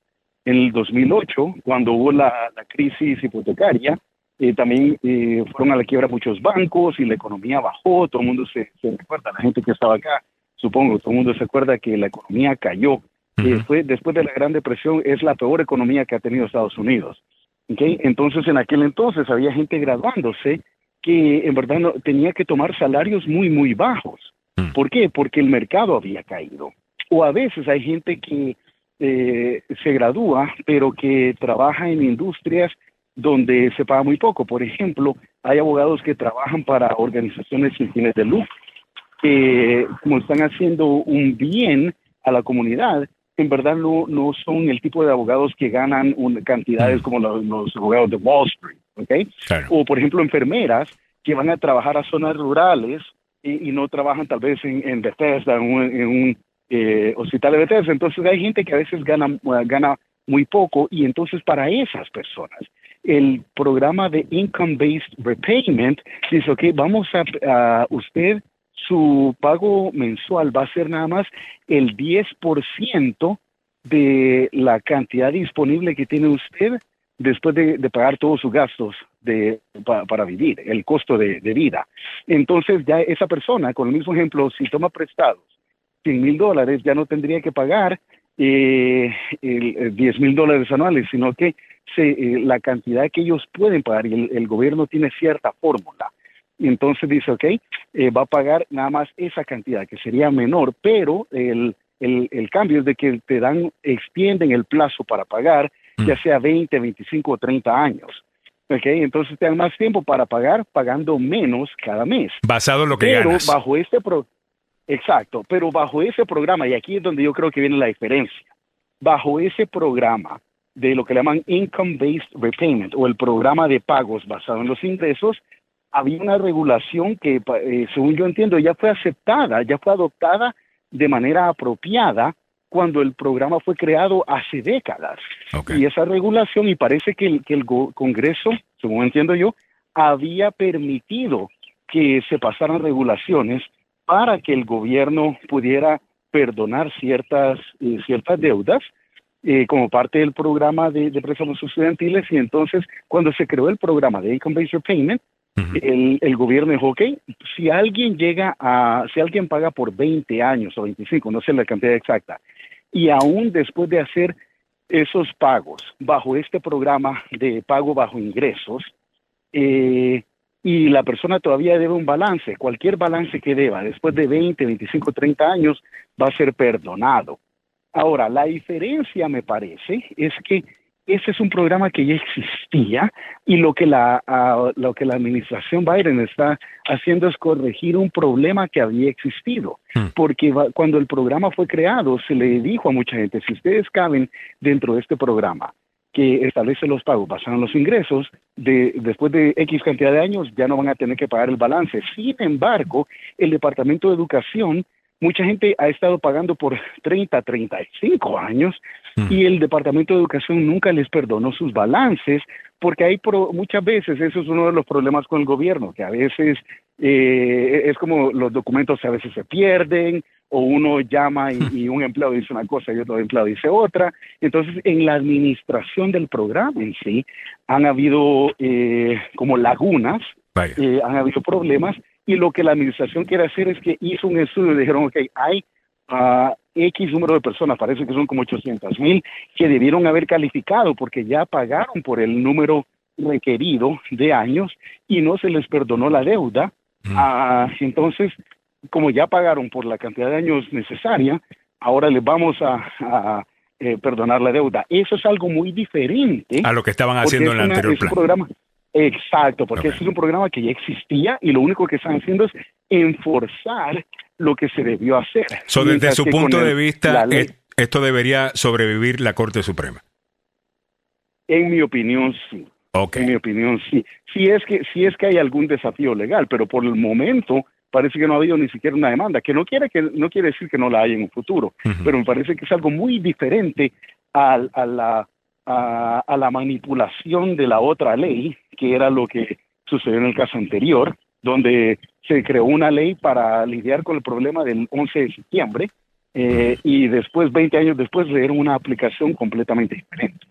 En el 2008, cuando hubo la, la crisis hipotecaria, eh, también eh, fueron a la quiebra muchos bancos y la economía bajó. Todo el mundo se, se recuerda, la gente que estaba acá, supongo, todo el mundo se acuerda que la economía cayó. Eh, fue después de la Gran Depresión, es la peor economía que ha tenido Estados Unidos. ¿ok? Entonces, en aquel entonces había gente graduándose que en verdad no, tenía que tomar salarios muy, muy bajos. ¿Por qué? Porque el mercado había caído. O a veces hay gente que eh, se gradúa, pero que trabaja en industrias donde se paga muy poco. Por ejemplo, hay abogados que trabajan para organizaciones sin fines de lucro, que como están haciendo un bien a la comunidad, en verdad no, no son el tipo de abogados que ganan un- cantidades como los, los abogados de Wall Street, ¿ok? O por ejemplo enfermeras que van a trabajar a zonas rurales y, y no trabajan tal vez en, en Bethesda, en un, en un, eh, hospital de Bethesda. Entonces hay gente que a veces gana, gana muy poco y entonces para esas personas el programa de Income Based Repayment dice, ok, vamos a, a usted, su pago mensual va a ser nada más el 10% de la cantidad disponible que tiene usted después de, pagar todos sus gastos de, pa- para vivir, el costo de, vida. Entonces ya esa persona, con el mismo ejemplo, si toma prestados 100 mil dólares, ya no tendría que pagar eh, el, el 10 mil dólares anuales, sino que se, eh, la cantidad que ellos pueden pagar y el gobierno tiene cierta fórmula. Y entonces dice, ok, eh, va a pagar nada más esa cantidad, que sería menor, pero el, el, el cambio es de que te dan, extienden el plazo para pagar, ya sea 20, 25 o 30 años. Ok, entonces te dan más tiempo para pagar, pagando menos cada mes. Basado en lo que Pero ganas. bajo este pro exacto, pero bajo ese programa, y aquí es donde yo creo que viene la diferencia, bajo ese programa de lo que le llaman Income Based Repayment o el programa de pagos basado en los ingresos, había una regulación que, eh, según yo entiendo, ya fue aceptada, ya fue adoptada de manera apropiada cuando el programa fue creado hace décadas. Y esa regulación, y parece que el, que el Congreso, según entiendo yo, había permitido que se pasaran regulaciones para que el gobierno pudiera perdonar ciertas, eh, ciertas deudas eh, como parte del programa de, de préstamos estudiantiles y entonces cuando se creó el programa de Income Based El gobierno dijo, ok, si alguien llega a, si alguien paga por 20 años o 25, no sé la cantidad exacta, y aún después de hacer esos pagos bajo este programa de pago bajo ingresos, eh, y la persona todavía debe un balance, cualquier balance que deba después de 20, 25, 30 años va a ser perdonado. Ahora, la diferencia me parece es que ese es un programa que ya existía y lo que la, lo que la administración Biden está haciendo es corregir un problema que había existido. Porque va- cuando el programa fue creado, se le dijo a mucha gente, si ustedes caben dentro de este programa, que establece los pagos basados en los ingresos, de, después de X cantidad de años ya no van a tener que pagar el balance. Sin embargo, el Departamento de Educación, mucha gente ha estado pagando por 30, 35 años y el Departamento de Educación nunca les perdonó sus balances porque hay pro- muchas veces, eso es uno de los problemas con el gobierno, que a veces eh, es como los documentos a veces se pierden o uno llama y, y un empleado dice una cosa y otro empleado dice otra. Entonces, en la administración del programa en sí han habido eh, como lagunas, eh, han habido problemas Y lo que la administración quiere hacer es que hizo un estudio y dijeron, ok, hay uh, X número de personas, parece que son como 800 mil, que debieron haber calificado porque ya pagaron por el número requerido de años y no se les perdonó la deuda. Mm. Ah, entonces, como ya pagaron por la cantidad de años necesaria, ahora les vamos a, a, eh, perdonar la deuda. Eso es algo muy diferente. A lo que estaban haciendo en el anterior plan. programa. Exacto, porque ese es un programa que ya existía y lo único que están haciendo es enforzar lo que se debió hacer. So, desde su punto el- de vista, eh, esto debería sobrevivir la Corte Suprema. En mi opinión, sí. En mi opinión, sí. Si es que si es que hay algún desafío legal, pero por el momento parece que no ha habido ni siquiera una demanda, que no quiere que no quiere decir que no la haya en un futuro, pero me parece que es algo muy diferente al- a, la a, la manipulación de la otra ley, que era lo que sucedió en el caso anterior, donde se creó una ley para lidiar con el problema del 11 de septiembre eh, y después, 20 años después, le dieron una aplicación completamente diferente.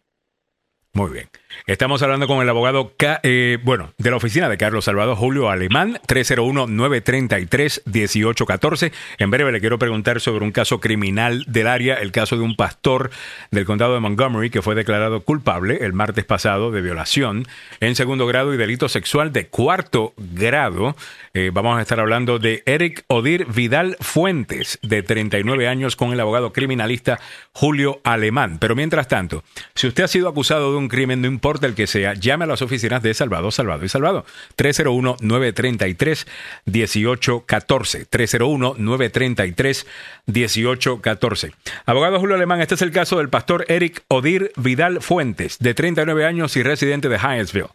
Muy bien. Estamos hablando con el abogado, eh, bueno, de la oficina de Carlos Salvador, Julio Alemán, 301-933-1814. En breve le quiero preguntar sobre un caso criminal del área, el caso de un pastor del condado de Montgomery que fue declarado culpable el martes pasado de violación en segundo grado y delito sexual de cuarto grado. Eh, vamos a estar hablando de Eric Odir Vidal Fuentes, de 39 años, con el abogado criminalista Julio Alemán. Pero mientras tanto, si usted ha sido acusado de un crimen, no importa el que sea, llame a las oficinas de Salvador, Salvador y Salvador. 301-933-1814. 301-933-1814. Abogado Julio Alemán, este es el caso del pastor Eric Odir Vidal Fuentes, de 39 años y residente de Hyattsville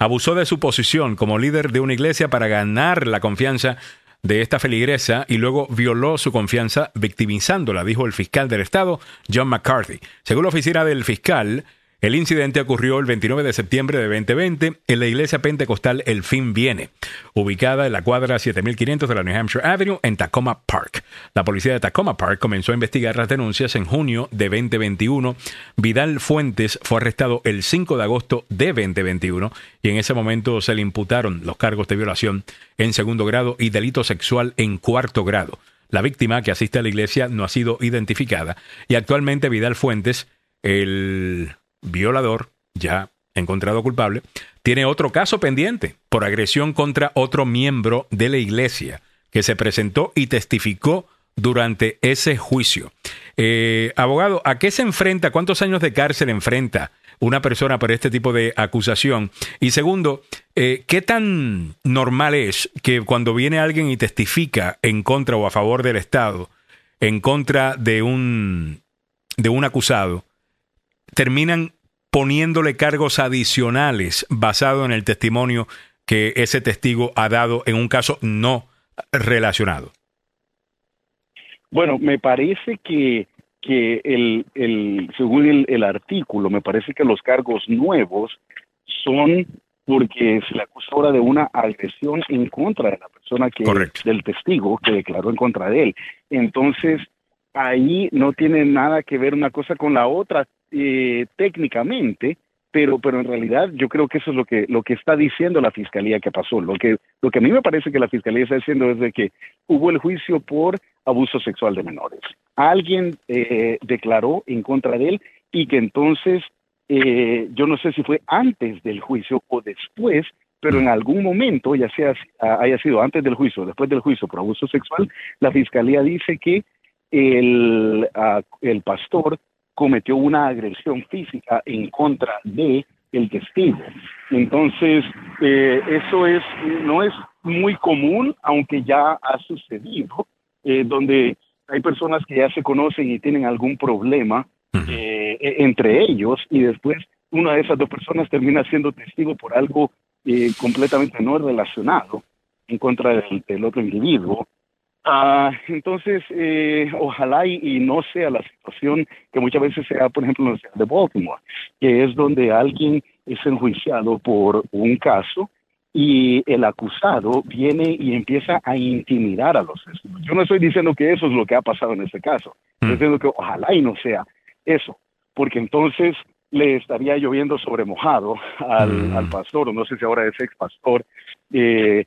abusó de su posición como líder de una iglesia para ganar la confianza de esta feligresa y luego violó su confianza victimizándola, dijo el fiscal del estado, John McCarthy. Según la oficina del fiscal, el incidente ocurrió el 29 de septiembre de 2020 en la iglesia pentecostal El Fin Viene, ubicada en la cuadra 7500 de la New Hampshire Avenue en Tacoma Park. La policía de Tacoma Park comenzó a investigar las denuncias en junio de 2021. Vidal Fuentes fue arrestado el 5 de agosto de 2021 y en ese momento se le imputaron los cargos de violación en segundo grado y delito sexual en cuarto grado. La víctima que asiste a la iglesia no ha sido identificada y actualmente Vidal Fuentes, el violador, ya encontrado culpable, tiene otro caso pendiente por agresión contra otro miembro de la iglesia que se presentó y testificó durante ese juicio. Eh, abogado, ¿a qué se enfrenta? ¿Cuántos años de cárcel enfrenta una persona por este tipo de acusación? Y segundo, eh, ¿qué tan normal es que cuando viene alguien y testifica en contra o a favor del Estado, en contra de un, de un acusado, terminan poniéndole cargos adicionales basado en el testimonio que ese testigo ha dado en un caso no relacionado. Bueno, me parece que, que el, el, según el, el artículo, me parece que los cargos nuevos son porque se le acusa ahora de una agresión en contra de la persona que del testigo que declaró en contra de él. Entonces, ahí no tiene nada que ver una cosa con la otra eh, técnicamente, pero pero en realidad yo creo que eso es lo que lo que está diciendo la fiscalía que pasó. Lo que lo que a mí me parece que la fiscalía está diciendo es de que hubo el juicio por abuso sexual de menores. Alguien eh, declaró en contra de él y que entonces eh, yo no sé si fue antes del juicio o después, pero en algún momento, ya sea haya sido antes del juicio o después del juicio por abuso sexual, la fiscalía dice que el, el pastor cometió una agresión física en contra de el testigo. Entonces, eh, eso es no es muy común, aunque ya ha sucedido, eh, donde hay personas que ya se conocen y tienen algún problema eh, entre ellos y después una de esas dos personas termina siendo testigo por algo completamente no relacionado en contra del, del otro individuo. Ah, entonces, eh, ojalá y, y, no sea la situación que muchas veces se da, por ejemplo, en la ciudad de Baltimore, que es donde alguien es enjuiciado por un caso y el acusado viene y empieza a intimidar a los testigos. Yo no estoy diciendo que eso es lo que ha pasado en este caso, estoy diciendo que ojalá y no sea eso, porque entonces le estaría lloviendo sobre mojado al, mm. al pastor, o no sé si ahora es ex pastor, eh,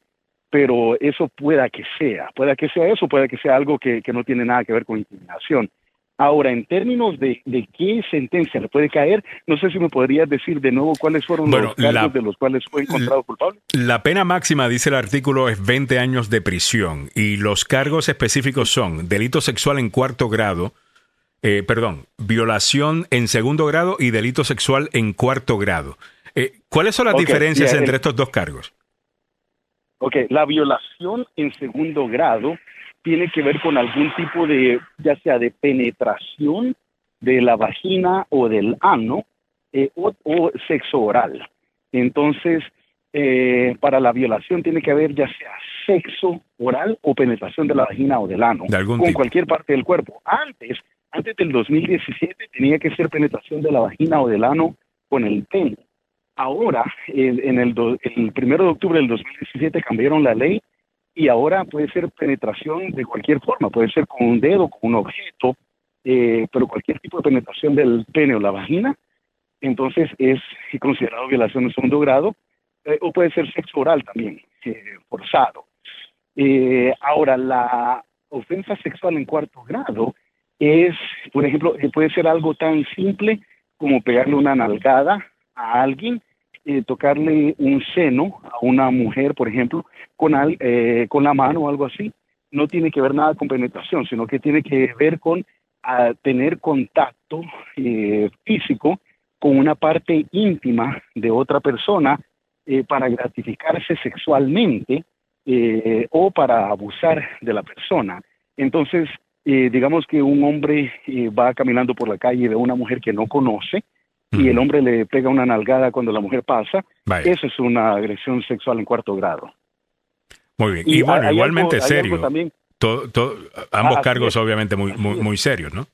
pero eso pueda que sea, pueda que sea eso, pueda que sea algo que, que no tiene nada que ver con intimidación. Ahora, en términos de, de, qué sentencia le puede caer, no sé si me podrías decir de nuevo cuáles fueron los cargos de los cuales fue encontrado culpable. La pena máxima, dice el artículo, es 20 años de prisión y los cargos específicos son delito sexual en cuarto grado, eh, perdón, violación en segundo grado y delito sexual en cuarto grado. Eh, ¿Cuáles son las Okay, diferencias yeah, entre el- estos dos cargos? Ok, la violación en segundo grado tiene que ver con algún tipo de, ya sea de penetración de la vagina o del ano eh, o, o sexo oral. Entonces, eh, para la violación tiene que haber ya sea sexo oral o penetración de la vagina o del ano, De algún con tipo. cualquier parte del cuerpo. Antes, antes del 2017 tenía que ser penetración de la vagina o del ano con el pene. Ahora, en, en el, do- el primero de octubre del 2017 cambiaron la ley y ahora puede ser penetración de cualquier forma, puede ser con un dedo, con un objeto, eh, pero cualquier tipo de penetración del pene o la vagina, entonces es considerado violación de segundo grado, eh, o puede ser sexo oral también, eh, forzado. Ahora, la ofensa sexual en cuarto grado es, por ejemplo, puede ser algo tan simple como pegarle una nalgada a alguien, eh, tocarle un seno a una mujer, por ejemplo, con, al- eh, con la mano o algo así. No tiene que ver nada con penetración, sino que tiene que ver con ah, tener contacto eh, físico con una parte íntima de otra persona para gratificarse sexualmente o para abusar de la persona. Entonces, digamos que un hombre va caminando por la calle y ve a una mujer que no conoce y el hombre le pega una nalgada cuando la mujer pasa, Vaya. eso es una agresión sexual en cuarto grado. Muy bien. Y, bueno, hay- igualmente algo- serio. también ambos Ah, cargos es. obviamente muy, muy, muy serios, ¿no?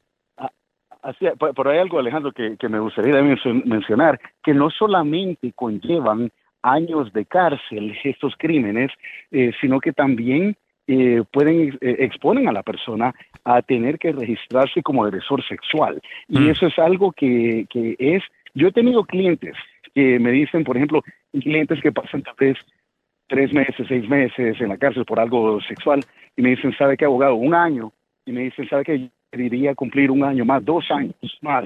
Así, pero hay algo, Alejandro, que, que me gustaría men- mencionar, que no solamente conllevan años de cárcel estos crímenes, eh, sino que también eh, pueden eh, exponen a la persona a tener que registrarse como agresor sexual. Y Mm. eso es algo que, que es, yo he tenido clientes que me dicen, por ejemplo, clientes que pasan tal vez tres meses, seis meses en la cárcel por algo sexual y me dicen, ¿sabe qué, abogado? Un año. Y me dicen, ¿sabe qué? Quería cumplir un año más, dos años más,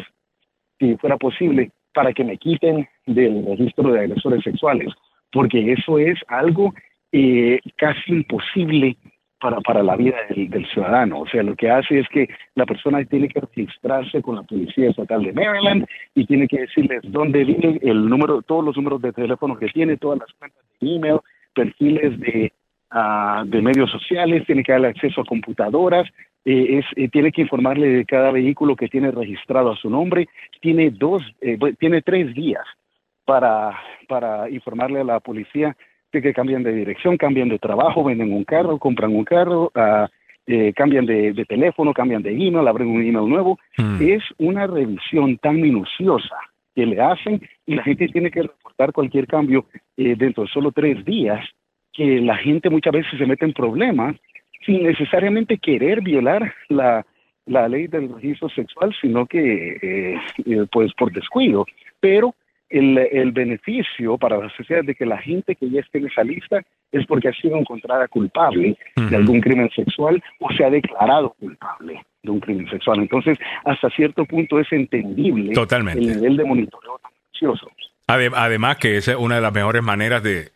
si fuera posible, para que me quiten del registro de agresores sexuales, porque eso es algo eh, casi imposible para, para la vida del, ciudadano. O sea, lo que hace es que la persona tiene que registrarse con la Policía Estatal de Maryland y tiene que decirles dónde vive, el número, todos los números de teléfono que tiene, todas las cuentas de email, perfiles de, ah, de medios sociales, tiene que darle acceso a computadoras, eh, es, eh, tiene que informarle de cada vehículo que tiene registrado a su nombre, tiene dos, eh, tiene tres días para, para informarle a la policía de que cambian de dirección, cambian de trabajo, venden un carro, compran un carro, eh, cambian de, de teléfono, cambian de email, abren un email nuevo. Es una revisión tan minuciosa que le hacen y la gente tiene que reportar cualquier cambio eh, dentro de solo tres días, que la gente muchas veces se mete en problemas sin necesariamente querer violar la, la ley del registro sexual, sino que eh, pues por descuido. Pero el, el beneficio para la sociedad de que la gente que ya esté en esa lista es porque ha sido encontrada culpable de algún crimen sexual o se ha declarado culpable de un crimen sexual. Entonces, hasta cierto punto es entendible Totalmente. el nivel de monitoreo tan ansioso. Ade- Además que esa es una de las mejores maneras de,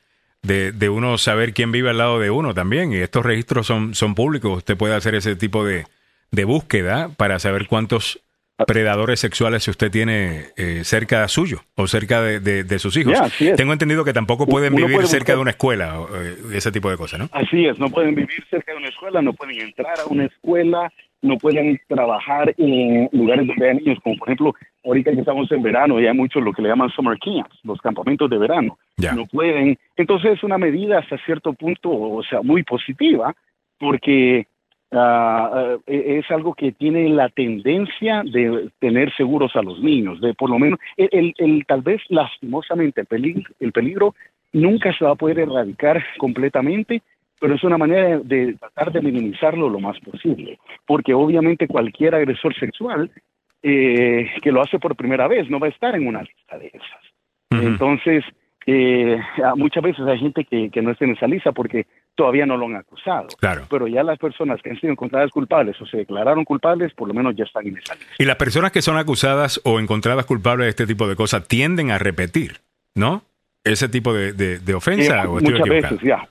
de, de uno saber quién vive al lado de uno también. Y estos registros son, son públicos. Usted puede hacer ese tipo de, de búsqueda para saber cuántos predadores sexuales usted tiene eh, cerca suyo o cerca de, de- de sus hijos. Tengo entendido que tampoco pueden Uno vivir puede cerca buscar- de una escuela eh, ese tipo de cosas, ¿no? Así es, no pueden vivir cerca de una escuela, no pueden entrar a una escuela, no pueden trabajar en lugares donde hay niños, como por ejemplo, ahorita que estamos en verano y hay mucho lo que le llaman summer camps, los campamentos de verano. Ya. No pueden. Entonces es una medida hasta cierto punto, o sea, muy positiva, porque e- es algo que tiene la tendencia de tener seguros a los niños, de por lo menos, el, el- el- tal vez lastimosamente el peligro, el peligro nunca se va a poder erradicar completamente, pero es una manera de, de tratar de minimizarlo lo más posible, porque obviamente cualquier agresor sexual eh, que lo hace por primera vez no va a estar en una lista de esas. Entonces, eh, muchas veces hay gente que, que no está en esa lista porque todavía no lo han acusado. Claro. Pero ya las personas que han sido encontradas culpables o se declararon culpables, por lo menos ya están en esa lista. Y las personas que son acusadas o encontradas culpables de este tipo de cosas tienden a repetir, ¿no? Ese tipo de, de, de ofensa. Eh, o muchas veces, ya.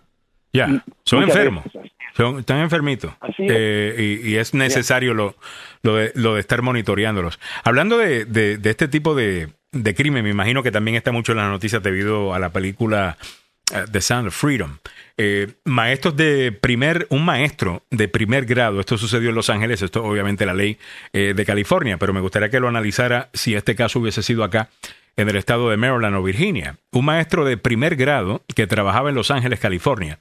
Ya, son Muchas enfermos. veces. Son, están enfermitos. Así es. Eh, y, y es necesario lo, lo, de, lo de estar monitoreándolos. Hablando de, de, de este tipo de, crimen, me imagino que también está mucho en las noticias debido a la película eh, The Sound of Freedom. Eh, maestros de primer, un maestro de primer grado, esto sucedió en Los Ángeles, esto obviamente la ley eh, de California, pero me gustaría que lo analizara si este caso hubiese sido acá en el estado de Maryland o Virginia. Un maestro de primer grado que trabajaba en Los Ángeles, California,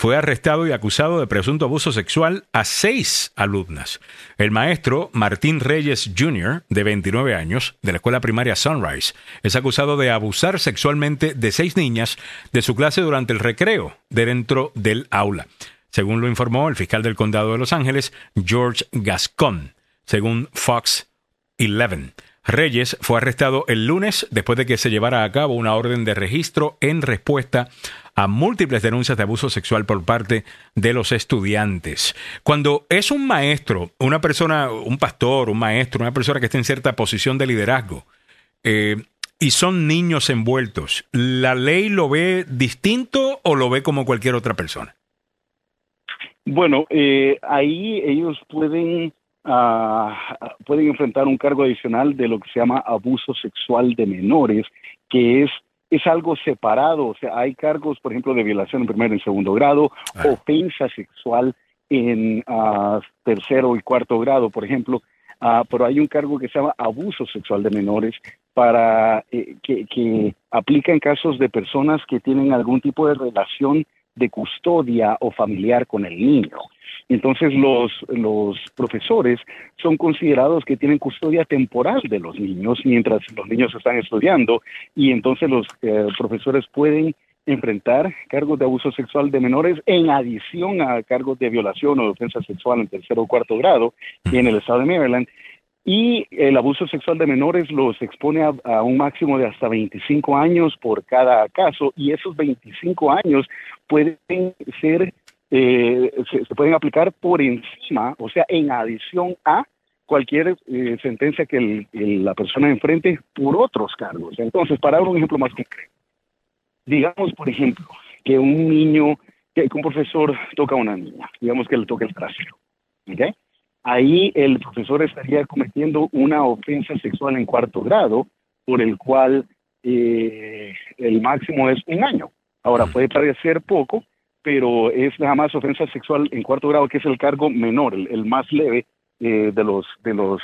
fue arrestado y acusado de presunto abuso sexual a seis alumnas. El maestro Martín Reyes Jr., de 29 años, de la escuela primaria Sunrise, es acusado de abusar sexualmente de seis niñas de su clase durante el recreo de dentro del aula, según lo informó el fiscal del condado de Los Ángeles, George Gascon, según Fox 11. Reyes fue arrestado el lunes después de que se llevara a cabo una orden de registro en respuesta a múltiples denuncias de abuso sexual por parte de los estudiantes. Cuando es un maestro, una persona, un pastor, un maestro, una persona que está en cierta posición de liderazgo, eh, y son niños envueltos, ¿la ley lo ve distinto o lo ve como cualquier otra persona? Bueno, eh, ahí ellos pueden ah, pueden enfrentar un cargo adicional de lo que se llama abuso sexual de menores, que es es algo separado, o sea, hay cargos, por ejemplo, de violación en primer y segundo grado, ofensa sexual en ah, tercero y cuarto grado, por ejemplo, ah, pero hay un cargo que se llama abuso sexual de menores para eh, que, que aplica en casos de personas que tienen algún tipo de relación de custodia o familiar con el niño. Entonces los, los profesores son considerados que tienen custodia temporal de los niños mientras los niños están estudiando y entonces los eh, profesores pueden enfrentar cargos de abuso sexual de menores en adición a cargos de violación o de ofensa sexual en tercero o cuarto grado en el estado de Maryland. Y el abuso sexual de menores los expone a, un máximo de hasta 25 años por cada caso y esos 25 años pueden ser eh, se, se, pueden aplicar por encima, o sea, en adición a cualquier eh, sentencia que el, el, la persona enfrente por otros cargos. Entonces, para dar un ejemplo más concreto, digamos, por ejemplo, que un niño, que un profesor toca a una niña, digamos que le toca el trasero, ¿ok? Ahí el profesor estaría cometiendo una ofensa sexual en cuarto grado, por el cual eh, el máximo es un año. Ahora, puede parecer poco, pero es nada más ofensa sexual en cuarto grado, que es el cargo menor, el, el más leve eh, de los, de los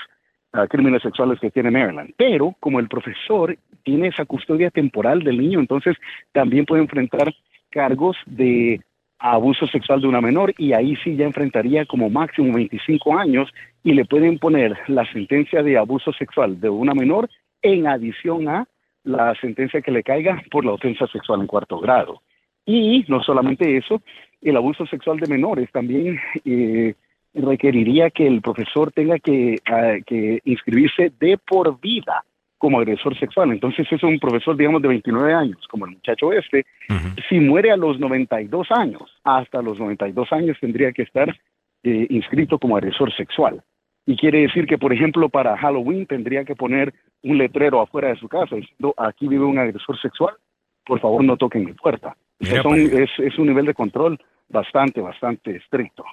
uh, crímenes sexuales que tiene Maryland. Pero como el profesor tiene esa custodia temporal del niño, entonces también puede enfrentar cargos de abuso sexual de una menor y ahí sí ya enfrentaría como máximo 25 años y le pueden poner la sentencia de abuso sexual de una menor en adición a la sentencia que le caiga por la ofensa sexual en cuarto grado. Y no solamente eso, el abuso sexual de menores también eh, requeriría que el profesor tenga que, uh, que, inscribirse de por vida como agresor sexual. Entonces es un profesor, digamos, de 29 años, como el muchacho este. Uh -huh. Si muere a los 92 años, hasta los 92 años tendría que estar eh, inscrito como agresor sexual. Y quiere decir que, por ejemplo, para Halloween tendría que poner un letrero afuera de su casa diciendo, aquí vive un agresor sexual, por favor no toquen mi puerta. Mira, son, es, es, un nivel de control bastante, bastante estricto.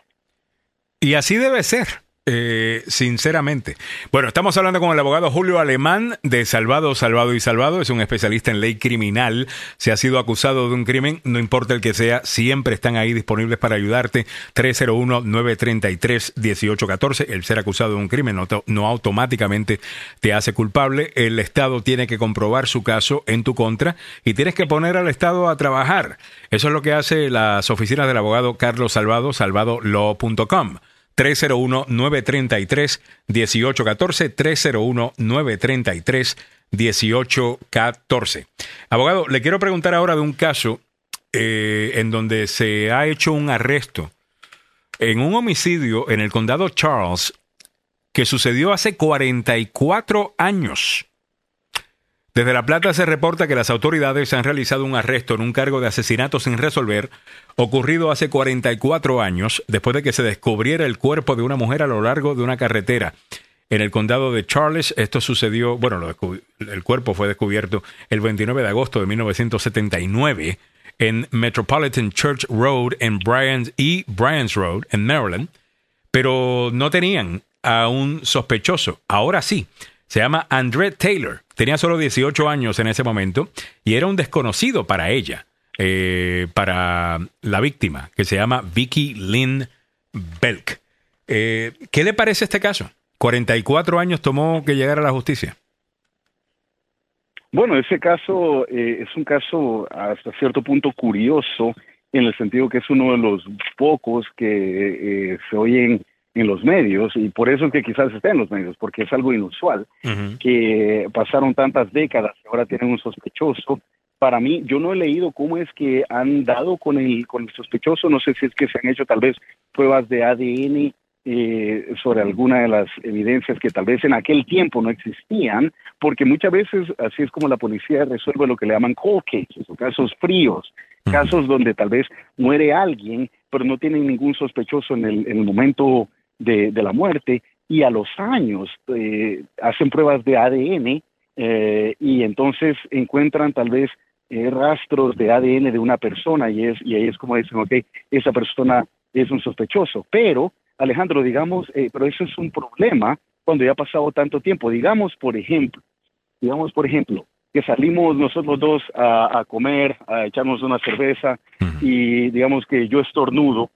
Y así debe ser. Eh, sinceramente. Bueno, estamos hablando con el abogado Julio Alemán de Salvado, Salvado y Salvado. Es un especialista en ley criminal. Si ha sido acusado de un crimen, no importa el que sea, siempre están ahí disponibles para ayudarte. 301-933-1814. El ser acusado de un crimen no, no automáticamente te hace culpable. El Estado tiene que comprobar su caso en tu contra y tienes que poner al Estado a trabajar. Eso es lo que hace las oficinas del abogado Carlos Salvado, salvadolaw.com. 301-933-1814, 301-933-1814. Abogado, le quiero preguntar ahora de un caso eh, en donde se ha hecho un arresto en un homicidio en el condado Charles que sucedió hace 44 años. Desde La Plata se reporta que las autoridades han realizado un arresto en un cargo de asesinato sin resolver ocurrido hace 44 años después de que se descubriera el cuerpo de una mujer a lo largo de una carretera. En el condado de Charles, esto sucedió, bueno, el cuerpo fue descubierto el 29 de agosto de 1979 en Metropolitan Church Road en Bryans y Bryans Road en Maryland, pero no tenían a un sospechoso. Ahora sí, se llama André Taylor. Tenía solo 18 años en ese momento y era un desconocido para ella, eh, para la víctima, que se llama Vicky Lynn Belk. Eh, ¿Qué le parece este caso? 44 años tomó que llegar a la justicia. Bueno, ese caso eh, es un caso hasta cierto punto curioso en el sentido que es uno de los pocos que se oyen en los medios y por eso es que quizás esté en los medios, porque es algo inusual que pasaron tantas décadas y ahora tienen un sospechoso. Para mí, yo no he leído cómo es que han dado con el, con el sospechoso, no sé si es que se han hecho tal vez pruebas de ADN eh, sobre alguna de las evidencias que tal vez en aquel tiempo no existían, porque muchas veces así es como la policía resuelve lo que le llaman cold cases o casos fríos, casos donde tal vez muere alguien, pero no tienen ningún sospechoso en el, en el momento de, la muerte y a los años eh, hacen pruebas de ADN eh, y entonces encuentran tal vez eh, rastros de ADN de una persona y, es, y ahí es como dicen, ok, esa persona es un sospechoso. Pero, Alejandro, digamos, pero eso es un problema cuando ya ha pasado tanto tiempo. Digamos, por ejemplo, digamos, por ejemplo, que salimos nosotros dos a, a comer, a echarnos una cerveza y digamos que yo estornudo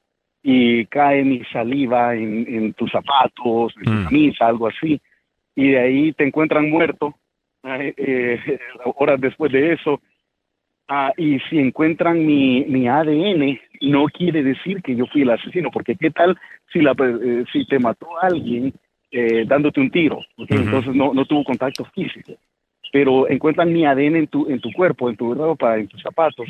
y cae mi saliva en, tus zapatos, en tu mm. camisa, algo así, y de ahí te encuentran muerto eh, horas después de eso. Ah, y si encuentran mi, mi ADN, no quiere decir que yo fui el asesino, porque qué tal si, la, eh, si te mató alguien eh, dándote un tiro, entonces no, no tuvo contacto físico, pero encuentran mi ADN en tu, en tu cuerpo, en tu ropa, en tus zapatos,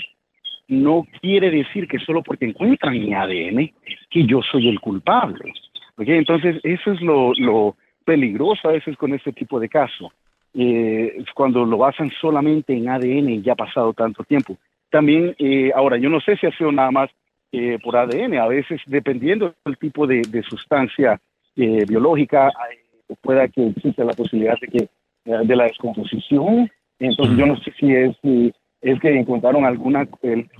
no quiere decir que solo porque encuentran mi ADN que yo soy el culpable. Entonces, eso es lo, peligroso a veces con este tipo de casos, eh, cuando lo basan solamente en ADN y ya ha pasado tanto tiempo. También, eh, ahora, yo no sé si ha sido nada más eh, por ADN, a veces dependiendo del tipo de, sustancia biológica, pueda que exista la posibilidad de que de la descomposición. Entonces, yo no sé si es es que encontraron alguna,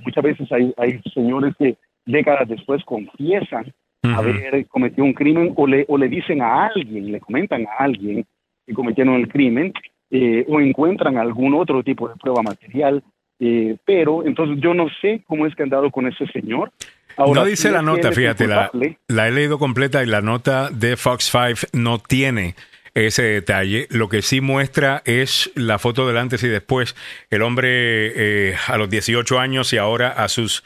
muchas veces hay, hay señores que décadas después confiesan haber cometido un crimen o le, o le dicen a alguien, le comentan a alguien que cometieron el crimen eh, o encuentran algún otro tipo de prueba material. Eh, pero entonces yo no sé cómo es que han dado con ese señor. no dice la nota, fíjate, la, la he leído completa y la nota de Fox 5 no tiene ese detalle. Lo que sí muestra es la foto del antes y después. El hombre eh, a los 18 años y ahora a sus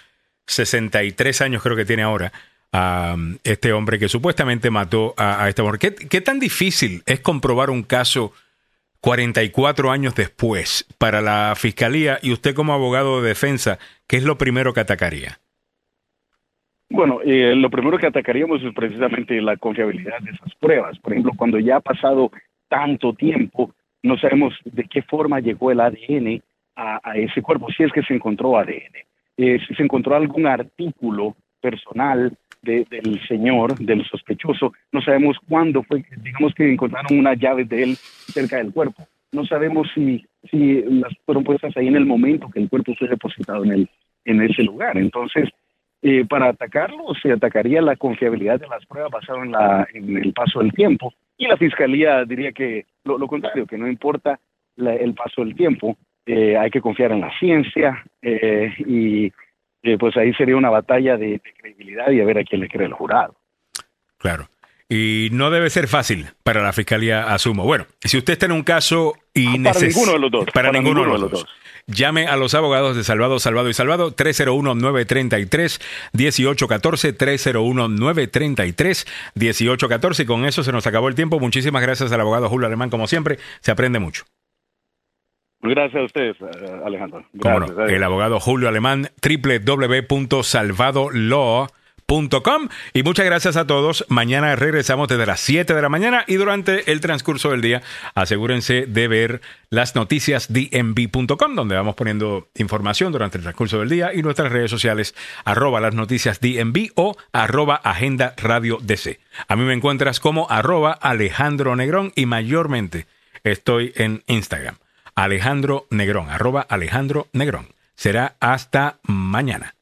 63 años creo que tiene ahora. A este hombre que supuestamente mató a, hombre. ¿Qué, ¿Qué, tan difícil es comprobar un caso 44 años después para la fiscalía y usted como abogado de defensa, qué es lo primero que atacaría? Bueno, eh, lo primero que atacaríamos es precisamente la confiabilidad de esas pruebas. Por ejemplo, cuando ya ha pasado tanto tiempo, no sabemos de qué forma llegó el ADN a, ese cuerpo, si es que se encontró ADN. Eh, si se encontró algún artículo personal del señor, del sospechoso, no sabemos cuándo fue, digamos que encontraron unas llaves de él cerca del cuerpo. No sabemos si, si las fueron puestas ahí en el momento que el cuerpo fue depositado en, el, en ese lugar. Entonces, eh, para atacarlo se atacaría la confiabilidad de las pruebas basado en, la, en el paso del tiempo. Y la fiscalía diría que lo, contrario, que no importa el paso del tiempo, eh, hay que confiar en la ciencia eh, y pues ahí sería una batalla de, credibilidad y a ver a quién le cree el jurado. Claro. Y no debe ser fácil para la fiscalía, asumo. Bueno, si usted está en un caso y ah, para ninguno de los dos. Para, ninguno, de los dos. Llame a los abogados de Salvado, Salvado y Salvado, 301-933-1814, 301-933-1814. Y con eso se nos acabó el tiempo. Muchísimas gracias al abogado Julio Alemán, como siempre. Se aprende mucho. Gracias a ustedes, eh, Alejandro. El abogado Julio Alemán, www.salvadolaw.com Y muchas gracias a todos. Mañana regresamos desde las 7 de la mañana y durante el transcurso del día asegúrense de ver las noticias dmv.com donde vamos poniendo información durante el transcurso del día y nuestras redes sociales arroba las noticias dmv o arroba agenda radio DC. A mí me encuentras como arroba Alejandro Negrón y mayormente estoy en Instagram. Alejandro Negrón, arroba Alejandro Negrón. Será hasta mañana.